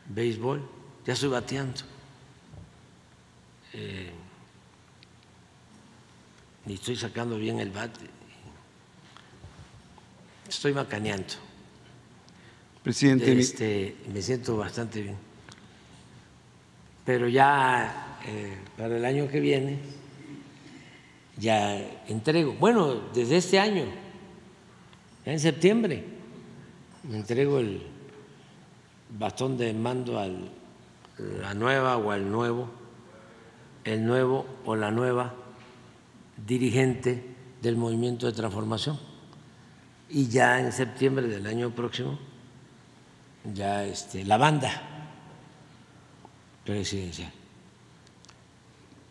béisbol, ya estoy bateando. Eh, y estoy sacando bien el bate. Estoy macaneando. Presidente, este, me siento bastante bien. Pero ya eh, para el año que viene ya entrego. Bueno, desde este año, en septiembre me entrego el bastón de mando a la nueva o al nuevo, el nuevo o la nueva dirigente del movimiento de transformación. Y ya en septiembre del año próximo, ya este, la banda presidencial.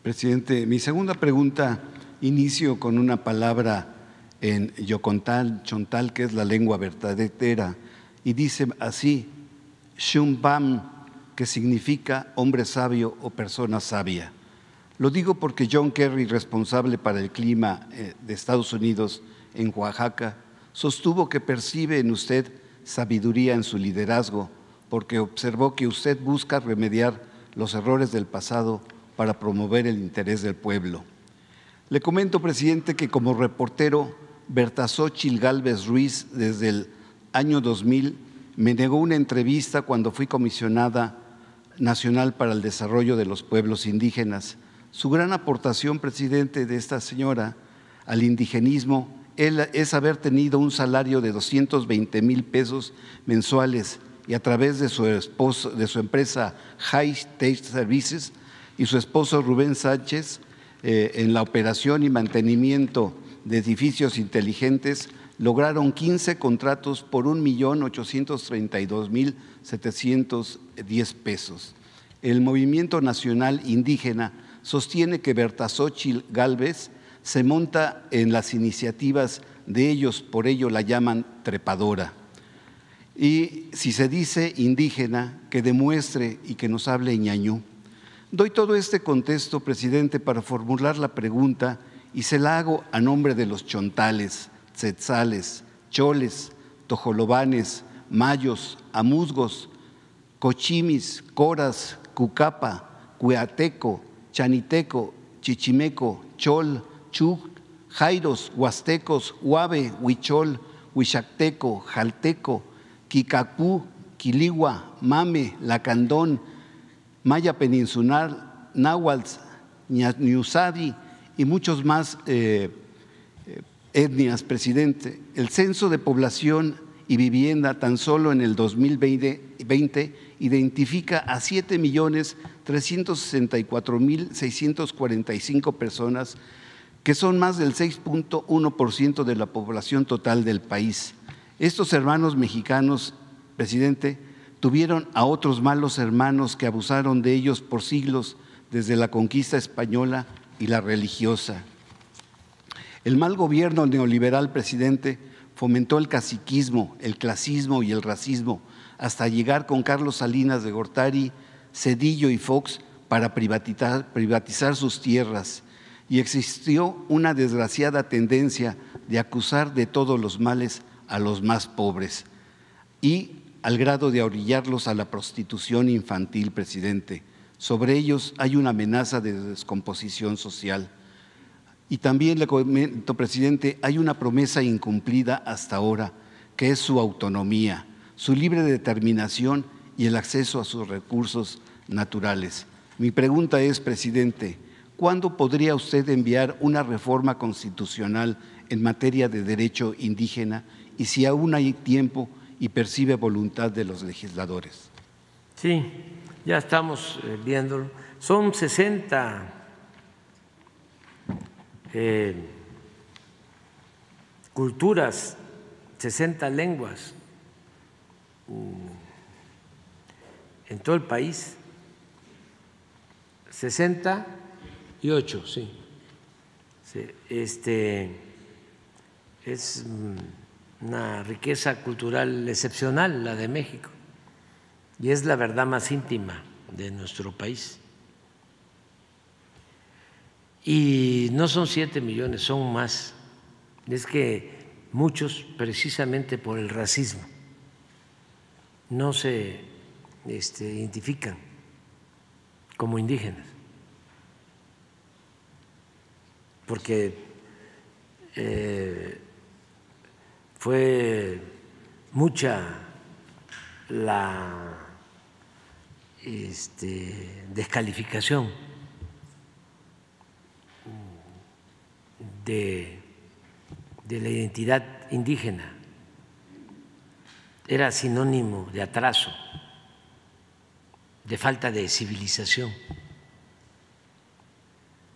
Presidente, mi segunda pregunta inicio con una palabra en yocontal, chontal, que es la lengua verdadera, y dice así, Shumbam, que significa hombre sabio o persona sabia. Lo digo porque John Kerry, responsable para el clima eh, de Estados Unidos en Oaxaca, sostuvo que percibe en usted sabiduría en su liderazgo, porque observó que usted busca remediar los errores del pasado para promover el interés del pueblo. Le comento, presidente, que como reportero, Bertasóchil Galvez Ruiz, desde el año 2000, me negó una entrevista cuando fui comisionada nacional para el desarrollo de los pueblos indígenas. Su gran aportación, presidente, de esta señora al indigenismo es haber tenido un salario de 220 mil pesos mensuales y a través de su, esposo, de su empresa High State Services y su esposo Rubén Sánchez eh, en la operación y mantenimiento de edificios inteligentes lograron 15 contratos por 1.832.710 pesos. El Movimiento Nacional Indígena sostiene que Bertasóchil Galvez se monta en las iniciativas de ellos, por ello la llaman trepadora. Y si se dice indígena, que demuestre y que nos hable ñañú. Doy todo este contexto, presidente, para formular la pregunta y se la hago a nombre de los chontales, tzetzales, choles, tojolobanes, mayos, amuzgos, cochimis, coras, cucapa, cueateco, chaniteco, chichimeco, chol, chuc, jairos, huastecos, huave, huichol, huichacteco, jalteco, quicacú, quiligua, mame, lacandón, maya peninsular, náhuatl, ñusadi y muchos más eh, eh, etnias, presidente. El censo de población y vivienda tan solo en el 2020 identifica a 7.364.645 personas que son más del 6.1% de la población total del país. Estos hermanos mexicanos, presidente, tuvieron a otros malos hermanos que abusaron de ellos por siglos desde la conquista española y la religiosa. El mal gobierno neoliberal, presidente, fomentó el caciquismo, el clasismo y el racismo, hasta llegar con Carlos Salinas de Gortari, Cedillo y Fox para privatizar, privatizar sus tierras y existió una desgraciada tendencia de acusar de todos los males a los más pobres y al grado de orillarlos a la prostitución infantil, presidente. Sobre ellos hay una amenaza de descomposición social. Y también le comento, presidente, hay una promesa incumplida hasta ahora, que es su autonomía, su libre determinación y el acceso a sus recursos naturales. Mi pregunta es, presidente, ¿cuándo podría usted enviar una reforma constitucional en materia de derecho indígena y si aún hay tiempo y percibe voluntad de los legisladores? Sí, ya estamos eh, viéndolo. Son 60 eh, culturas, 60 lenguas mm, en todo el país. 60 y ocho, sí. Este, es una riqueza cultural excepcional la de México y es la verdad más íntima de nuestro país. Y no son siete millones, son más. Es que muchos, precisamente por el racismo, no se este, identifican como indígenas. Porque eh, fue mucha la este, descalificación de, de la identidad indígena. Era sinónimo de atraso, de falta de civilización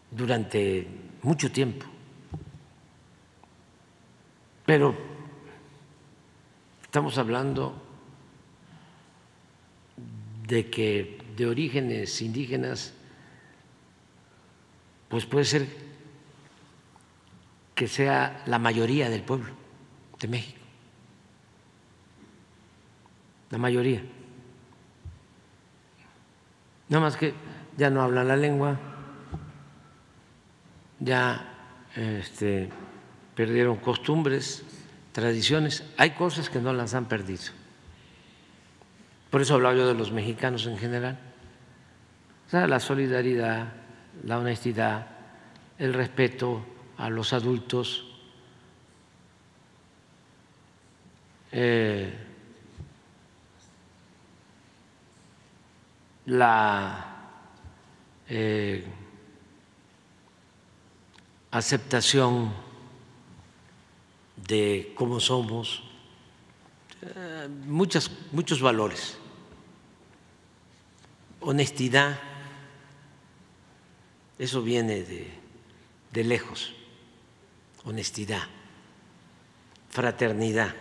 durante mucho tiempo. Pero estamos hablando de que de orígenes indígenas, pues puede ser que sea la mayoría del pueblo de México, la mayoría. Nada más que ya no hablan la lengua, ya este, perdieron costumbres, tradiciones, hay cosas que no las han perdido. Por eso hablaba yo de los mexicanos en general. O sea, la solidaridad, la honestidad, el respeto a los adultos, eh, la eh, aceptación de cómo somos, eh, muchas, muchos valores, honestidad, eso viene de, de lejos, honestidad, fraternidad,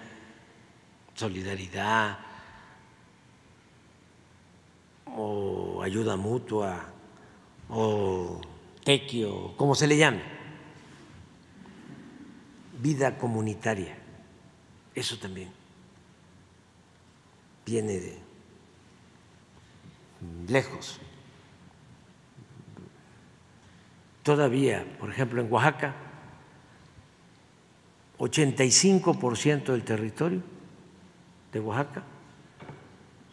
solidaridad o ayuda mutua o tequio, como se le llame, vida comunitaria, eso también viene de lejos. Todavía, por ejemplo, en Oaxaca, 85% del territorio de Oaxaca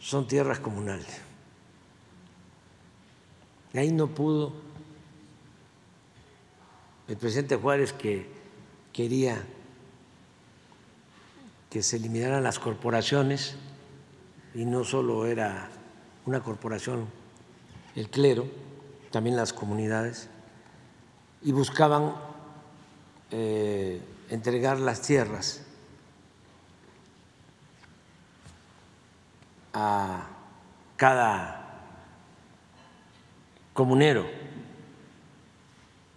son tierras comunales. Ahí no pudo el presidente Juárez que quería que se eliminaran las corporaciones y no solo era una corporación el clero, también las comunidades, y buscaban eh, entregar las tierras a cada comunero.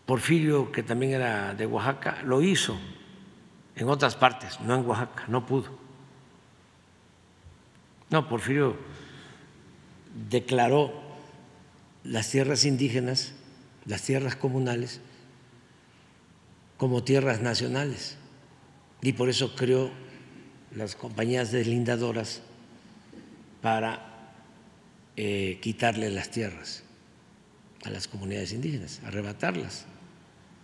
Porfirio, que también era de Oaxaca, lo hizo en otras partes, no en Oaxaca, no pudo. No, Porfirio declaró las tierras indígenas, las tierras comunales, como tierras nacionales y por eso creó las compañías deslindadoras para eh, quitarle las tierras a las comunidades indígenas, arrebatarlas.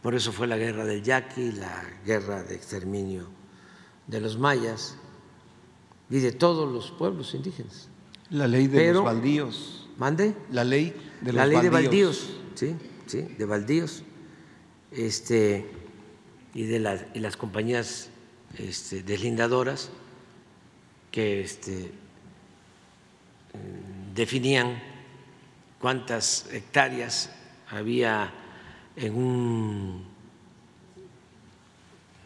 Por eso fue la guerra del Yaqui, la guerra de exterminio de los mayas y de todos los pueblos indígenas. La ley de los baldíos. ¿Mande? La ley de los La ley baldíos. de baldíos, sí, sí, de baldíos. Este, y de las, y las compañías este, deslindadoras que este, definían cuántas hectáreas había en un-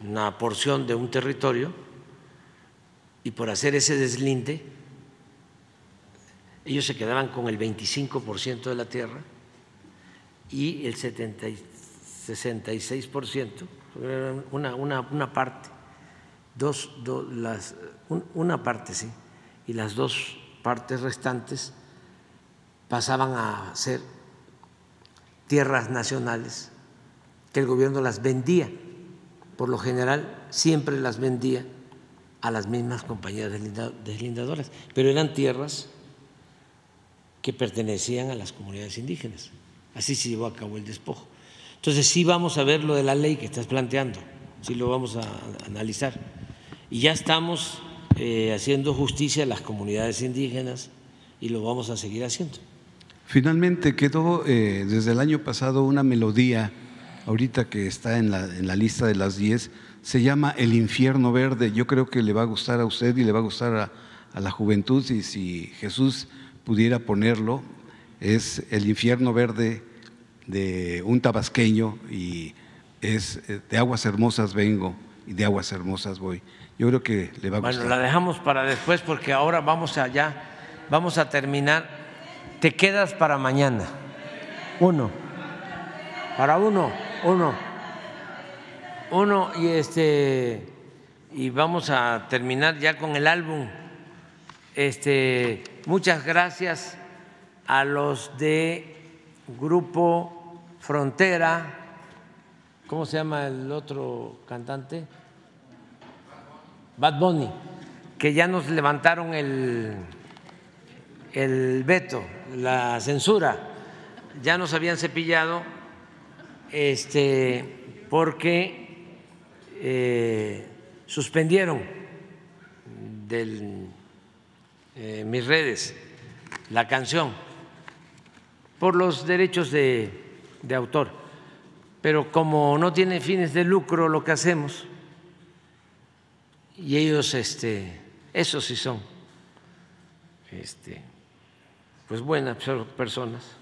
una porción de un territorio y por hacer ese deslinde ellos se quedaban con el 25% de la tierra y el 70 y 66%, era una, una, una parte, dos, las, un- una parte sí, y las dos partes restantes pasaban a ser tierras nacionales que el gobierno las vendía. Por lo general, siempre las vendía a las mismas compañías deslinda- deslindadoras, pero eran tierras que pertenecían a las comunidades indígenas. Así se llevó a cabo el despojo. Entonces sí vamos a ver lo de la ley que estás planteando, sí lo vamos a a analizar. Y ya estamos eh, haciendo justicia a las comunidades indígenas y lo vamos a seguir haciendo. Finalmente quedó eh, desde el año pasado una melodía, ahorita que está en la, en la lista de las 10, se llama El infierno verde. Yo creo que le va a gustar a usted y le va a gustar a, a la juventud y si Jesús pudiera ponerlo, es El infierno verde de un tabasqueño y es eh, de aguas hermosas vengo y de aguas hermosas voy. Yo creo que le va a Bueno, gustar. la dejamos para después porque ahora vamos allá, vamos a terminar. Te quedas para mañana. Uno. Para uno, uno. Uno y este y vamos a terminar ya con el álbum. Este, muchas gracias a los de Grupo Frontera, ¿cómo se llama el otro cantante? Bad Bunny, que ya nos levantaron el, el veto, la censura, ya nos habían cepillado este, porque eh, suspendieron de eh, mis redes la canción por los derechos de, autor. Pero como no tiene fines de lucro lo que hacemos, y ellos, este, esos sí son, este, pues buenas personas.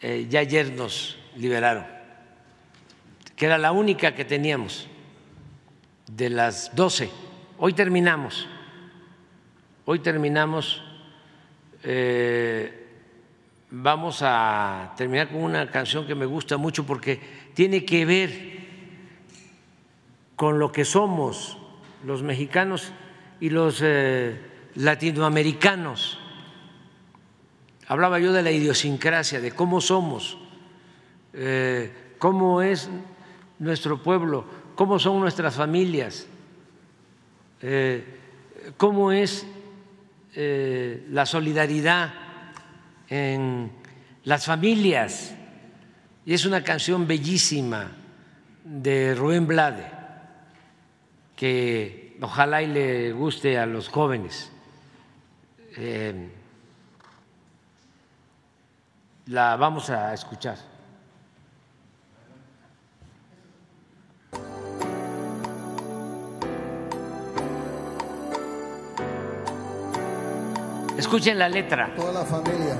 Eh, ya ayer nos liberaron, que era la única que teníamos de las 12. Hoy terminamos, hoy terminamos, eh, vamos a terminar con una canción que me gusta mucho porque tiene que ver con lo que somos los mexicanos y los eh, latinoamericanos. Hablaba yo de la idiosincrasia, de cómo somos, eh, cómo es nuestro pueblo, cómo son nuestras familias, eh, cómo es la solidaridad en las familias. Y es una canción bellísima de Rubén Blade que ojalá y le guste a los jóvenes. Eh, la vamos a escuchar. Escuchen la letra. Toda la familia.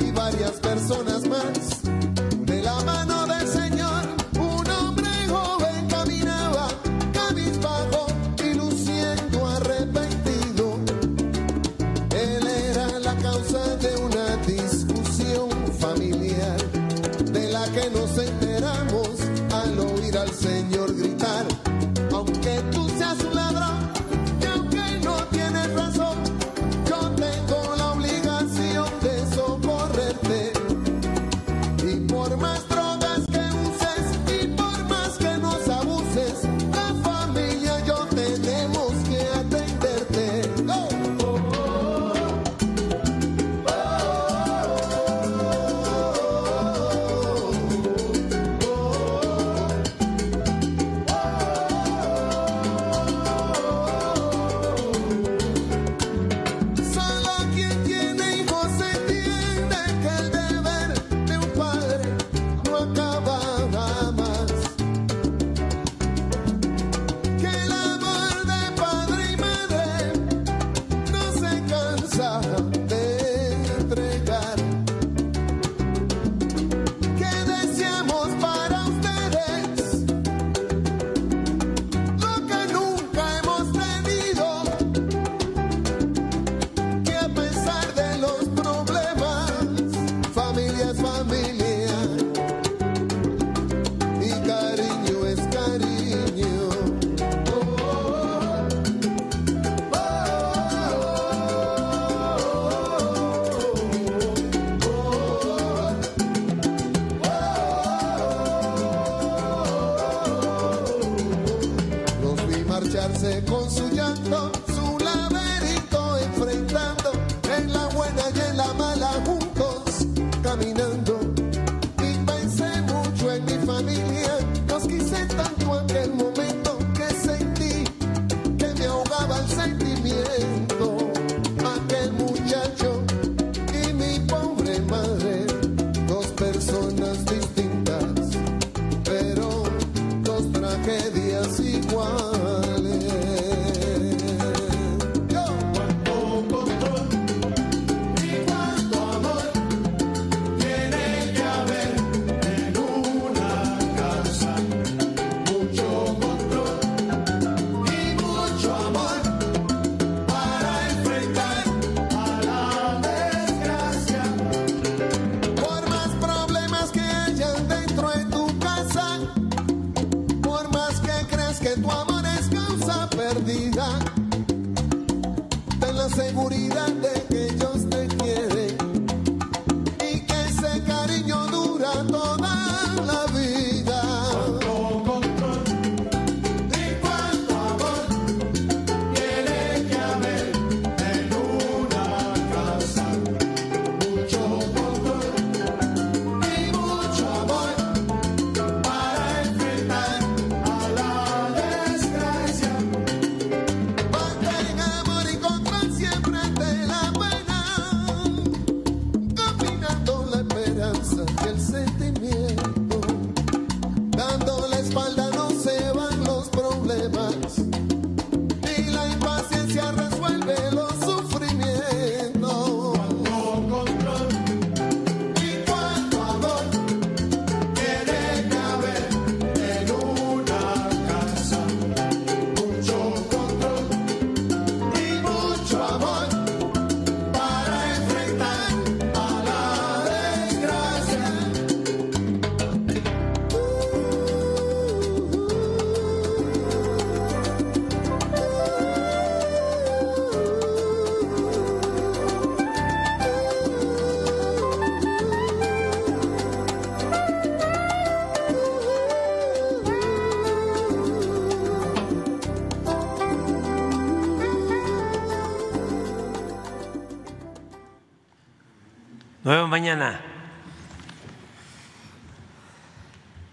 Y varias personas más. Mañana.